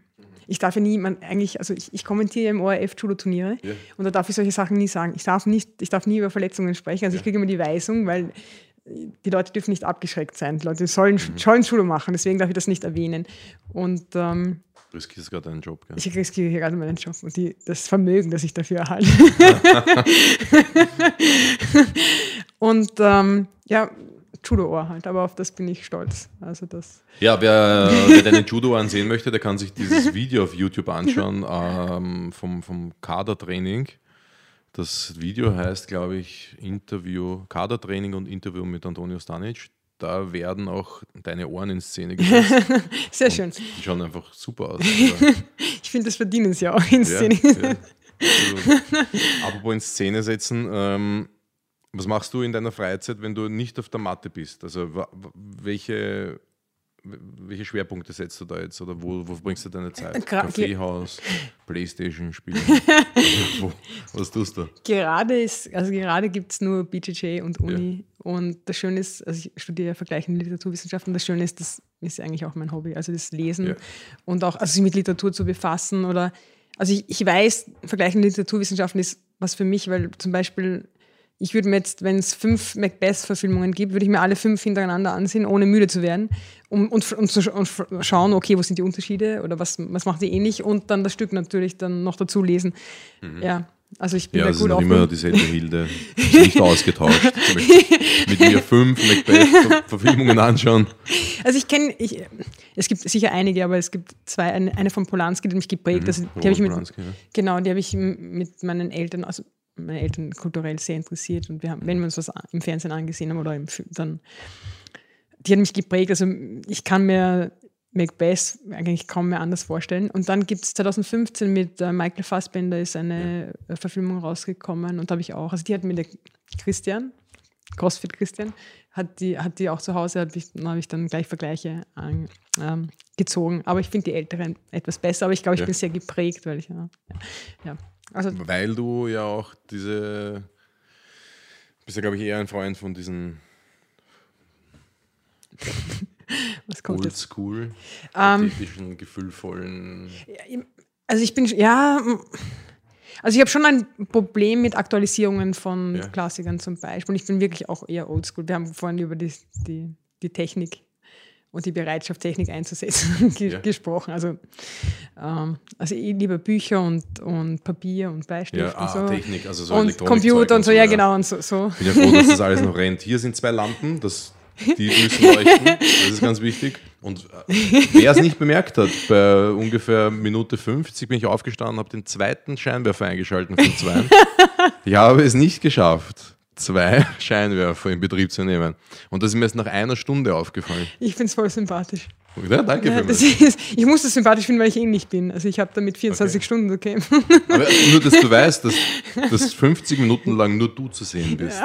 ich darf ja nie, man, eigentlich, also ich, ich kommentiere im ORF Judo-Turniere Ja. und da darf ich solche Sachen nie sagen. Ich darf, nicht, ich darf nie über Verletzungen sprechen. Also ich kriege immer die Weisung, weil die Leute dürfen nicht abgeschreckt sein. Die Leute sollen, Mhm. sollen Judo machen, deswegen darf ich das nicht erwähnen. Und ähm, Du riskierst gerade einen Job, gell? ich riskiere hier gerade meinen Job und die, das Vermögen, das ich dafür erhalte. und ähm, ja, Judo-Ohr halt, aber auf das bin ich stolz. Also das. Ja, wer, wer deinen Judo ansehen möchte, der kann sich dieses Video auf YouTube anschauen ähm, vom, vom Kadertraining. Das Video heißt, glaube ich, Interview, Kadertraining und Interview mit Antonio Stanic. Da werden auch deine Ohren in Szene gesetzt. Sehr schön. Die schauen einfach super aus. Ich finde, das verdienen sie auch in ja, Szene. ja. Also, apropos in Szene setzen, ähm, was machst du in deiner Freizeit, wenn du nicht auf der Matte bist? Also welche, welche Schwerpunkte setzt du da jetzt oder wo, wo bringst du deine Zeit? Gra- Kaffeehaus, Playstation spielen? wo, was tust du? Gerade ist, also gerade gibt es nur BJJ und Uni. Und das Schöne ist, also ich studiere vergleichende Literaturwissenschaften, das Schöne ist, das ist eigentlich auch mein Hobby. Also das Lesen Ja. und auch also sich mit Literatur zu befassen oder also ich, ich weiß, vergleichende Literaturwissenschaften ist was für mich, weil zum Beispiel ich würde mir jetzt, wenn es fünf Macbeth-Verfilmungen gibt, würde ich mir alle fünf hintereinander ansehen, ohne müde zu werden um, und, und, zu, und schauen, okay, wo sind die Unterschiede oder was, was macht die ähnlich und dann das Stück natürlich dann noch dazu lesen. Ja, also ich bin Ja, da gut auf immer dieselbe Hilde. Nicht ausgetauscht. Mit mir fünf Macbeth-Verfilmungen anschauen. Also ich kenne, es gibt sicher einige, aber es gibt zwei, eine, eine von Polanski, die mich geprägt. Also die habe ich mit, Polanski, ja. genau, die habe ich mit meinen Eltern, also meine Eltern kulturell sehr interessiert und wir haben, wenn wir uns was im Fernsehen angesehen haben oder im Film, dann, die hat mich geprägt. Also ich kann mir Macbeth eigentlich kaum mehr anders vorstellen. Und dann gibt es 2015 mit äh, Michael Fassbender ist eine äh, Verfilmung rausgekommen und da habe ich auch, also die hat mir der Christian, CrossFit Christian, hat die, hat die auch zu Hause, habe ich, habe ich dann gleich Vergleiche an, ähm, gezogen. Aber ich finde die Älteren etwas besser, aber ich glaube, ich Ja. bin sehr geprägt, weil ich, ja, ja. Also Weil du ja auch diese, bist ja glaube ich eher ein Freund von diesen was kommt oldschool, Ähm, ästhetischen, gefühlvollen. Also ich bin, ja, mm, also ich habe schon ein Problem mit Aktualisierungen von Ja. Klassikern zum Beispiel. Und ich bin wirklich auch eher oldschool. Wir haben vorhin über die, die, die Technik und die Bereitschaft, Technik einzusetzen, Ja. gesprochen. Also, ähm, also ich liebe Bücher und, und Papier und Bleistift Ja, und ah, so. Technik, also so und Computer und so, so, ja, ja. genau. Und so, so. Ich bin ja froh, dass das alles noch rennt. Hier sind zwei Lampen, das, die müssen leuchten, das ist ganz wichtig. Und äh, wer es nicht bemerkt hat, bei ungefähr Minute 50 bin ich aufgestanden, habe den zweiten Scheinwerfer eingeschalten von zwei. Ich habe es nicht geschafft, zwei Scheinwerfer in Betrieb zu nehmen. Und das ist mir erst nach einer Stunde aufgefallen. Ich finde es voll sympathisch. Ja, danke Ja, für das mich. ist, ich muss das sympathisch finden, weil ich ähnlich bin. Also ich habe damit 24 Okay. Stunden. Aber nur, dass du weißt, dass, dass 50 Minuten lang nur du zu sehen bist.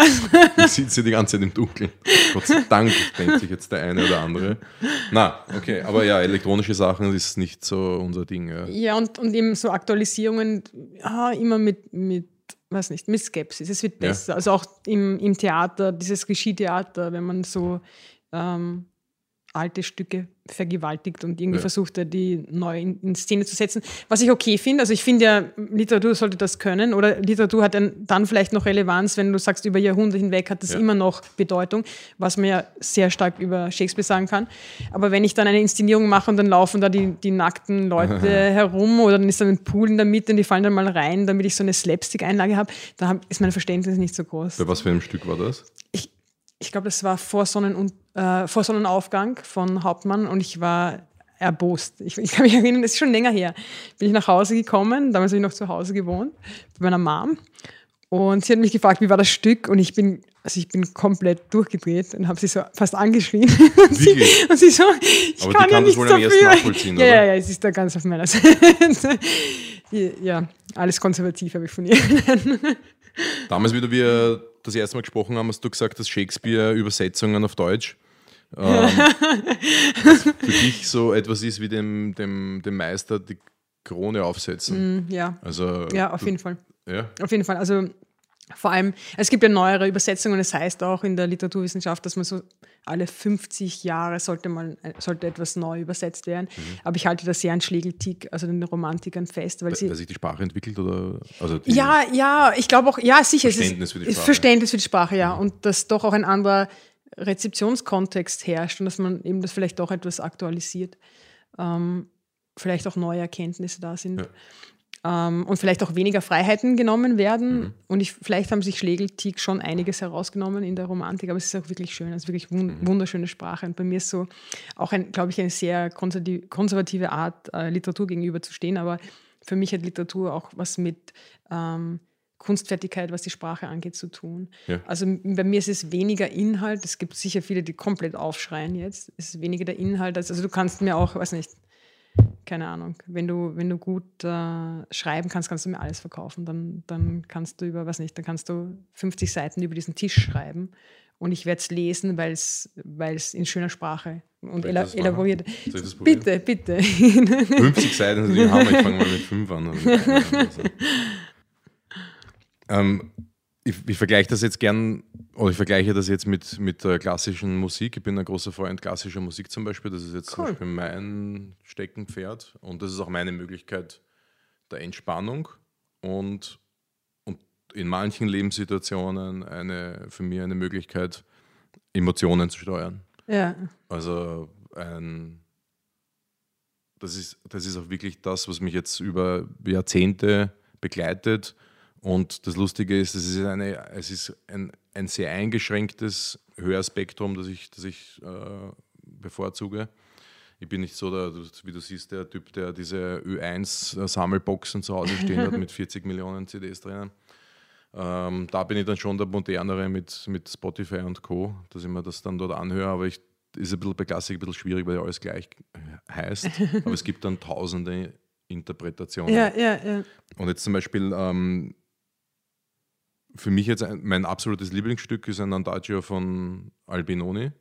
Ich sitze die ganze Zeit im Dunkeln. Gott sei Dank, denkt sich jetzt der eine oder andere. Na, okay, aber ja, elektronische Sachen ist nicht so unser Ding. Ja. Ja, und, und eben so Aktualisierungen, ja, immer mit, mit, weiß nicht, mit Skepsis. Es wird Ja. besser. Also auch im, im Theater, dieses Regietheater, wenn man so ähm, alte Stücke vergewaltigt und irgendwie Ja. versucht, da die neu in, in Szene zu setzen. Was ich okay finde, also ich finde ja, Literatur sollte das können oder Literatur hat dann, dann vielleicht noch Relevanz, wenn du sagst, über Jahrhunderte hinweg hat das Ja. immer noch Bedeutung, was man ja sehr stark über Shakespeare sagen kann. Aber wenn ich dann eine Inszenierung mache und dann laufen da die, die nackten Leute herum oder dann ist da ein Pool in der Mitte und die fallen dann mal rein, damit ich so eine Slapstick-Einlage habe, da ist mein Verständnis nicht so groß. Bei was für einem Stück war das? Ich, ich glaube, das war vor, Sonnen und, äh, vor Sonnenaufgang von Hauptmann und ich war erbost. Ich, ich kann mich erinnern, das ist schon länger her. Bin ich nach Hause gekommen, damals habe ich noch zu Hause gewohnt, bei meiner Mom. Und sie hat mich gefragt, wie war das Stück? Und ich bin, also ich bin komplett durchgedreht und habe sie so fast angeschrien. Und sie, und sie so, ich Aber die kann ja kann das nichts dafür. ja, ja, ja, es ist da ganz auf meiner Seite. ja, alles konservativ habe ich von ihr. Damals, wie wir das erste Mal gesprochen haben, hast du gesagt, dass Shakespeare Übersetzungen auf Deutsch ähm, für dich so etwas ist wie dem, dem, dem Meister die Krone aufsetzen. ja, Also, ja, auf du- jeden Fall. Ja, Auf jeden Fall. Also vor allem, es gibt ja neuere Übersetzungen und es heißt auch in der Literaturwissenschaft, dass man so alle 50 Jahre sollte, mal, sollte etwas neu übersetzt werden. Aber ich halte das sehr an Schlegeltick, also den Romantikern fest, weil sie. weil sich die Sprache entwickelt oder also Ja, ja, ich glaube auch, ja, sicher. es Verständnis ist, für die Sprache. Verständnis für die Sprache, ja. Und dass doch auch ein anderer Rezeptionskontext herrscht und dass man eben das vielleicht doch etwas aktualisiert. Ähm, vielleicht auch neue Erkenntnisse da sind. Ähm, und vielleicht auch weniger Freiheiten genommen werden. Mhm. Und ich, vielleicht haben sich Schlegel-Tick schon einiges herausgenommen in der Romantik, aber es ist auch wirklich schön, es ist wirklich wun Mhm. wunderschöne Sprache. Und bei mir ist so auch, ein, glaube ich, eine sehr konservative, konservative Art, äh, Literatur gegenüber zu stehen. Aber für mich hat Literatur auch was mit ähm, Kunstfertigkeit, was die Sprache angeht, zu tun. Ja. Also bei mir ist es weniger Inhalt. Es gibt sicher viele, die komplett aufschreien jetzt. Es ist weniger der Inhalt. Als, also du kannst mir auch, weiß nicht, keine Ahnung, wenn du, wenn du gut äh, schreiben kannst, kannst du mir alles verkaufen. Dann, dann kannst du über, was nicht, dann kannst du 50 Seiten über diesen Tisch schreiben und ich werde es lesen, weil es in schöner Sprache und ela elaboriert. Soll ich das probieren? Bitte, bitte. 50 Seiten ist natürlich Hammer, ich fange mal mit 5 an. Also, ähm, ich, ich vergleiche das jetzt gern, oder ich vergleiche das jetzt mit, mit der klassischen Musik. Ich bin ein großer Freund klassischer Musik zum Beispiel. Das ist jetzt zum Cool. Beispiel mein Steckenpferd und das ist auch meine Möglichkeit der Entspannung und, und in manchen Lebenssituationen eine, für mich eine Möglichkeit, Emotionen zu steuern. ja, Also ein, das, ist, das ist auch wirklich das, was mich jetzt über Jahrzehnte begleitet. Und das Lustige ist, es ist, eine, es ist ein, ein sehr eingeschränktes Hörspektrum, das ich, das ich äh, bevorzuge. Ich bin nicht so, der, wie du siehst, der Typ, der diese Ö1-Sammelboxen zu Hause stehen hat mit 40 Millionen CDs drinnen. Ähm, da bin ich dann schon der modernere mit, mit Spotify und Co., dass ich mir das dann dort anhöre, aber ich ist ein bisschen bei Klassik ein bisschen schwierig, weil alles gleich heißt. aber es gibt dann tausende Interpretationen. ja, ja, ja. Und jetzt zum Beispiel, ähm, für mich jetzt ein, mein absolutes Lieblingsstück ist ein Andagio von Albinoni.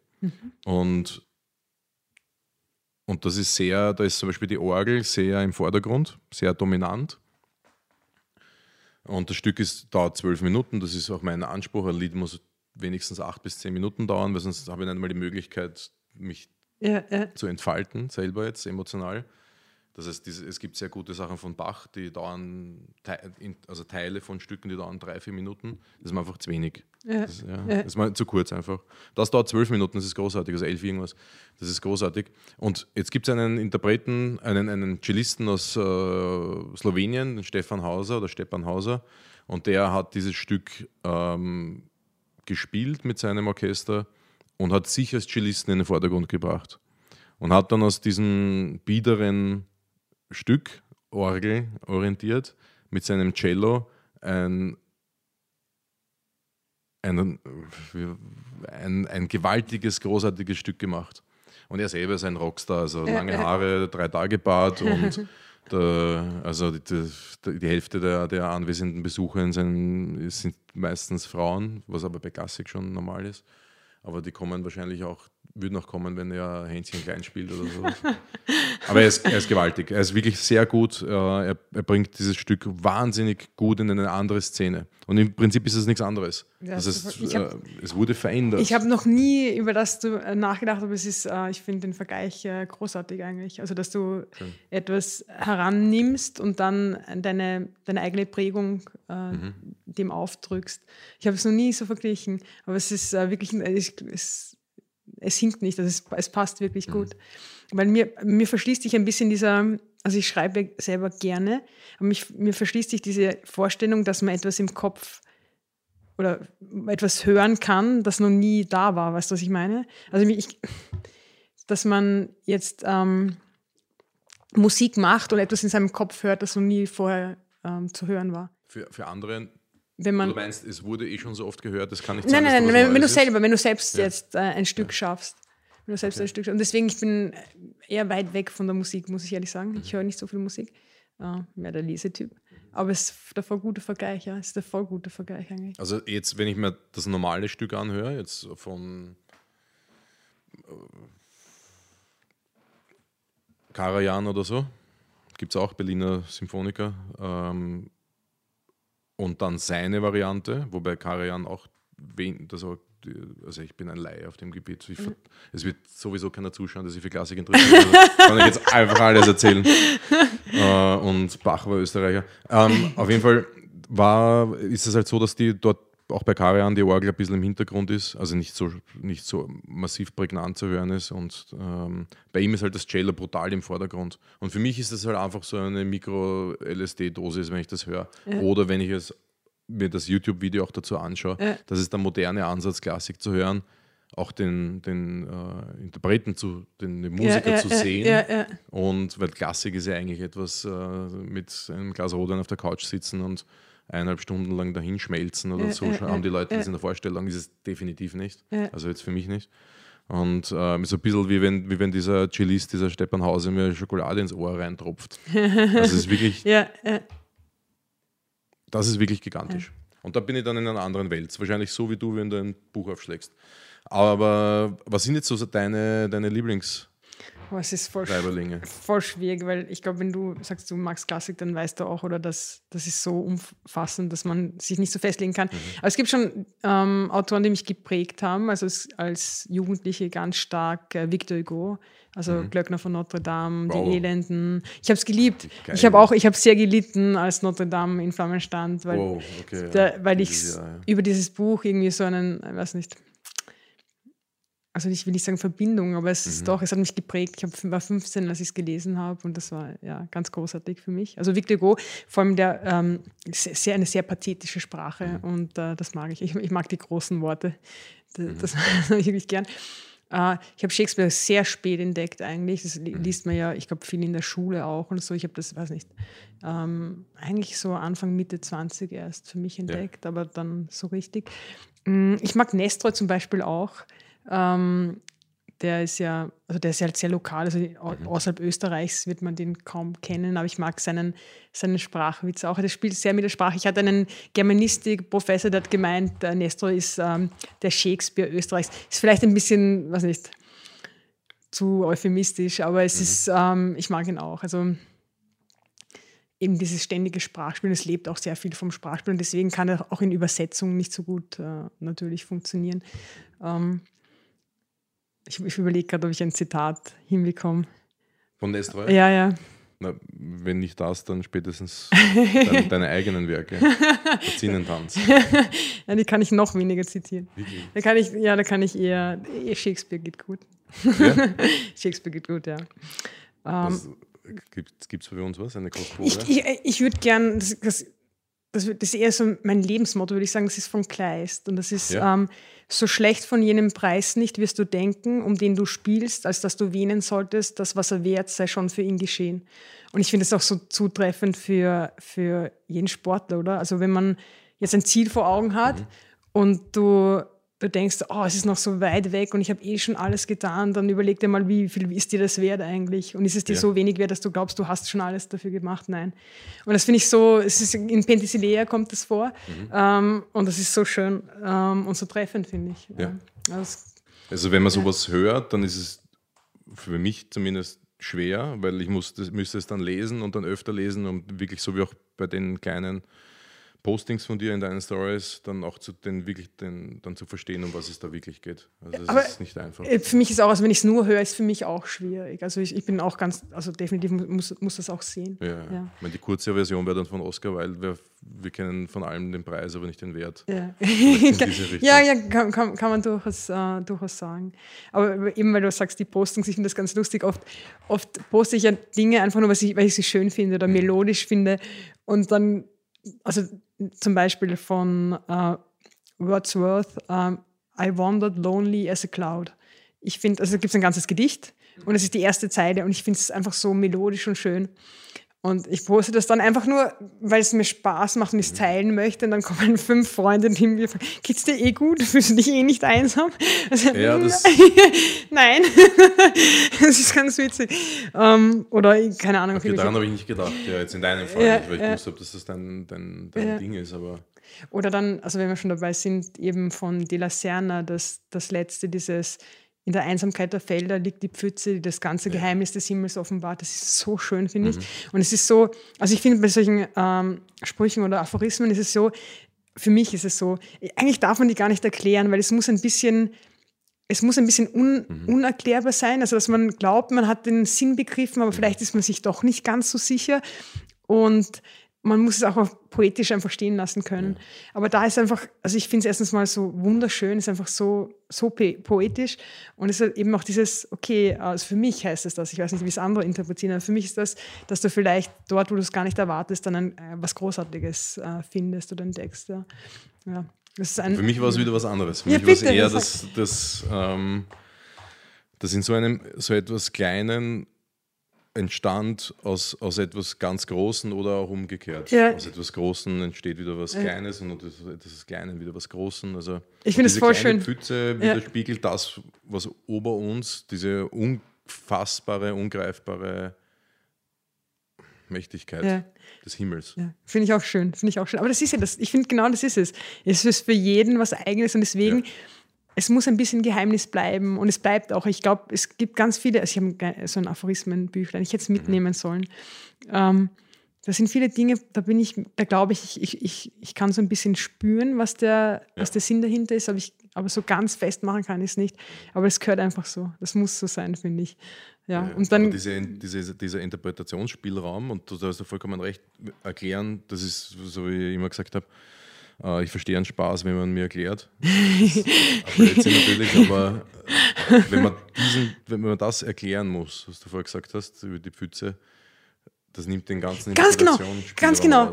Und, und das ist sehr, da ist zum Beispiel die Orgel sehr im Vordergrund, sehr dominant. Und das Stück ist, dauert zwölf Minuten, das ist auch mein Anspruch. Ein Lied muss wenigstens acht bis zehn Minuten dauern, weil sonst habe ich nicht mal die Möglichkeit, mich ja, ja. zu entfalten, selber jetzt emotional. Das heißt, es gibt sehr gute Sachen von Bach, die dauern, also Teile von Stücken, die dauern drei, vier Minuten. Das ist mir einfach zu wenig. Ja, Das, ist- ja, ja. das ist mir zu kurz einfach. Das dauert zwölf Minuten, das ist großartig, also elf irgendwas. Das ist großartig. Und jetzt gibt es einen Interpreten, einen, einen Cellisten aus äh, Slowenien, den Stefan Hauser oder Stepan Hauser. Und der hat dieses Stück ähm, gespielt mit seinem Orchester und hat sich als Cellisten in den Vordergrund gebracht. Und hat dann aus diesem biederen Stück, Orgel orientiert, mit seinem Cello ein, ein, ein, ein gewaltiges, großartiges Stück gemacht. Und er selber ist ein Rockstar, also lange Haare, drei Tage Bart und der, also die, die, die, Hälfte der, der anwesenden Besucher sind, sind meistens Frauen, was aber bei Klassik schon normal ist. Aber die kommen wahrscheinlich auch würde noch kommen, wenn er Hänschen klein spielt oder so. Aber er ist, er ist gewaltig. Er ist wirklich sehr gut. Äh, er, er, bringt dieses Stück wahnsinnig gut in eine andere Szene. Und im Prinzip ist es nichts anderes. Ja, das heißt, hab, äh, es wurde verändert. Ich habe noch nie über das äh, nachgedacht, aber es ist, ich finde den Vergleich großartig eigentlich. Also, dass du Schön. etwas herannimmst und dann deine, deine eigene Prägung äh, mhm. dem aufdrückst. Ich habe es noch nie so verglichen, aber es ist wirklich, es, es hinkt nicht, also es, es passt wirklich mhm. gut. Weil mir, mir verschließt sich ein bisschen dieser, also ich schreibe selber gerne, aber mich, mir verschließt sich diese Vorstellung, dass man etwas im Kopf oder etwas hören kann, das noch nie da war. Weißt du, was ich meine? Also ich, dass man jetzt ähm, Musik macht und etwas in seinem Kopf hört, das noch nie vorher ähm, zu hören war. Für, für andere wenn man. Du meinst, es wurde eh schon so oft gehört, das kann nicht sein. Nein, nein, nein, wenn, du selber, wenn du selbst ja. jetzt äh, ein Stück ja. schaffst. Wenn du selbst okay. ein Stück schaffst. Und deswegen, ich bin eher weit weg von der Musik, muss ich ehrlich sagen. Ich mhm. höre nicht so viel Musik. Äh, mehr der Lesetyp. Aber es ist der voll gute Vergleich, ja. Es ist der voll gute Vergleich eigentlich. Also jetzt, wenn ich mir das normale Stück anhöre, jetzt von äh, Karajan oder so, gibt es auch Berliner Symphoniker. Ähm, und dann seine Variante, wobei Karajan auch wen, das auch, also ich bin ein Laie auf dem Gebiet. Ich, mhm. Es wird sowieso keiner zuschauen, der sich für Klassik interessiert. Also kann ich jetzt einfach alles erzählen. äh, und Bach war Österreicher. Ähm, auf jeden Fall war, ist es halt so, dass die dort auch bei Karian die Orgel ein bisschen im Hintergrund ist, also nicht so, nicht so massiv prägnant zu hören ist. Und ähm, bei ihm ist halt das Cello brutal im Vordergrund. Und für mich ist das halt einfach so eine Mikro-LSD-Dosis, wenn ich das höre. Ja. Oder wenn ich es, mir das YouTube-Video auch dazu anschaue. Ja. Das ist der moderne Ansatz, Klassik zu hören, auch den, den äh, Interpreten zu, den, den Musiker ja, zu sehen. Und weil Klassik ist ja eigentlich etwas äh, mit einem Glas Rotwein auf der Couch sitzen und eineinhalb Stunden lang dahin schmelzen oder so, haben die Leute das in der Vorstellung, ist es definitiv nicht. Also jetzt für mich nicht. Und ähm, so ein bisschen wie wenn, wie wenn dieser Cellist, dieser Steppan Hause mir Schokolade ins Ohr reintropft. Das ist wirklich. ja, ja. Das ist wirklich gigantisch. Ja. Und da bin ich dann in einer anderen Welt. Wahrscheinlich so wie du, wenn du ein Buch aufschlägst. Aber was sind jetzt so deine, deine Lieblings- Oh, es ist voll, voll schwierig, weil ich glaube, wenn du sagst, du magst Klassik, dann weißt du auch, oder das, das ist so umfassend, dass man sich nicht so festlegen kann. Mhm. Aber es gibt schon ähm, Autoren, die mich geprägt haben, also als Jugendliche ganz stark äh, Victor Hugo, also mhm. Glöckner von Notre Dame, wow. die Elenden. Ich habe es geliebt. Geil. Ich habe auch, ich habe sehr gelitten, als Notre Dame in Flammen stand, weil, wow, okay, der, weil ich ja, ja. über dieses Buch irgendwie so einen, ich weiß nicht, also ich will nicht sagen Verbindung, aber es ist mhm. doch, es hat mich geprägt. Ich hab, war 15, als ich es gelesen habe und das war ja ganz großartig für mich. Also Victor Hugo, vor allem der, ähm, sehr, eine sehr pathetische Sprache mhm. und äh, das mag ich. ich. ich. mag die großen Worte, das, mhm. das mag ich wirklich gern. Äh, ich habe Shakespeare sehr spät entdeckt eigentlich. Das mhm. liest man ja, ich glaube, viel in der Schule auch und so. Ich habe das, weiß nicht, ähm, eigentlich so Anfang, Mitte 20 erst für mich entdeckt, ja. aber dann so richtig. Mm, ich mag Nestor zum Beispiel auch. Ähm, der ist ja, also der ist ja halt sehr lokal, also mhm. außerhalb Österreichs wird man den kaum kennen, aber ich mag seinen, seinen Sprachwitz auch. Der spielt sehr mit der Sprache. Ich hatte einen Germanistik-Professor, der hat gemeint, der Nestor ist ähm, der Shakespeare Österreichs. Ist vielleicht ein bisschen, was nicht, zu euphemistisch, aber es mhm. ist, ähm, ich mag ihn auch. Also eben dieses ständige Sprachspielen, es lebt auch sehr viel vom Sprachspielen, deswegen kann er auch in Übersetzung nicht so gut äh, natürlich funktionieren. Ähm, ich, ich überlege gerade, ob ich ein Zitat hinbekomme. Von Nestroy? Ja, ja. Na, wenn nicht das, dann spätestens deine, deine eigenen Werke. Zinnentanz. ja, die kann ich noch weniger zitieren. Da kann ich, ja, da kann ich eher, Shakespeare geht gut. Ja? Shakespeare geht gut, ja. Ähm, Gibt es für uns was? Eine Kostprobe? Ich, ich, ich würde gern, das, das, das, ist eher so mein Lebensmotto, würde ich sagen, das ist von Kleist. Und das ist, ja. ähm, so schlecht von jenem Preis nicht wirst du denken, um den du spielst, als dass du wähnen solltest, das, was er wert, sei schon für ihn geschehen. Und ich finde es auch so zutreffend für, für jeden Sportler, oder? Also wenn man jetzt ein Ziel vor Augen hat mhm. und du du denkst, oh, es ist noch so weit weg und ich habe eh schon alles getan, dann überleg dir mal, wie viel ist dir das wert eigentlich? Und ist es dir ja. so wenig wert, dass du glaubst, du hast schon alles dafür gemacht? Nein. Und das finde ich so, es ist in Penthesilea kommt das vor mhm. ähm, und das ist so schön ähm, und so treffend, finde ich. Ja. Also, also wenn man sowas ja. hört, dann ist es für mich zumindest schwer, weil ich muss, das, müsste es dann lesen und dann öfter lesen und wirklich so wie auch bei den kleinen Postings von dir in deinen Stories dann auch zu den wirklich den, dann zu verstehen, um was es da wirklich geht. Also das Aber ist nicht einfach. Äh, für mich ist auch, also wenn ich es nur höre, ist für mich auch schwierig. Also ich, ich bin auch ganz, also definitiv muss, muss das auch sehen. Ja, ja. Ich meine, die kurze Version wäre dann von Oscar, weil wir, wir kennen von allem den Preis, aber nicht den Wert. Ja, ja, ja, kann, kann, kann man durchaus, äh, durchaus sagen. Aber eben, weil du sagst, die Postings, ich finde das ganz lustig. Oft, oft poste ich ja Dinge einfach nur, weil ich, weil ich sie schön finde oder melodisch finde. Und dann also zum Beispiel von uh, Wordsworth, um, I wandered lonely as a cloud. Ich finde, also gibt es ein ganzes Gedicht und es ist die erste Zeile und ich finde es einfach so melodisch und schön. Und ich poste das dann einfach nur, weil es mir Spaß macht und ich es teilen möchte. Und dann kommen fünf Freunde neben mir und fragen, geht's dir eh gut? Fühlst du dich eh nicht einsam? Also, ja, das Nein. das ist ganz witzig. Um, ähm, oder keine Ahnung. Okay, daran habe ich nicht gedacht, ja, jetzt in deinem Fall ja, nicht, weil ich ja. wusste, ob das dein, dein, dein ja. Ding ist. Aber oder dann, also wenn wir schon dabei sind, eben von De La Serna, das, das letzte, dieses in der Einsamkeit der Felder liegt die Pfütze, die das ganze Geheimnis des Himmels offenbart. Das ist so schön, finde ich. Mhm. Und es ist so, also ich finde bei solchen ähm, Sprüchen oder Aphorismen ist es so, für mich ist es so, eigentlich darf man die gar nicht erklären, weil es muss ein bisschen, es muss ein bisschen un, mhm. unerklärbar sein, also dass man glaubt, man hat den Sinn begriffen, aber mhm. vielleicht ist man sich doch nicht ganz so sicher. Und man muss es auch poetisch einfach stehen lassen können. Ja. Aber da ist einfach, also ich finde es erstens mal so wunderschön, ist einfach so, so poetisch und es ist eben auch dieses, okay, also für mich heißt es das, ich weiß nicht, wie es andere interpretieren, aber für mich ist das, dass du vielleicht dort, wo du es gar nicht erwartest, dann ein, äh, was Großartiges äh, findest oder entdeckst. Ja. ja. Ein, für mich war es wieder was anderes. Für ja, mich war es eher das, das, ähm, das in so einem, so etwas Kleinen entstand aus, aus etwas ganz Großen oder auch umgekehrt. Ja. Aus etwas Großen entsteht wieder was ja. Kleines und aus etwas Kleinen wieder was Großen. Also ich finde es voll schön. Pfütze widerspiegelt ja. das, was ober uns, diese unfassbare, ungreifbare Mächtigkeit ja. des Himmels. Ja. Finde ich auch schön, finde ich auch schön. Aber das ist ja das, ich finde genau das ist es. Es ist für jeden was Eigenes und deswegen es muss ein bisschen Geheimnis bleiben und es bleibt auch. Ich glaube, es gibt ganz viele, also ich habe so ein Aphorismenbüchlein, ich hätte es mitnehmen sollen. Ähm, da sind viele Dinge, da bin ich, da glaube ich, ich, ich, ich kann so ein bisschen spüren, was der, ja. was der Sinn dahinter ist, aber, ich, aber so ganz festmachen kann ich es nicht. Aber es gehört einfach so. Das muss so sein, finde ich. Ja, ja, und dann diese, diese, dieser Interpretationsspielraum, und du hast ja vollkommen recht, erklären, das ist, so wie ich immer gesagt habe, äh, ich verstehe einen Spaß, wenn man mir erklärt. natürlich, aber äh, wenn man, diesen, wenn man das erklären muss, was du vorher gesagt hast, über die Pfütze, das nimmt den ganzen ganz genau, ganz genau,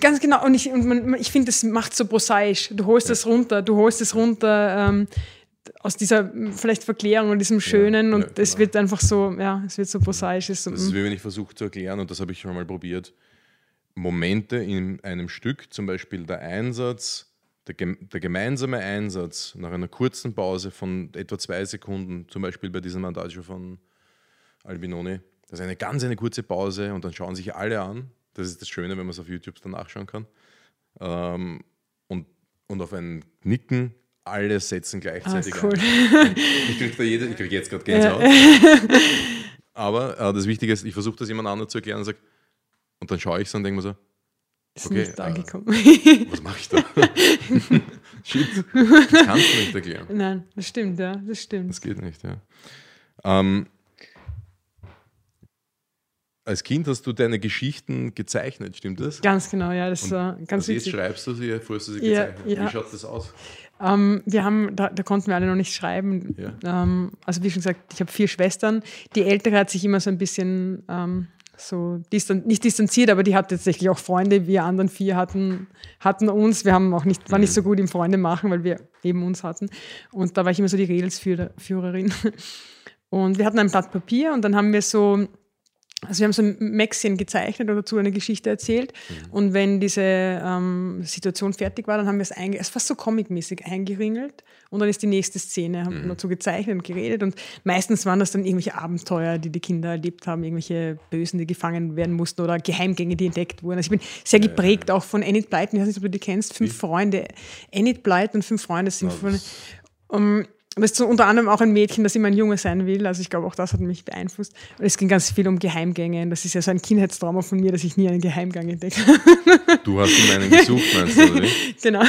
ganz genau. Und ich, und man, ich finde, das macht so prosaisch. Du holst es ja. runter, du holst es runter ähm, aus dieser vielleicht Verklärung und diesem Schönen ja, und ja, es genau. wird einfach so, ja, es wird so prosaisch. Das ist mm. wie wenn ich versuche zu erklären und das habe ich schon mal probiert Momente in einem Stück, zum Beispiel der Einsatz, der, der, gemeinsame Einsatz nach einer kurzen Pause von etwa zwei Sekunden, zum Beispiel bei diesem Mandagio von Albinoni, das ist eine ganz eine kurze Pause und dann schauen sich alle an. Das ist das Schöne, wenn man es auf YouTube dann nachschauen kann. Ähm, und, und auf ein Nicken alle setzen gleichzeitig ah, cool. an. Ich kriege krieg jetzt gerade Gänsehaut. Aber äh, das Wichtige ist, ich versuche das jemand anderem zu erklären und sage, und dann schaue ich es und denke mir so, ist okay, nicht angekommen. Äh, was mache ich da? Shit, das kannst du nicht erklären. Nein, das stimmt, ja, das stimmt. Das geht nicht, ja. Ähm, als Kind hast du deine Geschichten gezeichnet, stimmt das? Ganz genau, ja, das war ganz also witzig. Jetzt schreibst du sie, bevor du sie ja, gezeichnet ja. Wie schaut das aus? Ähm, wir haben, da, da, konnten wir alle noch nicht schreiben. Ja. Ähm, also wie schon gesagt, ich habe vier Schwestern. Die ältere hat sich immer so ein bisschen ähm, so distan nicht distanziert, aber die hat tatsächlich auch Freunde. Wir anderen vier hatten, hatten uns. Wir haben auch nicht, waren nicht so gut im Freunde machen, weil wir eben uns hatten. Und da war ich immer so die Redelsführerin. Und wir hatten ein Blatt Papier und dann haben wir so also wir haben so ein Maxchen gezeichnet und dazu eine Geschichte erzählt. Mhm. Und wenn diese ähm, Situation fertig war, dann haben wir es einge es fast so comicmäßig eingeringelt und dann ist die nächste Szene, haben mhm. dazu gezeichnet und geredet. Und meistens waren das dann irgendwelche Abenteuer, die die Kinder erlebt haben, irgendwelche Bösen, die gefangen werden mussten oder Geheimgänge, die entdeckt wurden. Also ich bin sehr geprägt auch von Enid Blyton, ich weiß nicht, ob du die kennst, Fünf Freunde. Enid Blyton, Fünf Freunde sind von... Um, das ist so unter anderem auch ein Mädchen, das immer ein Junge sein will. Also ich glaube, auch das hat mich beeinflusst. Und es ging ganz viel um Geheimgänge. Und das ist ja so ein Kindheitstrauma von mir, dass ich nie einen Geheimgang entdeckt habe. Du hast ihm einen gesucht, meinst du, oder? Genau. Ja.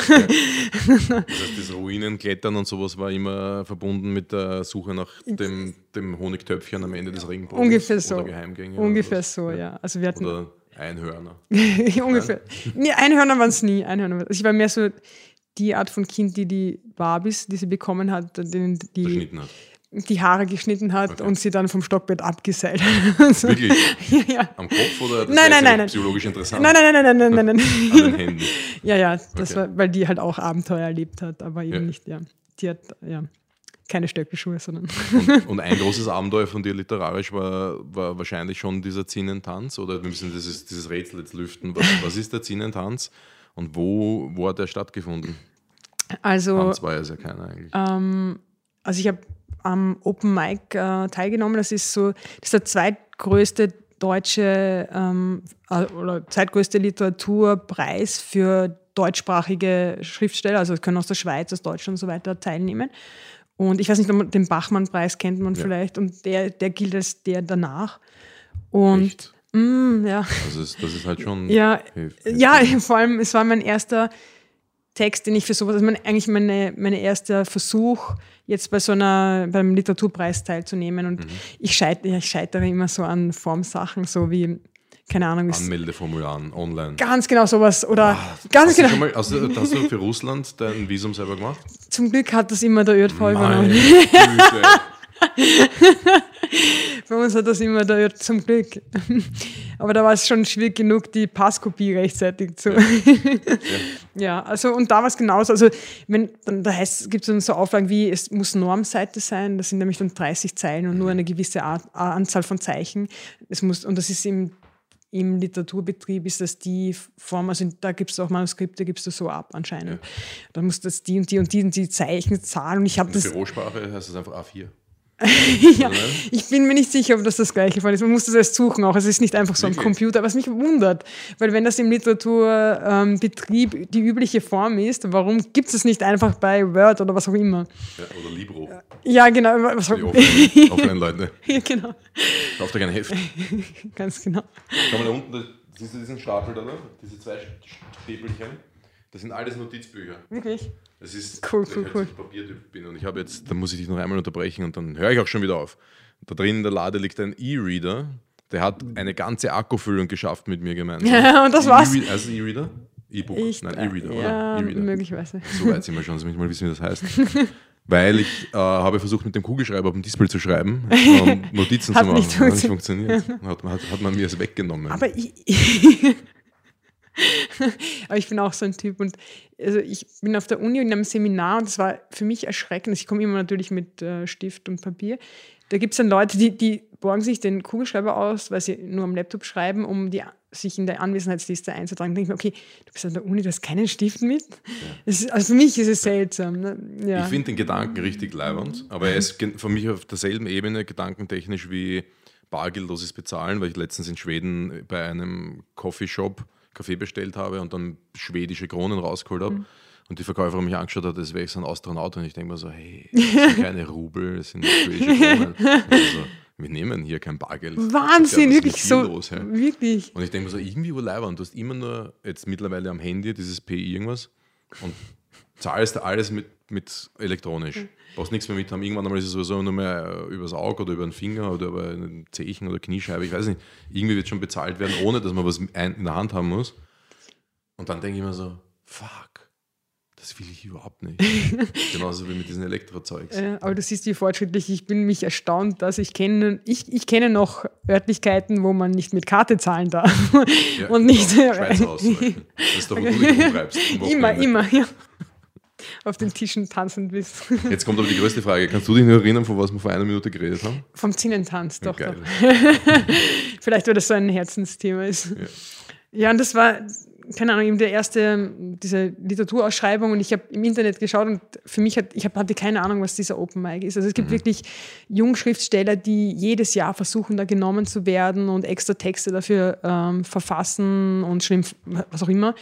Das heißt, das Ruinenklettern und sowas war immer verbunden mit der Suche nach dem, dem Honigtöpfchen am Ende des Regenbogens. Ungefähr so. Oder Geheimgänge. Ungefähr so, ja. Also wir hatten oder Einhörner. Ungefähr. Nee, Einhörner waren es nie. Einhörner. Also ich war mehr so die Art von Kind, die die Barbies, die sie bekommen hat, denen die, hat. die Haare geschnitten hat okay. und sie dann vom Stockbett abgeseilt hat. Wirklich? ja, ja. Am Kopf oder das nein, nein, nein, psychologisch interessant? Nein, nein, nein, nein, nein, nein. nein. An den Händen? Ja, ja, das okay. war, weil die halt auch Abenteuer erlebt hat, aber eben ja. nicht, ja. Die hat, ja keine Stöckelschuhe, sondern. Und, und, ein großes Abenteuer von dir literarisch war, war wahrscheinlich schon dieser Zinnentanz oder wir müssen dieses, dieses Rätsel jetzt lüften. Was, was ist der Zinnentanz? Und wo, wo hat der stattgefunden? Also. Tanz war ja keiner eigentlich. Ähm, also ich habe am Open Mic äh, teilgenommen. Das ist so, das ist der zweitgrößte deutsche ähm, äh, oder zweitgrößte Literaturpreis für deutschsprachige Schriftsteller. Also es können aus der Schweiz, aus Deutschland und so weiter teilnehmen. Und ich weiß nicht, den Bachmann-Preis kennt man ja. vielleicht. Und der, der gilt als der danach. Und Echt? Mm, ja. Das ist, das ist halt schon. Ja, ja, vor allem, es war mein erster Text, den ich für sowas, also mein, eigentlich meine, mein erster Versuch, jetzt bei so einer, beim Literaturpreis teilzunehmen. Und mhm. ich, scheitere, ich scheitere immer so an Formsachen, so wie, keine Ahnung. Anmeldeformularen online. Ganz genau sowas. Oder ah, ganz hast genau. Du mal, hast, du, hast du für Russland dein Visum selber gemacht? Zum Glück hat das immer der ÖRV übernommen. Bei uns hat das immer der Ört zum Glück. Aber da war es schon schwierig genug, die Passkopie rechtzeitig zu. Ja, ja also und da war es genauso. Also wenn dann da heißt, gibt es dann so Auflagen wie, es muss Normseite sein, das sind nämlich dann 30 Zeilen und nur eine gewisse Art, Anzahl von Zeichen. Es muss, und das ist im im Literaturbetrieb ist das die Form, also da gibt es auch Manuskripte, gibst du so ab anscheinend. Ja. Da muss das die und die und die und die Zeichen zahlen und ich habe das. Bürosprache heißt das einfach A4. ja, ich bin mir nicht sicher, ob das das gleiche Fall ist. Man muss das erst suchen auch. Es ist nicht einfach so ein Computer, was mich wundert. Weil wenn das im Literaturbetrieb ähm, die übliche Form ist, warum gibt es es nicht einfach bei Word oder was auch immer? Ja, oder Libro. Ja, genau. Was die offline, Leute. ja, genau. Kauft euch ein Heft. Ganz genau. Kann man da unten, siehst du diesen Stapel da, diese zwei Stäbelchen? Das sind alles Notizbücher. Wirklich? Das ist, cool, cool, ich cool. Halt Papiertyp bin und ich habe jetzt, da muss ich dich noch einmal unterbrechen und dann höre ich auch schon wieder auf. Da drin in der Lade liegt ein E-Reader, der hat eine ganze Akkufüllung geschafft mit mir gemeinsam. Ja, und das war's. E also E-Reader? E-Book? Nein, E-Reader, ja, oder? E-Reader. möglicherweise. So weit sind wir schon, dass ich mal wissen, wie das heißt. Weil ich äh, habe versucht, mit dem Kugelschreiber auf dem Display zu schreiben und Notizen zu machen. Nicht hat nicht funktioniert. Hat, hat, hat man mir es weggenommen. Aber ich, Aber ich bin auch so ein Typ und also ich bin auf der Uni in einem Seminar und das war für mich erschreckend. Also ich komme immer natürlich mit äh, Stift und Papier. Da gibt es dann Leute, die, die borgen sich den Kugelschreiber aus, weil sie nur am Laptop schreiben, um die, sich in der Anwesenheitsliste einzutragen. Da denke ich mir, okay, du bist an der Uni, du hast keinen Stift mit. Ja. Ist, also für mich ist es seltsam. Ne? Ja. Ich finde den Gedanken richtig leibend, aber er ist für mich auf derselben Ebene gedankentechnisch wie bargeldloses Bezahlen, weil ich letztens in Schweden bei einem Coffeeshop Kaffee bestellt habe und dann schwedische Kronen rausgeholt habe. Mhm. Und die Verkäuferin mich angeschaut hat, als wäre ich so ein Astronaut. Und ich denke mir so, hey, das sind keine Rubel, das sind schwedische Kronen. Also, wir nehmen hier kein Bargeld. Wahnsinn, glaub, wirklich so. Los, hey. Wirklich. Und ich denke mir so, irgendwie urleiber. du hast immer nur jetzt mittlerweile am Handy dieses PI irgendwas und zahlst alles mit, mit elektronisch. Mhm. Brauchst nichts mehr mit haben. Irgendwann einmal ist es sowieso nur mehr übers Auge oder über den Finger oder über einen Zehen oder Kniescheibe. Ich weiß nicht. Irgendwie wird schon bezahlt werden, ohne dass man was in der Hand haben muss. Und dann denke ich mir so, fuck, das will ich überhaupt nicht. Genauso wie mit diesen Elektrozeugs. Äh, aber du siehst, wie fortschrittlich ich bin, mich erstaunt, dass ich kenne, ich, ich kenne noch Örtlichkeiten, wo man nicht mit Karte zahlen darf. Ja, und nicht. Schweizer Haus. Das ist doch, wo du dich umtreibst. Immer, immer, ja. Auf den Tischen tanzend bist. Jetzt kommt aber die größte Frage. Kannst du dich noch erinnern, von was wir vor einer Minute geredet haben? Vom Zinnentanz, doch. Geil. doch. Vielleicht, weil das so ein Herzensthema ist. Ja. Ja, und das war, keine Ahnung, eben der erste, diese Literaturausschreibung und ich habe im Internet geschaut und für mich hat, ich hab, hatte keine Ahnung, was dieser Open Mic ist. Also es gibt wirklich Jungschriftsteller, die jedes Jahr versuchen, da genommen zu werden und extra Texte dafür ähm, verfassen und schreiben, was auch immer.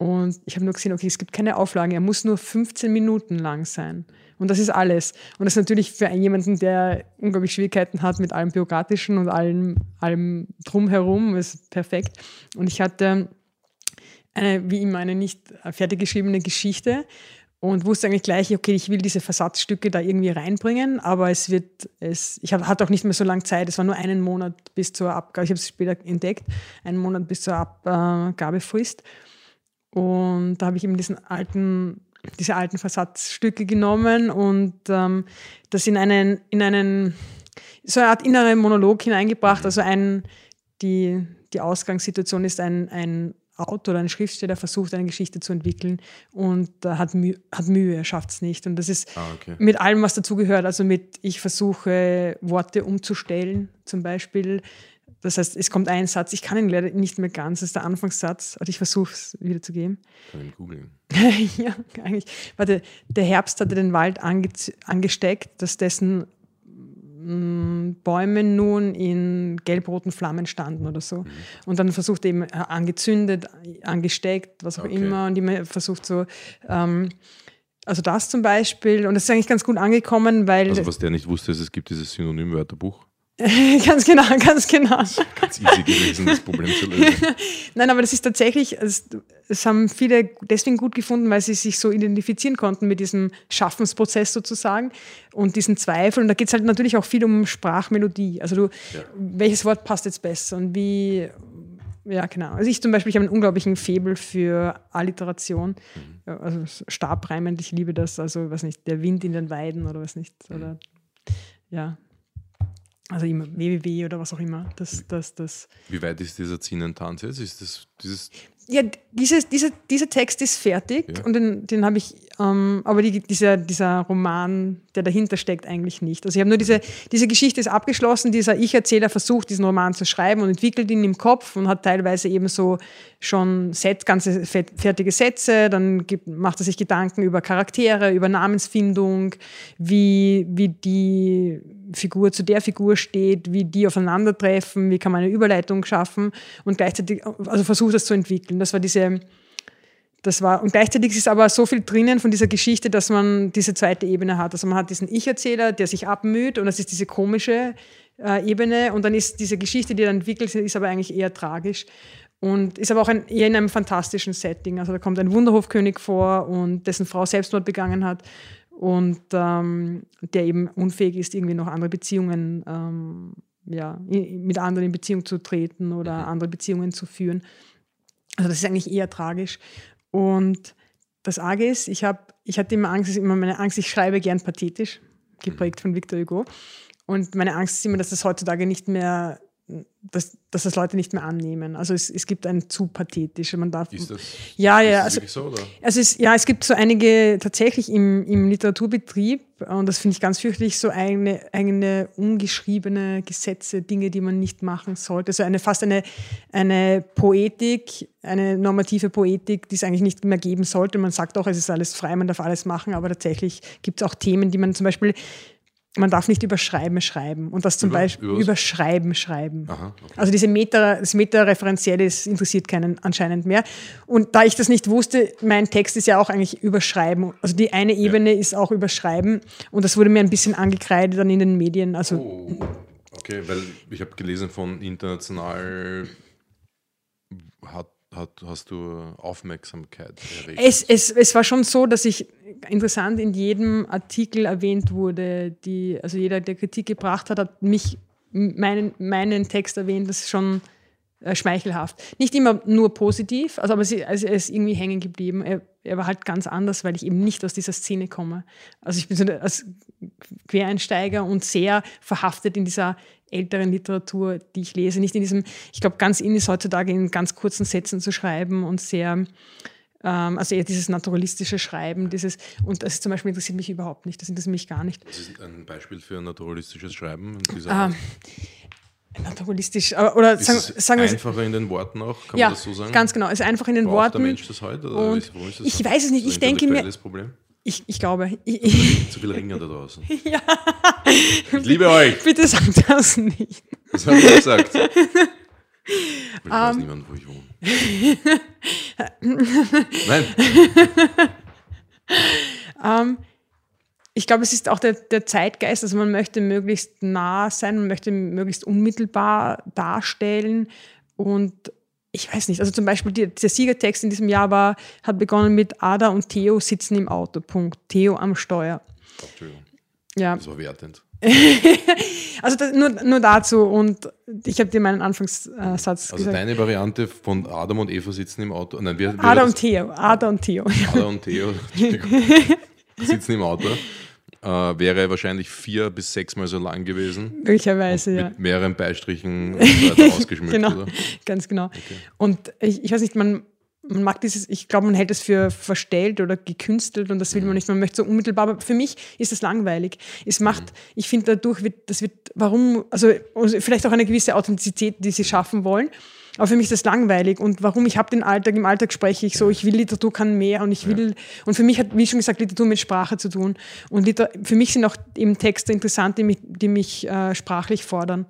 Und ich habe nur gesehen, okay, es gibt keine Auflagen, er muss nur 15 Minuten lang sein. Und das ist alles. Und das ist natürlich für jemanden, der unglaublich Schwierigkeiten hat mit allem Bürokratischen und allem, allem drumherum, ist perfekt. Und ich hatte eine, wie immer, eine nicht fertig geschriebene Geschichte und wusste eigentlich gleich, okay, ich will diese Versatzstücke da irgendwie reinbringen, aber es wird, es, ich hatte auch nicht mehr so lange Zeit, es war nur einen Monat bis zur Abgabe, ich habe es später entdeckt, einen Monat bis zur Abgabefrist. Und da habe ich eben diesen alten, diese alten Versatzstücke genommen und ähm, das in einen, in einen, so eine Art inneren Monolog hineingebracht. Also ein, die, die Ausgangssituation ist ein, ein Autor oder ein Schriftsteller versucht, eine Geschichte zu entwickeln und äh, hat, Mühe, hat Mühe, er schafft es nicht. Und das ist Ah, okay. mit allem, was dazugehört. Also mit, ich versuche Worte umzustellen, zum Beispiel. Das heißt, es kommt ein Satz, ich kann ihn leider nicht mehr ganz, das ist der Anfangssatz, also ich versuche es wiederzugeben. Kann ich googeln. ja, eigentlich. Warte, der Herbst hatte den Wald ange angesteckt, dass dessen mm, Bäume nun in gelb-roten Flammen standen oder so. Und dann versucht er eben äh, angezündet, angesteckt, was auch Okay. immer. Und immer versucht so, ähm, also das zum Beispiel. Und das ist eigentlich ganz gut angekommen, weil. Also was der nicht wusste, ist, es gibt dieses Synonymwörterbuch. ganz genau, ganz genau. Ganz easy gewesen, das Problem zu lösen. Nein, aber das ist tatsächlich, es, es haben viele deswegen gut gefunden, weil sie sich so identifizieren konnten mit diesem Schaffensprozess sozusagen und diesen Zweifel. Und da geht es halt natürlich auch viel um Sprachmelodie. Also du, Ja. welches Wort passt jetzt besser und wie, ja genau. Also ich zum Beispiel, ich habe einen unglaublichen Febel für Alliteration, Ja, also stabreimend, ich liebe das. Also was nicht, der Wind in den Weiden oder was nicht. Oder ja. Also immer www oder was auch immer. Das, das, das. Wie weit ist dieser Zinnentanz jetzt? Ist das dieses. Ja, dieses, dieser, dieser Text ist fertig Ja. und den, den habe ich, ähm, aber die, dieser, dieser Roman, der dahinter steckt, eigentlich nicht. Also ich habe nur diese, diese Geschichte ist abgeschlossen, dieser Ich-Erzähler versucht, diesen Roman zu schreiben und entwickelt ihn im Kopf und hat teilweise eben so schon Set, ganze fertige Sätze, dann gibt, macht er sich Gedanken über Charaktere, über Namensfindung, wie, wie die Figur zu der Figur steht, wie die aufeinandertreffen, wie kann man eine Überleitung schaffen und gleichzeitig, also versucht das zu entwickeln. Das war diese, das war, und gleichzeitig ist aber so viel drinnen von dieser Geschichte, dass man diese zweite Ebene hat. Also man hat diesen Ich-Erzähler, der sich abmüht und das ist diese komische äh, Ebene und dann ist diese Geschichte, die dann entwickelt, ist aber eigentlich eher tragisch und ist aber auch ein, eher in einem fantastischen Setting. Also da kommt ein Wunderhofkönig vor und dessen Frau Selbstmord begangen hat und ähm, der eben unfähig ist, irgendwie noch andere Beziehungen, ähm, ja, mit anderen in Beziehung zu treten oder andere Beziehungen zu führen. Also das ist eigentlich eher tragisch. Und das Arge ist, ich, hab, ich hatte immer Angst, ist immer meine Angst, ich schreibe gern pathetisch, geprägt von Victor Hugo. Und meine Angst ist immer, dass das heutzutage nicht mehr, dass, dass das Leute nicht mehr annehmen. Also es, es gibt ein zu pathetisch. Man darf, Ist das, ja, ja, also wirklich so? Oder? also es, ja, es gibt so einige tatsächlich im, im Literaturbetrieb, und das finde ich ganz fürchterlich, so eigene, eigene ungeschriebene Gesetze, Dinge, die man nicht machen sollte. So eine fast eine, eine Poetik, eine normative Poetik, die es eigentlich nicht mehr geben sollte. Man sagt auch, es ist alles frei, man darf alles machen, aber tatsächlich gibt es auch Themen, die man zum Beispiel, man darf nicht über Schreiben. Und das zum Über- Beispiel über was? über Schreiben. Aha, okay. Also diese Meta, das Meta-Referenzielle interessiert keinen anscheinend mehr. Und da ich das nicht wusste, mein Text ist ja auch eigentlich überschreiben. Also die eine Ebene ist auch überschreiben. Und das wurde mir ein bisschen angekreidet dann in den Medien. Also Oh, okay, weil ich habe gelesen von international hat, hat, hast du Aufmerksamkeit erregt. es, es, es war schon so, dass ich interessant in jedem Artikel erwähnt wurde, die, also jeder, der Kritik gebracht hat, hat mich, meinen, meinen Text erwähnt. Das ist schon äh, schmeichelhaft. Nicht immer nur positiv, also, aber sie, also er ist irgendwie hängen geblieben. Er, er war halt ganz anders, weil ich eben nicht aus dieser Szene komme. Also ich bin so als Quereinsteiger und sehr verhaftet in dieser älteren Literatur, die ich lese. Nicht in diesem, ich glaube, ganz in ist heutzutage in ganz kurzen Sätzen zu schreiben und sehr also eher dieses naturalistische Schreiben, dieses, und das zum Beispiel interessiert mich überhaupt nicht, das interessiert mich gar nicht. Was ist ein Beispiel für ein naturalistisches Schreiben? Ähm, naturalistisch, oder ist sagen, es sagen wir einfacher in den Worten auch, kann ja, man das so sagen? ganz genau, es ist einfach in den Braucht Worten. der Mensch das heute? Oder und ist das ich weiß es nicht, ich denke mir... Problem? Ich, ich glaube. Ich, zu viel Ringer da draußen. ja. Ich liebe euch. Bitte sag das nicht. Das habe ich gesagt. Ich weiß um, niemand, wo ich wohne. Nein. um, ich glaube, es ist auch der, der, Zeitgeist, also man möchte möglichst nah sein, man möchte möglichst unmittelbar darstellen und ich weiß nicht, also zum Beispiel die, der Siegertext in diesem Jahr war, hat begonnen mit Ada und Theo sitzen im Auto, Punkt. Theo am Steuer. Entschuldigung. Ja. Das war wertend. also das, nur, nur dazu und ich habe dir meinen Anfangssatz also gesagt. deine Variante von Adam und Eva sitzen im Auto. Nein, wir, wir Ada und Theo. Ada und Theo. Ada und Theo sitzen im Auto. Äh, wäre wahrscheinlich vier bis sechsmal so lang gewesen. Möglicherweise, ja. Mit mehreren Beistrichen ausgeschmückt. genau, oder? ganz genau. Okay. Und ich, ich weiß nicht, man, man mag dieses, ich glaube, man hält es für verstellt oder gekünstelt und das will man mhm. nicht. Man möchte so unmittelbar, aber für mich ist das langweilig. Es macht, mhm. ich finde, dadurch wird, das wird, warum, also, also vielleicht auch eine gewisse Authentizität, die sie schaffen wollen. Aber für mich ist das langweilig. Und warum? Ich habe den Alltag, im Alltag spreche ich so, ich will Literatur kann mehr und ich will, ja. und für mich hat, wie schon gesagt, Literatur mit Sprache zu tun. Und Liter, für mich sind auch eben Texte interessant, die mich, die mich äh, sprachlich fordern.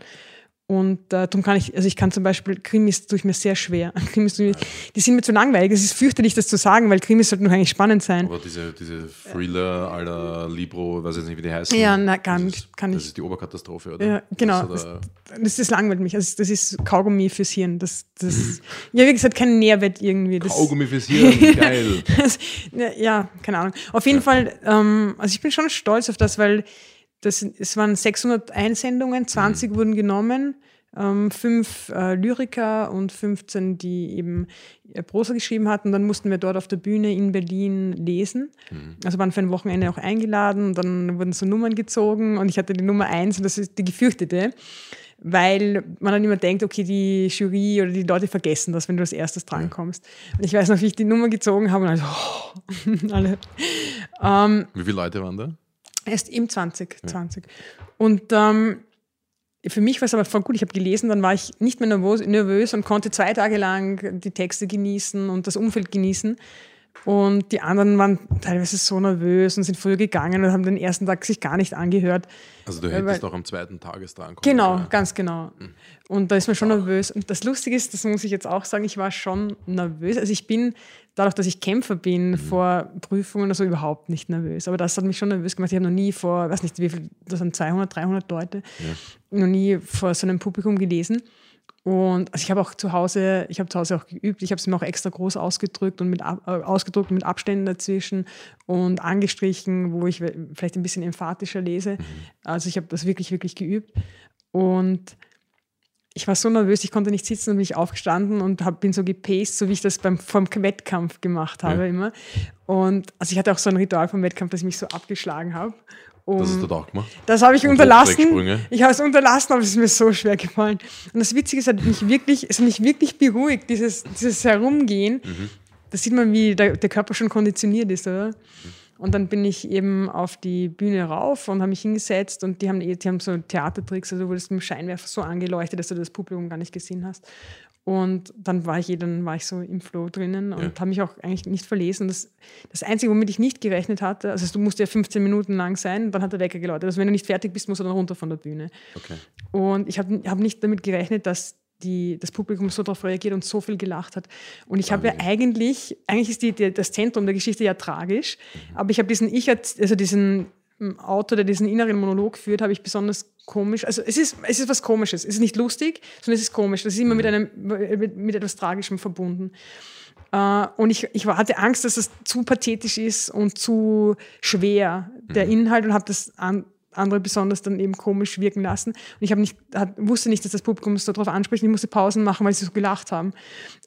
Und äh, darum kann ich, also ich kann zum Beispiel, Krimis tue ich mir sehr schwer. Krimis, die sind mir zu langweilig. Es ist fürchterlich, das zu sagen, weil Krimis sollten doch eigentlich spannend sein. Aber diese, diese Thriller aller Libro, weiß jetzt nicht, wie die heißen. Ja, na, gar nicht. Kann das ich. ist die Oberkatastrophe, oder? Ja, genau. Das, das, das langweilt mich. Also das ist Kaugummi fürs Hirn. Das, das, ja, wie gesagt, kein Nährwert irgendwie. Das, Kaugummi fürs Hirn, geil. das, ja, keine Ahnung. Auf jeden ja. Fall, ähm, also ich bin schon stolz auf das, weil das, es waren 600 Einsendungen, 20 mhm. wurden genommen ähm, fünf äh, Lyriker und 15, die eben äh, Prosa geschrieben hatten. Dann mussten wir dort auf der Bühne in Berlin lesen. Mhm. Also waren für ein Wochenende auch eingeladen und dann wurden so Nummern gezogen und ich hatte die Nummer eins und das ist die gefürchtete weil man dann immer denkt, okay, die Jury oder die Leute vergessen das, wenn du als erstes drankommst. Und ich weiß noch, wie ich die Nummer gezogen habe und also, oh, alle. Ähm, wie viele Leute waren da? Erst eben 20, ja. 20. Und ähm, für mich war es aber voll gut. Ich habe gelesen, dann war ich nicht mehr nervös, nervös und konnte zwei Tage lang die Texte genießen und das Umfeld genießen. Und die anderen waren teilweise so nervös und sind früher gegangen und haben den ersten Tag sich gar nicht angehört. Also du hättest auch am zweiten Tagestag kommen Genau, können. ganz genau. Mhm. Und da ist man schon Ach. nervös. Und das Lustige ist, das muss ich jetzt auch sagen, ich war schon nervös. Also ich bin, dadurch, dass ich Kämpfer bin, mhm. vor Prüfungen oder so überhaupt nicht nervös. Aber das hat mich schon nervös gemacht. Ich habe noch nie vor, weiß nicht, wie viel, das sind 200, 300 Leute, ja. noch nie vor so einem Publikum gelesen. Und also ich habe auch zu Hause, ich habe zu Hause auch geübt, ich habe es mir auch extra groß ausgedrückt und mit äh, ausgedruckt mit Abständen dazwischen und angestrichen, wo ich vielleicht ein bisschen emphatischer lese. Mhm. Also ich habe das wirklich, wirklich geübt. Und ich war so nervös, ich konnte nicht sitzen und bin ich aufgestanden und hab, bin so gepaced, so wie ich das beim vom Wettkampf gemacht habe ja. immer. Und also ich hatte auch so ein Ritual vom Wettkampf, dass ich mich so abgeschlagen habe. Um, das hast du auch gemacht? Das habe ich und unterlassen. Ich habe es unterlassen, aber es ist mir so schwer gefallen. Und das Witzige ist, es hat mich wirklich, es hat mich wirklich beruhigt, dieses, dieses Herumgehen. Mhm. Da sieht man, wie der, der, Körper schon konditioniert ist, oder? Mhm. Und dann bin ich eben auf die Bühne rauf und habe mich hingesetzt und die haben, die haben so Theatertricks, also du wurdest mit dem Scheinwerfer so angeleuchtet, dass du das Publikum gar nicht gesehen hast. Und dann war ich, eh, dann war ich so im Flow drinnen und ja. habe mich auch eigentlich nicht verlesen. Das, das Einzige, womit ich nicht gerechnet hatte, also du musst ja 15 Minuten lang sein, dann hat der Wecker geläutet. Also wenn du nicht fertig bist, musst du dann runter von der Bühne. Okay. Und ich habe hab nicht damit gerechnet, dass die, das Publikum so darauf reagiert und so viel gelacht hat. Und ich habe ja eigentlich, eigentlich ist die, die, das Zentrum der Geschichte ja tragisch, mhm. aber ich habe diesen Ich, also diesen Autor, der diesen inneren Monolog führt, habe ich besonders komisch. Also es ist, es ist was Komisches. Es ist nicht lustig, sondern es ist komisch. Das ist immer mit, mhm. einem, mit, mit etwas Tragischem verbunden. Uh, und ich, ich hatte Angst, dass es zu pathetisch ist und zu schwer, der mhm. Inhalt, und habe das an, andere besonders dann eben komisch wirken lassen. Und ich nicht, hat, wusste nicht, dass das Publikum so darauf anspricht. Ich musste Pausen machen, weil sie so gelacht haben.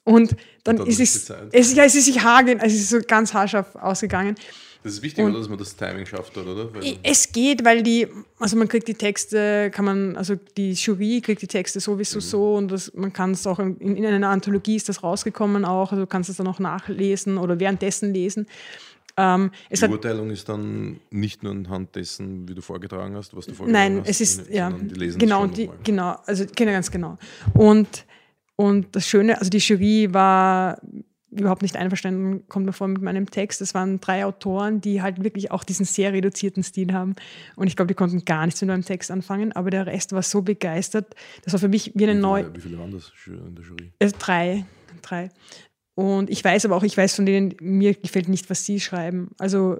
Und dann, dann ist es, es, ja, es ist sich haargen, also es ist so ganz haarscharf ausgegangen. Das ist wichtig, oder, dass man das Timing schafft, oder? Weil es geht, weil die, also man kriegt die Texte, kann man, also die Jury kriegt die Texte sowieso mhm. so und das, man kann es auch in, in, einer Anthologie ist das rausgekommen auch, also du kannst es dann auch nachlesen oder währenddessen lesen. Ähm, die Beurteilung ist dann nicht nur anhand dessen, wie du vorgetragen hast, was du vorgetragen nein, hast. Nein, es ist, ja, genau, die, genau, also genau, ganz genau. Und, und das Schöne, also die Jury war überhaupt nicht einverstanden, kommt mir vor, mit meinem Text. Es waren drei Autoren, die halt wirklich auch diesen sehr reduzierten Stil haben. Und ich glaube, die konnten gar nichts mit meinem Text anfangen, aber der Rest war so begeistert. Das war für mich wie eine neue. Wie viele waren das in der Jury? Äh, drei. Drei. Und ich weiß aber auch, ich weiß von denen, mir gefällt nicht, was sie schreiben. Also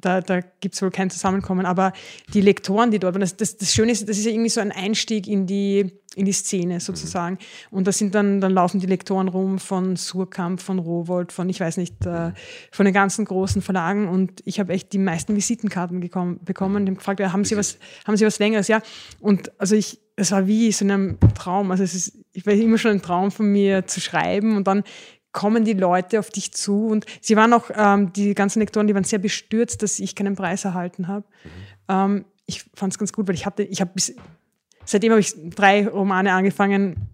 da, da gibt es wohl kein Zusammenkommen. Aber die Lektoren, die dort waren, das, das, das Schöne ist, das ist ja irgendwie so ein Einstieg in die, in die Szene sozusagen. Und da sind dann, dann laufen die Lektoren rum von Surkamp, von Rowold, von, ich weiß nicht, äh, von den ganzen großen Verlagen. Und ich habe echt die meisten Visitenkarten gekommen, bekommen. Haben gefragt, ja, haben Sie was, haben Sie was Längeres? Ja. Und also ich, es war wie so ein Traum. Also es ist, ich war immer schon ein Traum von mir zu schreiben und dann kommen die Leute auf dich zu. Und sie waren auch, ähm, die ganzen Lektoren, die waren sehr bestürzt, dass ich keinen Preis erhalten habe. Mhm. Ähm, ich fand es ganz gut, weil ich hatte, ich habe bis, seitdem habe ich drei Romane angefangen,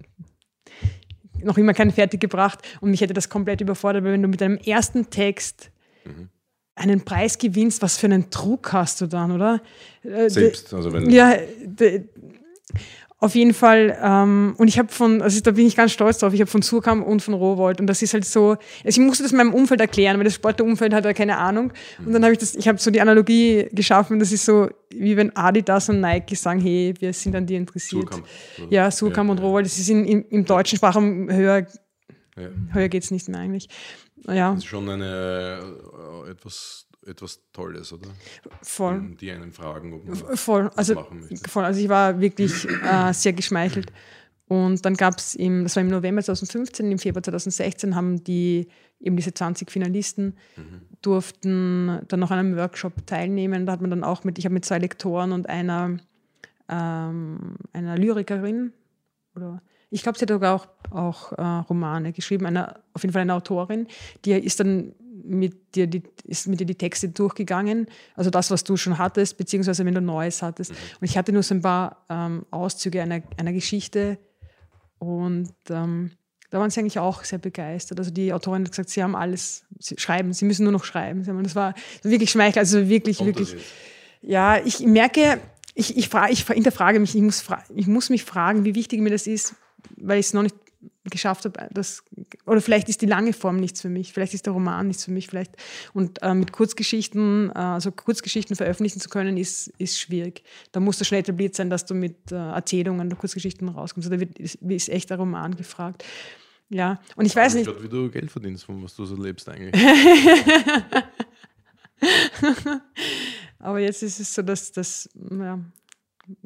noch immer keinen fertig gebracht und mich hätte das komplett überfordert, weil wenn du mit deinem ersten Text mhm. einen Preis gewinnst, was für einen Druck hast du dann, oder? Äh, Selbst, also wenn. Ja, auf jeden Fall, ähm, und ich habe von, also da bin ich ganz stolz drauf, ich habe von Surkamp und von Rowold und das ist halt so, also ich musste das meinem Umfeld erklären, weil das Sportumfeld hat ja keine Ahnung und dann habe ich das, ich habe so die Analogie geschaffen, das ist so, wie wenn Adidas und Nike sagen, hey, wir sind an dir interessiert. Surkamp. Ja, Surkamp ja, und Rowold, das ist in, in, im deutschen Sprachraum höher, ja. höher geht es nicht mehr eigentlich. Ja. Das ist schon eine äh, etwas etwas Tolles, oder? Voll. Die einen fragen, ob man voll. Also, machen möchte. Voll. Also ich war wirklich äh, sehr geschmeichelt. Und dann gab es im, das war im November 2015, im Februar 2016 haben die eben diese 20 Finalisten mhm. durften dann noch an einem Workshop teilnehmen. Da hat man dann auch mit, ich habe mit zwei Lektoren und einer, ähm, einer Lyrikerin oder ich glaube, sie hat sogar auch, auch äh, Romane geschrieben, eine, auf jeden Fall eine Autorin, die ist dann mit dir die, ist mit dir die Texte durchgegangen, also das, was du schon hattest, beziehungsweise wenn du Neues hattest. Mhm. Und ich hatte nur so ein paar ähm, Auszüge einer, einer Geschichte und ähm, da waren sie eigentlich auch sehr begeistert. Also die Autorin hat gesagt, sie haben alles, sie schreiben, sie müssen nur noch schreiben. Das war wirklich schmeichel, also wirklich, wirklich. Ja, ich merke, ich, ich, frage, ich hinterfrage mich, ich muss, ich muss mich fragen, wie wichtig mir das ist, weil ich es noch nicht geschafft habe, das, oder vielleicht ist die lange Form nichts für mich, vielleicht ist der Roman nichts für mich, vielleicht. Und äh, mit Kurzgeschichten, äh, also Kurzgeschichten veröffentlichen zu können, ist, ist schwierig. Da muss das schnell etabliert sein, dass du mit äh, Erzählungen oder Kurzgeschichten rauskommst. Da wird, ist, ist echt ein Roman gefragt. Ja, und ich weiß nicht. Grad, wie du Geld verdienst, von was du so lebst eigentlich. Aber jetzt ist es so, dass das, ja,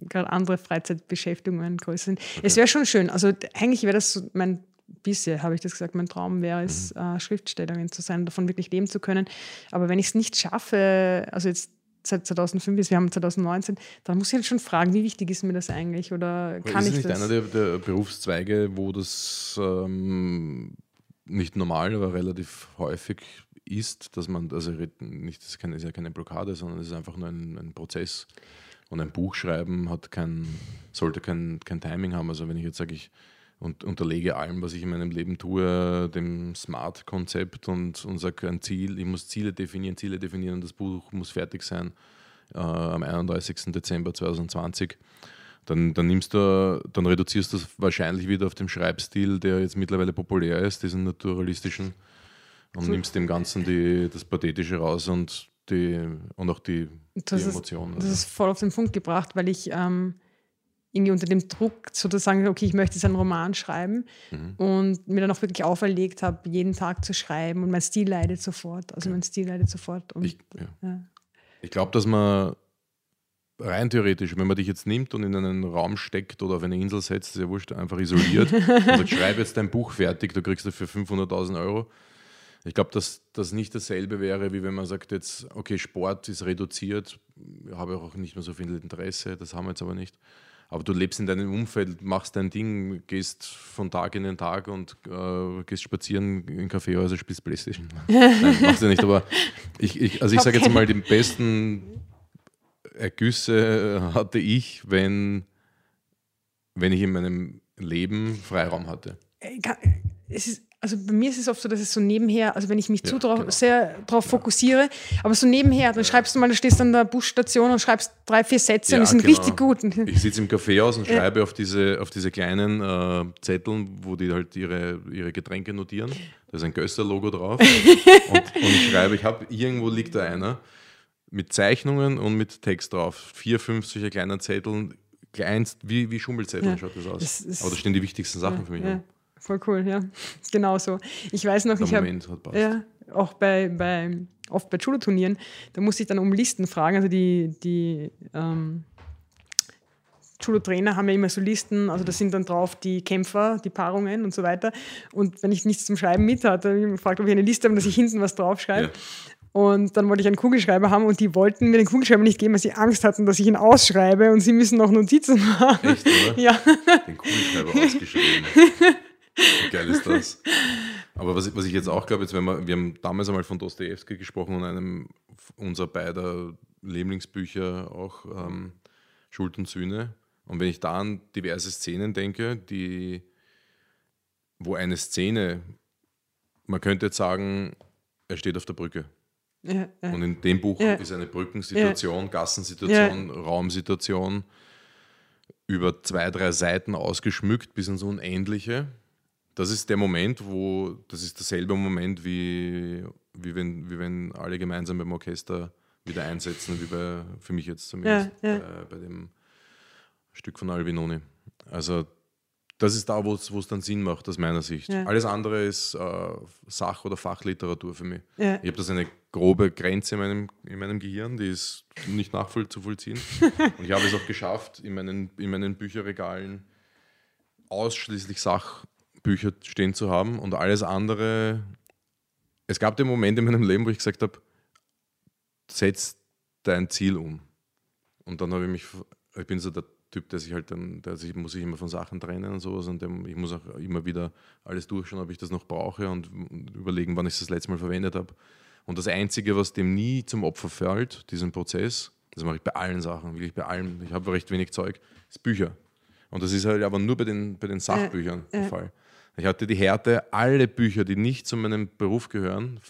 gerade andere Freizeitbeschäftigungen größer sind. Okay. Es wäre schon schön. Also eigentlich wäre das so mein bisher habe ich das gesagt, mein Traum wäre es, mhm. äh, Schriftstellerin zu sein, davon wirklich leben zu können. Aber wenn ich es nicht schaffe, also jetzt seit 2005 bis wir haben 2019, dann muss ich halt schon fragen, wie wichtig ist mir das eigentlich oder kann ich das? Ist nicht einer der, der, Berufszweige, wo das ähm, nicht normal, aber relativ häufig ist, dass man, also nicht, das ist ja keine Blockade, sondern es ist einfach nur ein, ein Prozess. Und ein Buch schreiben hat kein, sollte kein, kein Timing haben. Also wenn ich jetzt sage, ich und unterlege allem, was ich in meinem Leben tue, dem Smart-Konzept und, und sage ein Ziel, ich muss Ziele definieren, Ziele definieren, das Buch muss fertig sein äh, am 31. Dezember 2020. Dann, dann, nimmst du, dann reduzierst du das wahrscheinlich wieder auf den Schreibstil, der jetzt mittlerweile populär ist, diesen naturalistischen, und nimmst dem Ganzen die, das Pathetische raus und die, und auch die, die Emotionen. Das ist voll auf den Punkt gebracht, weil ich ähm, irgendwie unter dem Druck sozusagen, okay, ich möchte jetzt einen Roman schreiben mhm. und mir dann auch wirklich auferlegt habe, jeden Tag zu schreiben und mein Stil leidet sofort. Also okay. mein Stil leidet sofort. Und, ich ja. ja. ich glaube, dass man rein theoretisch, wenn man dich jetzt nimmt und in einen Raum steckt oder auf eine Insel setzt, ist ja wurscht, einfach isoliert und sagt, schreib jetzt dein Buch fertig, du kriegst dafür 500.000 Euro ich glaube, dass das nicht dasselbe wäre, wie wenn man sagt, jetzt, okay, Sport ist reduziert, habe auch nicht mehr so viel Interesse, das haben wir jetzt aber nicht. Aber du lebst in deinem Umfeld, machst dein Ding, gehst von Tag in den Tag und äh, gehst spazieren in Kaffeehäuser, spielst Playstation. Nein, machst du nicht, aber ich, ich also ich sage jetzt mal, die besten Ergüsse hatte ich, wenn, wenn ich in meinem Leben Freiraum hatte. Äh, es ist, also bei mir ist es oft so, dass es so nebenher, also wenn ich mich ja, zu drauf, genau. sehr darauf ja. fokussiere, aber so nebenher, dann schreibst du mal, du stehst an der Busstation und schreibst drei, vier Sätze ja, und die sind genau. richtig gut. Ich sitze im Kaffeehaus und schreibe auf diese, auf diese kleinen äh, Zetteln, wo die halt ihre, ihre Getränke notieren. Da ist ein Göster-Logo drauf. und, und, ich schreibe, ich habe, irgendwo liegt da einer mit Zeichnungen und mit Text drauf. Vier, fünf solche kleinen Zetteln, kleinst, wie, wie Schummelzetteln schaut das aus. Das Aber da stehen die wichtigsten Sachen für mich. Voll cool, ja. Genau so. Ich weiß noch, Der ich habe ja, auch bei, bei oft bei Judo-Turnieren, da muss ich dann um Listen fragen. Also die, die ähm, Judo-Trainer haben ja immer so Listen, also da sind dann drauf die Kämpfer, die Paarungen und so weiter. Und wenn ich nichts zum Schreiben mit hatte, habe ich gefragt, ob ich eine Liste habe, dass ich hinten was draufschreibe. Ja. Und dann wollte ich einen Kugelschreiber haben und die wollten mir den Kugelschreiber nicht geben, weil sie Angst hatten, dass ich ihn ausschreibe und sie müssen noch Notizen machen. Echt, oder? Ja. Den Kugelschreiber ausgeschrieben. Wie geil ist das? Aber was, was ich jetzt auch glaube, jetzt wenn wir, wir haben damals einmal von Dostoevsky gesprochen und einem unserer beider Lieblingsbücher auch ähm, Schuld und Sühne. Und wenn ich da an diverse Szenen denke, die, wo eine Szene, man könnte jetzt sagen, er steht auf der Brücke. Ja, ja. Und in dem Buch ja. ist eine Brückensituation, Gassensituation, Raumsituation über zwei, drei Seiten ausgeschmückt bis ins Unendliche das ist der Moment, wo, das ist derselbe Moment, wie, wie, wenn, wie wenn alle gemeinsam beim Orchester wieder einsetzen, wie bei, für mich jetzt zumindest, ja, ja. Bei, bei, dem Stück von Albinoni. Also das ist da, wo es dann Sinn macht, aus meiner Sicht. Ja. Alles andere ist äh, Sach- oder Fachliteratur für mich. Ich habe das eine grobe Grenze in meinem, in meinem Gehirn, die ist nicht nachvollziehen. Und ich habe es auch geschafft, in meinen, in meinen Bücherregalen ausschließlich Sach- Bücher stehen zu haben und alles andere. Es gab den Moment in meinem Leben, wo ich gesagt habe, setz dein Ziel um. Und dann habe ich mich, ich bin so der Typ, der sich halt dann, der sich, muss sich immer von Sachen trennen und sowas und dem, ich muss auch immer wieder alles durchschauen, ob ich das noch brauche und überlegen, wann ich es das letzte Mal verwendet habe. Und das Einzige, was dem nie zum Opfer fällt, diesen Prozess, das mache ich bei allen Sachen, wirklich bei allem, ich habe recht wenig Zeug, ist Bücher. Und das ist halt aber nur bei den, bei den Sachbüchern äh, äh. der Fall. Ich hatte die Härte, alle Bücher, die nicht zu meinem Beruf gehören,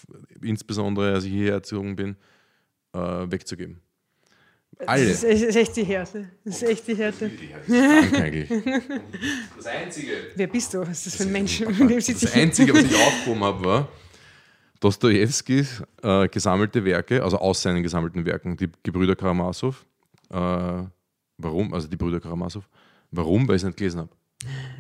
insbesondere als ich hierher erzogen bin, äh, wegzugeben. Alle. Das ist, echt die Härte. Das ist echt die Härte. Das Einzige. Wer bist du? Was ist das für ein Mensch? Das Einzige, was ich aufgehoben habe, war Dostojewskis äh, gesammelte Werke, also aus seinen gesammelten Werken, die Gebrüder Karamasow. Äh, warum? Also die Brüder Karamasow. Warum? Weil ich es nicht gelesen habe.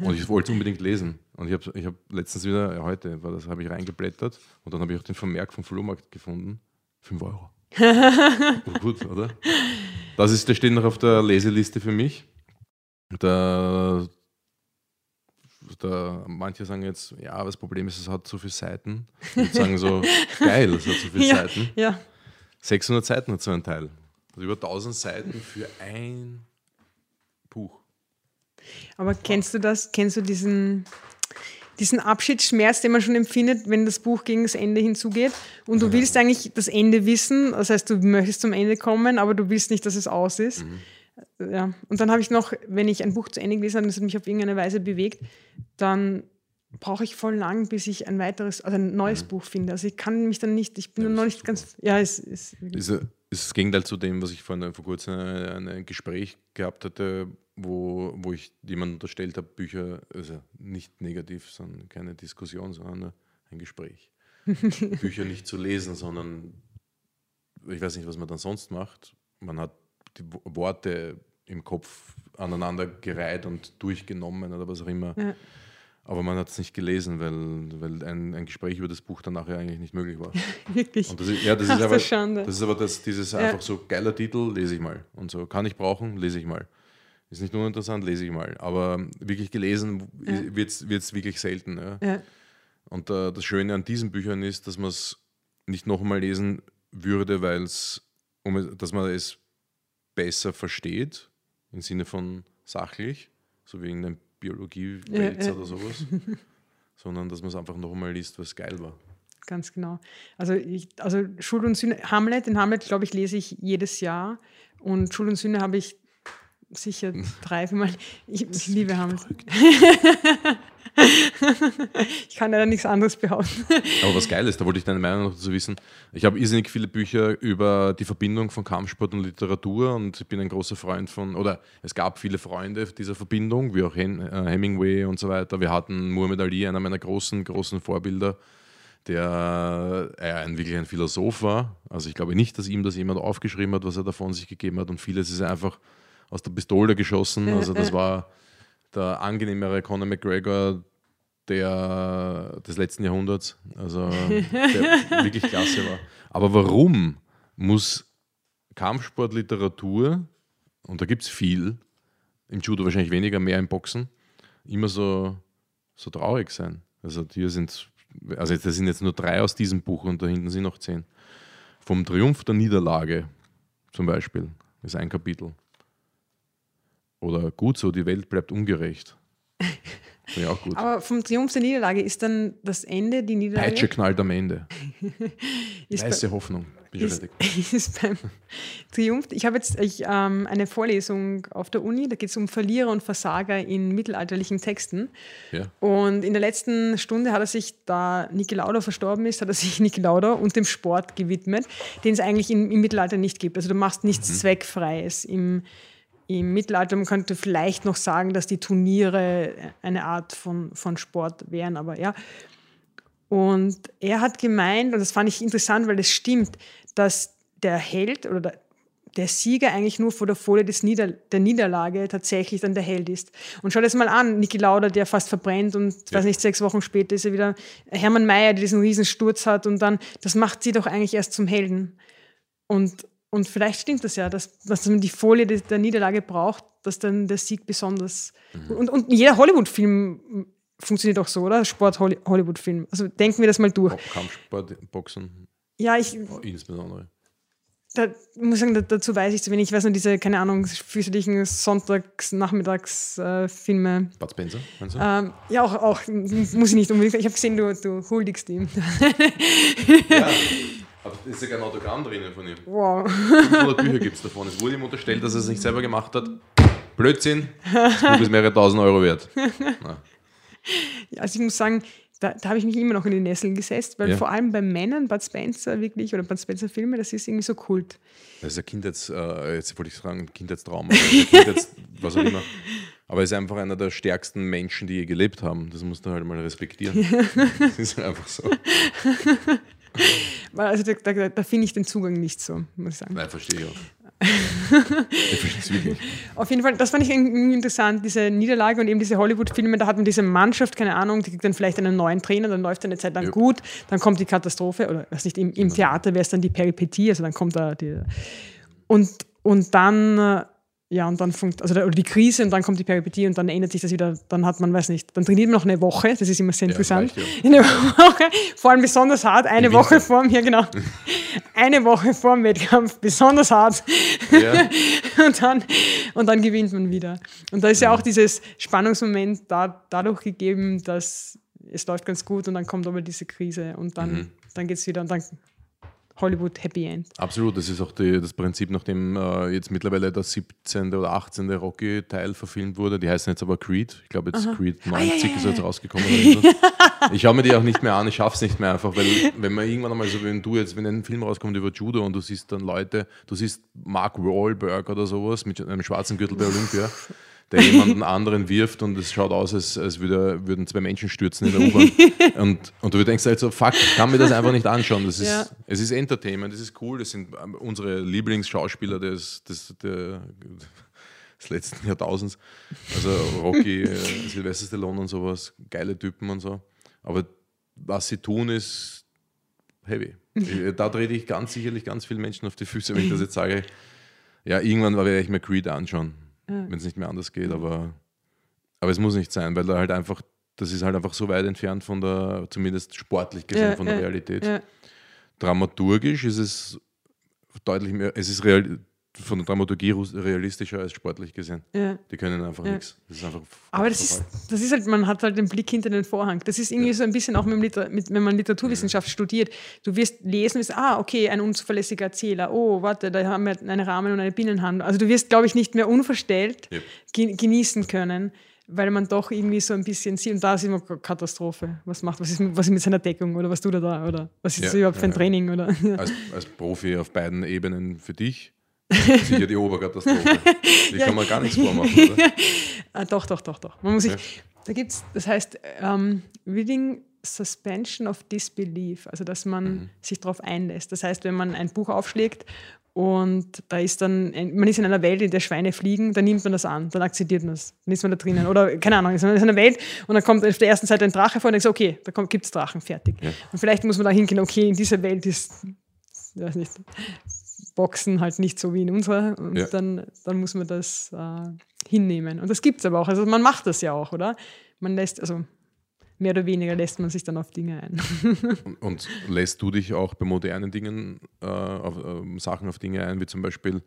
Und ich wollte es unbedingt lesen. Und ich habe ich hab letztens wieder, ja, heute war das, habe ich reingeblättert und dann habe ich auch den Vermerk vom Flohmarkt gefunden. 5 Euro. oh, gut, oder? Das, ist, das steht noch auf der Leseliste für mich. Da, da, manche sagen jetzt, ja, das Problem ist, es hat so viele Seiten. Und sagen so, geil, es hat so viele ja, Seiten. Ja. 600 Seiten hat so ein Teil. Also über 1000 Seiten für ein. Aber kennst du das? Kennst du diesen, diesen Abschiedsschmerz, den man schon empfindet, wenn das Buch gegen das Ende hinzugeht? Und du willst eigentlich das Ende wissen, das heißt, du möchtest zum Ende kommen, aber du willst nicht, dass es aus ist. Mhm. Ja. Und dann habe ich noch, wenn ich ein Buch zu Ende gelesen habe und es hat mich auf irgendeine Weise bewegt, dann brauche ich voll lang, bis ich ein weiteres, also ein neues mhm. Buch finde. Also ich kann mich dann nicht, ich bin ja, noch nicht ganz, ja, es ist. Ist, ist das Gegenteil zu dem, was ich vor, vor kurzem ein, ein Gespräch gehabt hatte, wo, wo ich jemandem unterstellt habe, Bücher, also nicht negativ, sondern keine Diskussion, sondern ein Gespräch. Bücher nicht zu lesen, sondern ich weiß nicht, was man dann sonst macht. Man hat die Worte im Kopf aneinander gereiht und durchgenommen oder was auch immer. Ja. Aber man hat es nicht gelesen, weil, weil ein, ein Gespräch über das Buch dann nachher eigentlich nicht möglich war. Wirklich? Und das ist, ja, das Ach, ist aber, das ist aber das, dieses ja. einfach so geiler Titel, lese ich mal. Und so, kann ich brauchen, lese ich mal. Ist nicht nur interessant, lese ich mal. Aber wirklich gelesen ja. wird es wirklich selten. Ja. ja. Und äh, das Schöne an diesen Büchern ist, dass man es nicht nochmal lesen würde, weil es, um, dass man es besser versteht, im Sinne von sachlich, so wie in einem Biologie-Wälzer Ja, ja. oder sowas, sondern dass man es einfach noch einmal liest, was geil war. Ganz genau. Also, ich, also Schuld und Sühne, Hamlet, den Hamlet, glaube ich, lese ich jedes Jahr. Und Schuld und Sühne habe ich sicher drei, viermal. Ich, ich liebe Hamlet. ich kann leider nichts anderes behaupten. Aber was geil ist, da wollte ich deine Meinung noch dazu wissen. Ich habe irrsinnig viele Bücher über die Verbindung von Kampfsport und Literatur und ich bin ein großer Freund von, oder es gab viele Freunde dieser Verbindung, wie auch äh, Hemingway und so weiter. Wir hatten Muhammad Ali, einer meiner großen, großen Vorbilder, der äh, ein, wirklich ein Philosoph war. Also ich glaube nicht, dass ihm das jemand aufgeschrieben hat, was er davon sich gegeben hat und vieles ist einfach aus der Pistole geschossen. Also das war der angenehmere Conor McGregor der, des letzten Jahrhunderts, also der wirklich klasse war. Aber warum muss Kampfsportliteratur, und da gibt es viel, im Judo wahrscheinlich weniger, mehr im Boxen, immer so, so traurig sein? Also hier sind, also das sind jetzt nur drei aus diesem Buch und da hinten sind noch zehn. Vom Triumph der Niederlage zum Beispiel ist ein Kapitel. Oder gut so, die Welt bleibt ungerecht. Ich auch gut. Aber vom Triumph der Niederlage ist dann das Ende, die Niederlage. Peitsche knallt am Ende. ist, Weiße Hoffnung. Bin ist, ist beim Triumph. Ich habe jetzt ich, ähm, eine Vorlesung auf der Uni, da geht es um Verlierer und Versager in mittelalterlichen Texten. Ja. Und in der letzten Stunde hat er sich, da Niki Lauda verstorben ist, hat er sich Niki Lauda und dem Sport gewidmet, den es eigentlich im, im Mittelalter nicht gibt. Also du machst nichts Mhm. Zweckfreies. Im, Im Mittelalter, man könnte vielleicht noch sagen, dass die Turniere eine Art von, von Sport wären, aber ja. Und er hat gemeint, und das fand ich interessant, weil es stimmt, dass der Held oder der, der Sieger eigentlich nur vor der Folie des Nieder der Niederlage tatsächlich dann der Held ist. Und schau das mal an, Niki Lauda, der fast verbrennt und, Ja. weiß nicht, sechs Wochen später ist er wieder Hermann Mayer, der diesen riesen Sturz hat und dann, das macht sie doch eigentlich erst zum Helden. Und, und vielleicht stimmt das ja, dass, dass man die Folie der Niederlage braucht, dass dann der Sieg besonders. Und, und jeder Hollywood-Film funktioniert auch so, oder? Sport-Hollywood-Film. Also denken wir das mal durch. Kampfsport, Boxen Ja, ich, insbesondere. da, muss sagen, da, dazu weiß ich zu wenig. Ich weiß nur diese, keine Ahnung, fürchterlichen Sonntags-Nachmittags-Filme. Bud Spencer, meinst du? ähm, ja, auch, auch, muss ich nicht unbedingt. Ich habe gesehen, du, du huldigst ihm. ja, aber es ist ja kein Autogramm drinnen von ihm. wow. 500 Bücher gibt es davon. Es wurde ihm unterstellt, dass er es nicht selber gemacht hat. Blödsinn. Das Buch ist mehrere tausend Euro wert. Na, Also ich muss sagen, da, da habe ich mich immer noch in die Nesseln gesetzt, weil Ja. vor allem bei Männern, Bud Spencer wirklich, oder Bud Spencer Filme, das ist irgendwie so Kult. Das ist ein Kindheits, äh, jetzt wollte ich sagen, Kindheitstrauma. oder Kindheits, was auch immer. Aber er ist einfach einer der stärksten Menschen, die je gelebt haben. Das musst du halt mal respektieren. Das ist halt einfach so. Also da, da, da finde ich den Zugang nicht so, muss ich sagen. Nein, verstehe ich auch. Ich verstehe es wirklich. Auf jeden Fall, das fand ich irgendwie interessant, diese Niederlage und eben diese Hollywood-Filme, da hat man diese Mannschaft, keine Ahnung, die kriegt dann vielleicht einen neuen Trainer, dann läuft eine Zeit lang Ja. gut, dann kommt die Katastrophe, oder weiß nicht, im, im Theater wäre es dann die Peripetie, also dann kommt da die. Und, und dann, äh, ja, und dann funkt, also da- oder die Krise und dann kommt die Peripetie und dann ändert sich das wieder, dann hat man, weiß nicht, dann trainiert man noch eine Woche, das ist immer sehr Ja, interessant. reicht Eine Woche, vor allem besonders hart, eine Im Woche Winter. vor mir, genau. Eine Woche vor dem Wettkampf, besonders hart. Ja, und, dann, und dann gewinnt man wieder. Und da ist ja auch dieses Spannungsmoment da, dadurch gegeben, dass es läuft ganz gut und dann kommt aber diese Krise und dann, dann geht es wieder und dann Hollywood Happy End. absolut. Das ist auch die, das Prinzip, nachdem äh, jetzt mittlerweile der 17. oder 18. Rocky-Teil verfilmt wurde. Die heißen jetzt aber Creed. Ich glaube, jetzt Creed 90 Ah, ja, ja, ist jetzt rausgekommen. Ich schaue mir die auch nicht mehr an, ich schaffe es nicht mehr einfach, weil wenn man irgendwann einmal so, wenn du jetzt, wenn ein Film rauskommt über Judo und du siehst dann Leute, du siehst Mark Wahlberg oder sowas mit einem schwarzen Gürtel bei Olympia, der jemanden anderen wirft und es schaut aus, als, als würde, würden zwei Menschen stürzen in der U-Bahn. und, und du denkst halt so, fuck, ich kann mir das einfach nicht anschauen. Das ist, Ja. Es ist Entertainment, das ist cool, das sind ähm, unsere Lieblingsschauspieler des, des, der, des letzten Jahrtausends. Also Rocky, äh, Sylvester Stallone und sowas, geile Typen und so. Aber was sie tun, ist heavy. Äh, Da trete ich ganz sicherlich ganz vielen Menschen auf die Füße, wenn ich das jetzt sage. Ja, irgendwann werde ich mir Creed anschauen, wenn es nicht mehr anders geht. Aber, aber es muss nicht sein, weil da halt einfach, das ist halt einfach so weit entfernt von der, zumindest sportlich gesehen, Ja, von der Realität. Dramaturgisch ist es deutlich mehr, es ist real, von der Dramaturgie realistischer als sportlich gesehen. Ja. Die können einfach Ja. nichts. Das ist einfach Aber das ist, das ist halt, man hat halt den Blick hinter den Vorhang. Das ist irgendwie so ein bisschen auch mit, mit wenn man Literaturwissenschaft studiert. Du wirst lesen, wirst, ah, okay, ein unzuverlässiger Erzähler. Oh, warte, da haben wir einen Rahmen und eine Binnenhandlung. Also du wirst, glaube ich, nicht mehr unverstellt genießen können, weil man doch irgendwie so ein bisschen sieht. Und da ist immer Katastrophe. Was macht, was ist, mit- was ist mit seiner Deckung oder was tut er da? Oder was ist Ja, das überhaupt für ein ja, ja. Training? Oder? als, als Profi auf beiden Ebenen für dich. Sicher die Oberkatastrophe. Die kann man gar nichts vormachen, oder? Ah, doch, doch, doch, doch. Man muss sich, Ja. da gibt es, das heißt, ähm, Reading Suspension of Disbelief, also dass man Mhm. sich darauf einlässt. Das heißt, wenn man ein Buch aufschlägt und da ist dann, man ist in einer Welt, in der Schweine fliegen, dann nimmt man das an, dann akzeptiert man es, dann ist man da drinnen. Oder keine Ahnung, ist man in einer Welt und dann kommt auf der ersten Seite ein Drache vor und dann sagt, okay, da gibt es Drachen, fertig. Ja. Und vielleicht muss man da hingehen, okay, in dieser Welt ist, ich weiß nicht, Boxen halt nicht so wie in unserer und Ja. dann, dann muss man das äh, hinnehmen. Und das gibt es aber auch. Also man macht das ja auch, oder? Man lässt, also mehr oder weniger lässt man sich dann auf Dinge ein. Und, und lässt du dich auch bei modernen Dingen äh, auf ähm, Sachen auf Dinge ein, wie zum Beispiel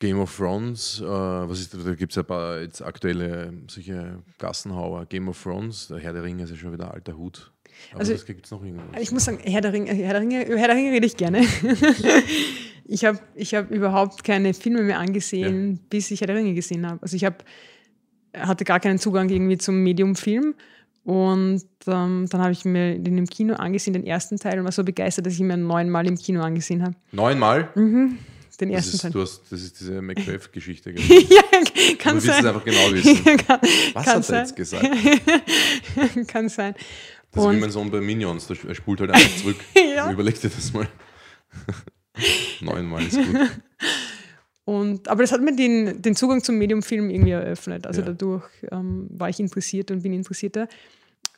Game of Thrones? Äh, was ist, da gibt es ein paar jetzt aktuelle solche Gassenhauer. Game of Thrones, der Herr der Ringe ist ja schon wieder ein alter Hut. Aber Also- das gibt es noch irgendwas. Ich muss sagen, Herr der Ringe, Herr der Ringe, über Herr der Ringe rede ich gerne. ich habe ich hab überhaupt keine Filme mehr angesehen, bis ich Herr der Ringe gesehen habe. Also ich hab, hatte gar keinen Zugang irgendwie zum Medium-Film. Und ähm, dann habe ich mir den im Kino angesehen, den ersten Teil, und war so begeistert, dass ich ihn mir neunmal im Kino angesehen habe. Neunmal? Den Das ersten ist, Teil. du hast, das ist diese Macbeth-Geschichte. ja, Du kann willst es sein. einfach genau wissen. kann, Was kann hat er sein. jetzt gesagt? kann sein. Das ist wie mein Sohn bei Minions, der er spult halt einfach zurück. Ja. Überleg dir das mal. Neunmal ist gut. Und, aber das hat mir den, den Zugang zum Mediumfilm irgendwie eröffnet. Also Ja. dadurch ähm, war ich interessiert und bin interessierter.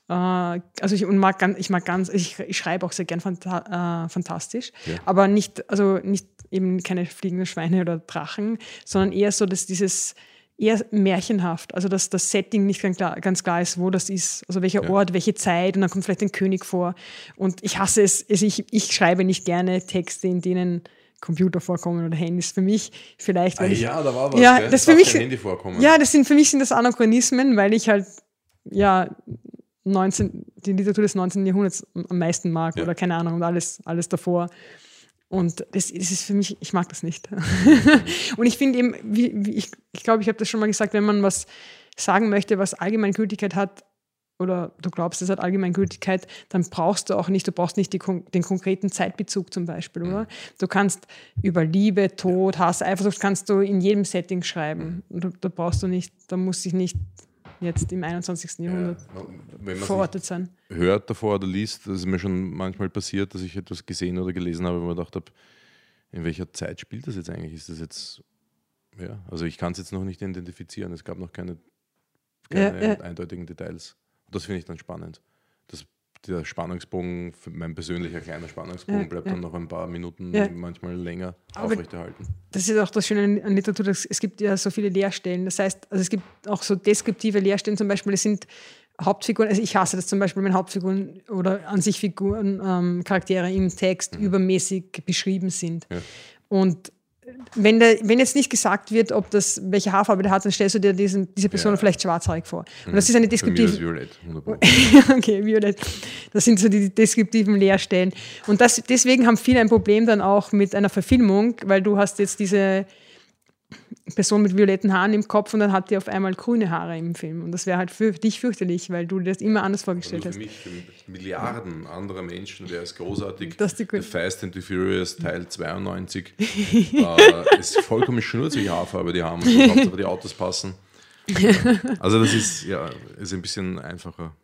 Äh, also ich, und mag ganz, ich mag ganz, ich, ich schreibe auch sehr gern fanta äh, fantastisch, Ja. aber nicht, also nicht eben keine fliegenden Schweine oder Drachen, sondern eher so, dass dieses eher märchenhaft, also dass das Setting nicht ganz klar, ganz klar ist, wo das ist, also welcher Ja. Ort, welche Zeit und dann kommt vielleicht ein König vor. Und ich hasse es, also ich, ich schreibe nicht gerne Texte, in denen Computer vorkommen oder Handys. Für mich vielleicht, Ah, weil ich, ja, da war was. Ja, gell? das Darf für mich- Handy vorkommen. ja, das sind für mich sind das Anachronismen, weil ich halt ja 19, die Literatur des 19. Jahrhunderts am meisten mag Ja. oder keine Ahnung und alles, alles davor. Und das, ist für mich, ich mag das nicht. und ich finde eben, wie, wie ich, ich glaube, ich habe das schon mal gesagt, wenn man was sagen möchte, was Allgemeingültigkeit hat, oder du glaubst, es hat Allgemeingültigkeit, dann brauchst du auch nicht, du brauchst nicht die, den konkreten Zeitbezug zum Beispiel, oder? Du kannst über Liebe, Tod, Hass, Eifersucht kannst du in jedem Setting schreiben. Da, da brauchst du nicht, da muss ich nicht jetzt im 21. Jahrhundert Ja, verortet sein. hört davor oder liest, das ist mir schon manchmal passiert, dass ich etwas gesehen oder gelesen habe, wo man gedacht habe, in welcher Zeit spielt das jetzt eigentlich? Ist das jetzt, ja, also ich kann es jetzt noch nicht identifizieren. Es gab noch keine, keine Ja, ja. eindeutigen Details. Und das finde ich dann spannend. Das, der Spannungsbogen, mein persönlicher kleiner Spannungsbogen, Ja, bleibt ja. dann noch ein paar Minuten, Ja. manchmal länger Aber- aufrechterhalten. Das ist auch das Schöne an- Literatur, dass es gibt ja so viele Leerstellen. Das heißt, also es gibt auch so deskriptive Leerstellen, zum Beispiel, das sind Hauptfiguren, also ich hasse das zum Beispiel, wenn Hauptfiguren oder an sich Figuren, ähm, Charaktere im Text übermäßig beschrieben sind. Und wenn, der, wenn jetzt nicht gesagt wird, ob das, welche Haarfarbe der hat, dann stellst du dir diesen, diese Person Ja. vielleicht schwarzhaarig vor. Und das ist eine deskriptive. Violett, okay, Violett. Das sind so die deskriptiven Leerstellen. Und das, deswegen haben viele ein Problem dann auch mit einer Verfilmung, weil du hast jetzt diese Person mit violetten Haaren im Kopf und dann hat die auf einmal grüne Haare im Film. Und das wäre halt für dich fürchterlich, weil du dir das immer anders vorgestellt Also für hast. mich, für Milliarden anderer Menschen wäre es großartig. Dass die The Fast and the Furious Teil 92 äh, ist vollkommen schnurz, welche Haarfarbe die haben. Hauptsache die Autos passen. Also das ist ja ist ein bisschen einfacher.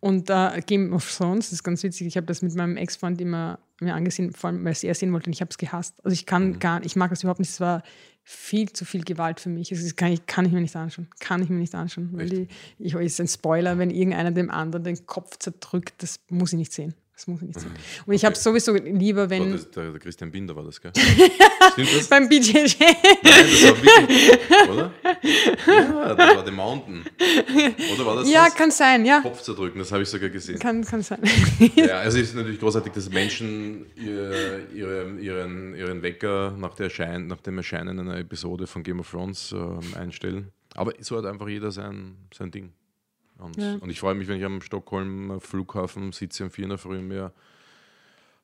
Und äh, Game of Thrones, das ist ganz witzig, ich habe das mit meinem Ex-Freund immer mir angesehen, vor allem weil es er sehen wollte und ich habe es gehasst. Also ich kann Mhm. gar ich mag das überhaupt nicht. Es war viel zu viel Gewalt für mich. Ist, kann, ich, kann ich mir nicht anschauen. Kann ich mir nicht anschauen. Weil die, ich ist ein Spoiler, wenn irgendeiner dem anderen den Kopf zerdrückt, das muss ich nicht sehen. Das muss nicht sein. Und ich habe sowieso lieber, wenn. Das, der, der, Christian Binder war das, gell? Stimmt das? Beim BJJ. Nein, das war wirklich, oder? Ja, das war The Mountain. Oder war das Ja, das? kann sein, ja. Kopf zerdrücken, das habe ich sogar gesehen. Kann, kann sein. Ja, also es ist natürlich großartig, dass Menschen ihr, ihre, ihren, ihren Wecker nach, der Erschein, nach dem Erscheinen einer Episode von Game of Thrones äh, einstellen. Aber so hat einfach jeder sein, sein Ding. Und, Ja. und ich freue mich, wenn ich am Stockholm Flughafen sitze um vier in der Früh mir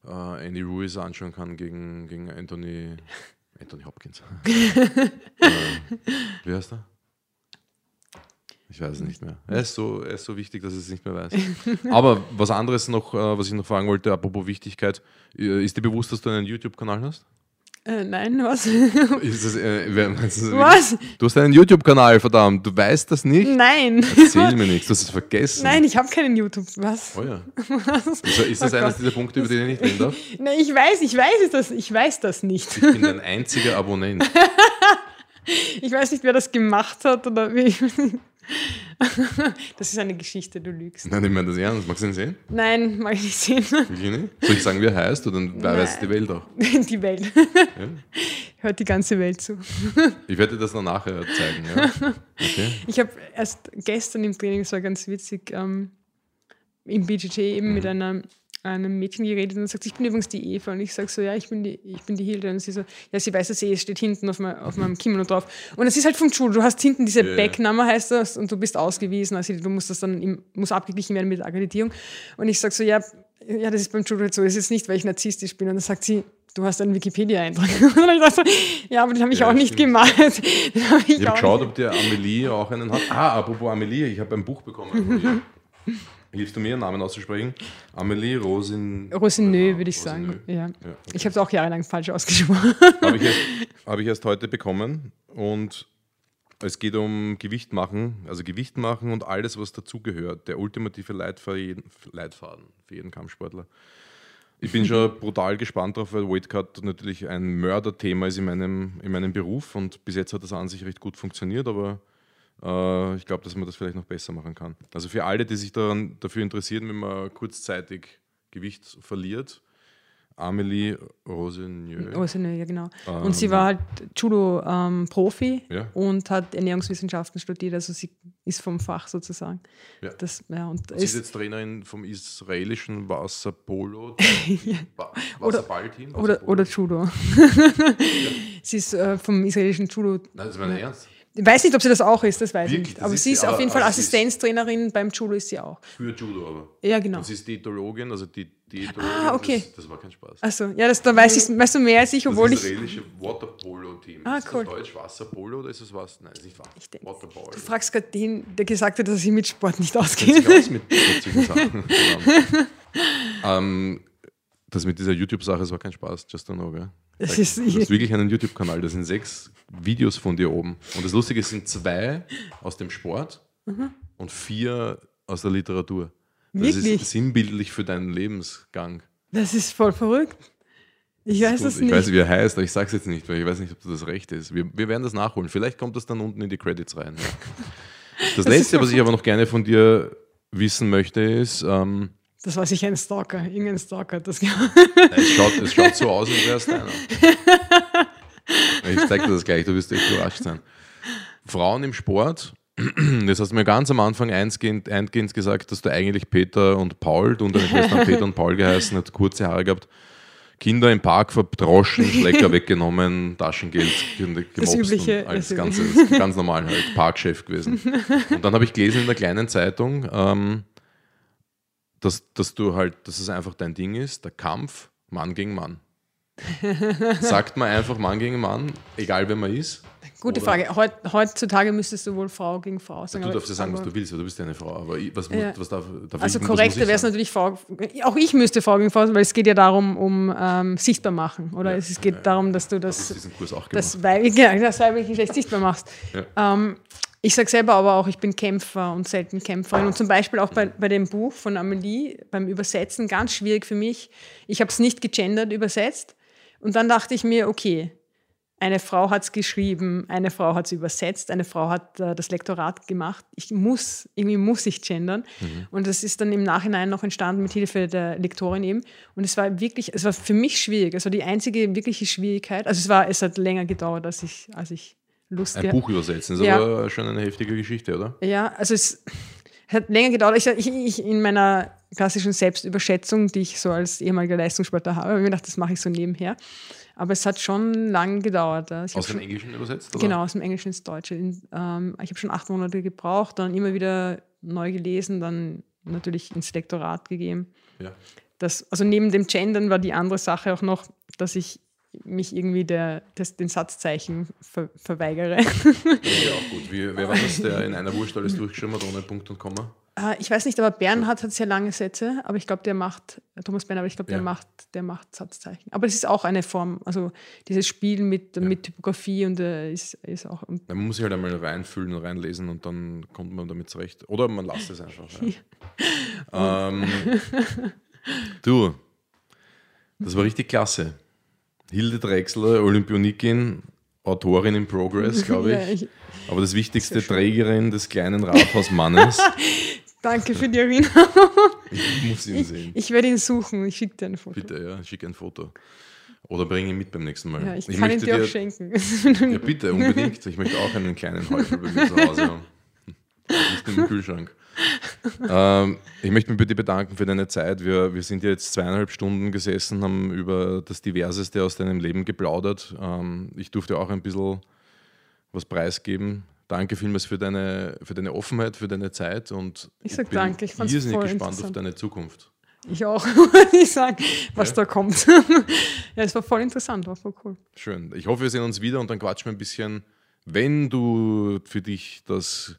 äh, Andy Ruiz anschauen kann gegen, gegen Anthony, Anthony Hopkins. äh, wie heißt er? Ich weiß es nicht mehr. Er ist, so, er ist so wichtig, dass ich es nicht mehr weiß. Aber was anderes noch, äh, was ich noch fragen wollte, apropos Wichtigkeit, äh, ist dir bewusst, dass du einen YouTube-Kanal hast? Äh, nein, was? Das, äh, meinst Was? Du hast einen YouTube-Kanal, verdammt. Du weißt das nicht? Nein. Erzähl mir nichts, du hast es vergessen. Nein, ich habe keinen YouTube. Was? Oh ja. Ist, ist das Oh Gott. dieser Punkte, über die ich nicht reden darf? Nein, ich weiß, ich weiß das, ich weiß das nicht. Ich bin dein einziger Abonnent. Ich weiß nicht, wer das gemacht hat oder wie. Das ist eine Geschichte, du lügst. Nein, ich meine das ernst. Magst du ihn sehen? Nein, mag ich nicht sehen. Wirklich nicht? Soll ich sagen, wie er heißt? Oder dann weiß die Welt auch. Die Welt. Ja? Hört die ganze Welt zu. Ich werde dir das noch nachher zeigen. Ja? Okay. Ich habe erst gestern im Training, es war ganz witzig, ähm, im BJJ eben Mhm. mit einer, einem Mädchen geredet und sagt, ich bin übrigens die Eva. Und ich sage so, ja, ich bin die, ich bin die Hilde. Und sie so, ja, sie weiß das eh, es steht hinten auf, mein, auf meinem Kimono drauf. Und es ist halt vom Judo. Du hast hinten diese ja. Backnummer, heißt das, und du bist ausgewiesen. Also du musst das dann, im, muss abgeglichen werden mit der Akkreditierung. Und ich sage so, ja, ja, das ist beim Judo halt so. Das ist nicht, weil ich narzisstisch bin. Und dann sagt sie, du hast einen Wikipedia-Eintrag. Und ich dachte so, ja, aber den habe ich Ja, auch nicht stimmt. gemacht. Den hab ich Ich habe geschaut, nicht. ob der Amelie auch einen hat. Ah, apropos Amelie, ich habe ein Buch bekommen. Hilfst du mir, Namen auszusprechen? Amelie Rosin. Rosineux, würde ich sagen. Rosineux. Ja. Ja, okay. Ich habe es auch jahrelang falsch ausgesprochen. Habe ich, erst, hab ich erst heute bekommen und es geht um Gewicht machen, also Gewicht machen und alles, was dazugehört. Der ultimative Leitfaden, Leitfaden für jeden Kampfsportler. Ich bin schon brutal gespannt drauf, weil Weightcut natürlich ein Mörderthema ist in meinem, in meinem Beruf und bis jetzt hat das an sich recht gut funktioniert, aber äh, ich glaube, dass man das vielleicht noch besser machen kann. Also für alle, die sich daran, dafür interessieren, wenn man kurzzeitig Gewicht verliert, Amelie Roseneux. Rosineux, ja genau. Und sie war halt Judo-Profi Ja. und hat Ernährungswissenschaften studiert, also sie ist vom Fach sozusagen. Ja. Das, ja, und Sie ist ist, jetzt Trainerin vom israelischen Wasserpolo Wa- Oder- Wasserballteam. oder, oder Judo. sie ist äh, vom israelischen Judo. Nein, das ist mein Ernst. Ich weiß nicht, ob sie das auch ist, das weiß Wirklich, ich nicht. das Aber ist sie ist auf jeden Fall ist- Assistenztrainerin beim Judo ist sie auch. Für Judo aber. Ja, genau. Und sie ist Diätologin, also die Diätologin. Ah, okay. Das, das war kein Spaß. Achso, ja, das, da weiß ich, weißt du mehr als ich, obwohl das ich. israelische Waterpolo-Team. Ah, ist cool. das Deutsch Wasserpolo oder ist es was? Nein, ist nicht wahr. Ich denk- Waterball. Du fragst gerade den, der gesagt hat, dass sich mit Sport nicht auskennt. sich aus mit, Sachen. ähm, das mit dieser YouTube-Sache, das war kein Spaß, just to know, gell? Das ist, Du hast wirklich einen YouTube-Kanal, da sind sechs Videos von dir oben. Und das Lustige sind zwei aus dem Sport und vier aus der Literatur. Das Wirklich? ist sinnbildlich für deinen Lebensgang. Das ist voll verrückt. Ich weiß es ich nicht. weiß, wie er heißt, aber ich sage es jetzt nicht, weil ich weiß nicht, ob das recht ist. Wir, wir werden das nachholen. Vielleicht kommt das dann unten in die Credits rein. Ja. Das, Letzte, was ich aber noch gerne von dir wissen möchte, ist, ähm, Das war sicher ein Stalker. Irgendein Stalker hat das gemacht. es, schaut, es schaut so aus, als wäre es deiner. Ich zeige dir das gleich, du wirst echt überrascht sein. Frauen im Sport, das hast du mir ganz am Anfang eingehend, eingehend gesagt, dass du eigentlich Peter und Paul, du und deine Schwester haben Peter und Paul geheißen, hat kurze Haare gehabt, Kinder im Park verdroschen, Schlecker weggenommen, Taschengeld ge- gemobst Übliche, und alles das ganz, Übliche. ganz normal halt, Parkchef gewesen. Und dann habe ich gelesen in der kleinen Zeitung, ähm, dass, dass du halt, dass es einfach dein Ding ist, der Kampf Mann gegen Mann. Sagt man einfach Mann gegen Mann, egal wer man ist. Gute Oder- Frage. Heut, heutzutage müsstest du wohl Frau gegen Frau sagen. Du aber- darfst ja sagen, was du willst, weil du bist ja eine Frau. Aber was, Ja. was darf, darf Also ich, korrekter wäre es sagen? natürlich Frau. Auch ich müsste Frau gegen Frau sein, weil es geht ja darum, um ähm, sichtbar machen. Oder Ja, es geht ja, ja. darum, dass du Du das, das, Weib, ja, das weibliche Geschlecht sichtbar machst. Ja. Ähm, ich sage selber aber auch, ich bin Kämpfer und selten Kämpferin. Und zum Beispiel auch bei, bei dem Buch von Amelie, beim Übersetzen, ganz schwierig für mich. Ich habe es nicht gegendert übersetzt. Und dann dachte ich mir, okay, eine Frau hat es geschrieben, eine Frau hat es übersetzt, eine Frau hat äh, das Lektorat gemacht. Ich muss, irgendwie muss ich gendern. Mhm. Und das ist dann im Nachhinein noch entstanden mit Hilfe der Lektorin eben. Und es war wirklich, es war für mich schwierig. Es war die einzige wirkliche Schwierigkeit. Also es war, es hat länger gedauert, als ich, als ich Lust Ein Buch übersetzen, ist ja. aber schon eine heftige Geschichte, oder? Ja, also es hat länger gedauert. Ich, ich, ich in meiner klassischen Selbstüberschätzung, die ich so als ehemaliger Leistungssportler habe, habe ich mir gedacht, das mache ich so nebenher. Aber es hat schon lange gedauert. Ich aus dem schon, Englischen übersetzt? Oder? Genau, aus dem Englischen ins Deutsche. Ähm, ich habe schon acht Monate gebraucht, dann immer wieder neu gelesen, dann natürlich ins Lektorat gegeben. Ja. Das, also neben dem Gendern war die andere Sache auch noch, dass ich mich irgendwie der, des, den Satzzeichen ver, verweigere. Ja, auch gut. Wie, wer war das, der in einer Wurst alles durchgeschrieben hat, ohne Punkt und Komma? Äh, ich weiß nicht, aber Bernhard hat sehr lange Sätze, aber ich glaube, der macht, Thomas Bernhard, aber ich glaube, der, ja. macht, der macht Satzzeichen. Aber es ist auch eine Form, also dieses Spiel mit, ja. mit Typografie und äh, ist, ist auch. Ja, man muss sich halt einmal reinfühlen und reinlesen und dann kommt man damit zurecht. Oder man lasst es einfach. ähm, du, das war richtig klasse. Hilde Drechsler, Olympionikin, Autorin in Progress, glaube ich. Aber das wichtigste, Trägerin des kleinen Rathausmannes. Danke für die Erinnerung. Ich muss ihn sehen. Ich, ich werde ihn suchen. Ich schicke dir ein Foto. Bitte, ja, schick ein Foto. Oder bring ihn mit beim nächsten Mal. Ja, ich, ich kann ihn dir auch schenken. Ja, bitte, unbedingt. Ich möchte auch einen kleinen Häufel bei mir zu Hause haben. Nicht im Kühlschrank. Ähm, ich möchte mich bei dir bedanken für deine Zeit. Wir, wir sind jetzt zweieinhalb Stunden gesessen, haben über das Diverseste aus deinem Leben geplaudert. Ähm, ich durfte auch ein bisschen was preisgeben. Danke vielmals für deine, für deine Offenheit, für deine Zeit und ich sag danke. Ich fand es voll gespannt auf deine Zukunft. Ich auch, ich sagen, was ja. da kommt. ja, es war voll interessant, war voll cool. Schön. Ich hoffe, wir sehen uns wieder und dann quatschen wir ein bisschen, wenn du für dich das,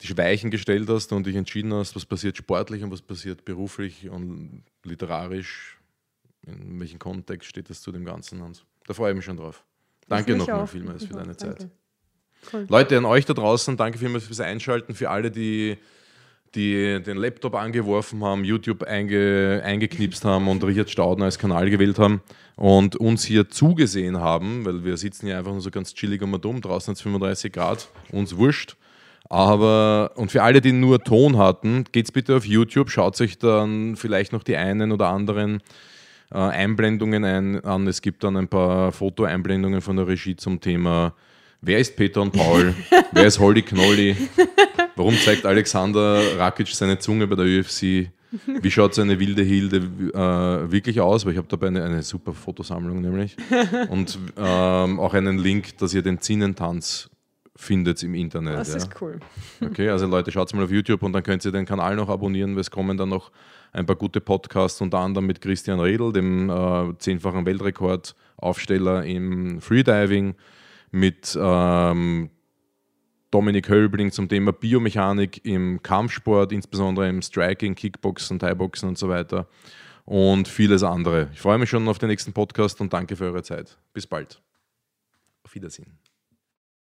die Weichen gestellt hast und dich entschieden hast, was passiert sportlich und was passiert beruflich und literarisch, in welchem Kontext steht das zu dem Ganzen. Und da freue ich mich schon drauf. Danke nochmal vielmals für deine Zeit. Cool. Leute, an euch da draußen, danke vielmals fürs Einschalten, für alle, die, die den Laptop angeworfen haben, YouTube einge, eingeknipst haben und Richard Stauden als Kanal gewählt haben und uns hier zugesehen haben, weil wir sitzen hier einfach nur so ganz chillig und dumm, draußen hat es 35 Grad, uns wurscht. Aber, und für alle, die nur Ton hatten, geht's bitte auf YouTube, schaut euch dann vielleicht noch die einen oder anderen äh, Einblendungen ein, an. Es gibt dann ein paar Fotoeinblendungen von der Regie zum Thema Wer ist Peter und Paul? Wer ist Holly Knolly? Warum zeigt Alexander Rakic seine Zunge bei der UFC? Wie schaut seine wilde Hilde äh, wirklich aus? Weil ich habe dabei eine, eine, super Fotosammlung nämlich. Und ähm, auch einen Link, dass ihr den Zinnentanz findet im Internet. Das ja. ist cool. Okay, also Leute, schaut mal auf YouTube und dann könnt ihr den Kanal noch abonnieren, weil es kommen dann noch ein paar gute Podcasts, unter anderem mit Christian Redl, dem äh, zehnfachen Weltrekordaufsteller im Freediving, mit ähm, Dominik Hölbling zum Thema Biomechanik im Kampfsport, insbesondere im Striking, Kickboxen, Thai-Boxen und so weiter und vieles andere. Ich freue mich schon auf den nächsten Podcast und danke für eure Zeit. Bis bald. Auf Wiedersehen.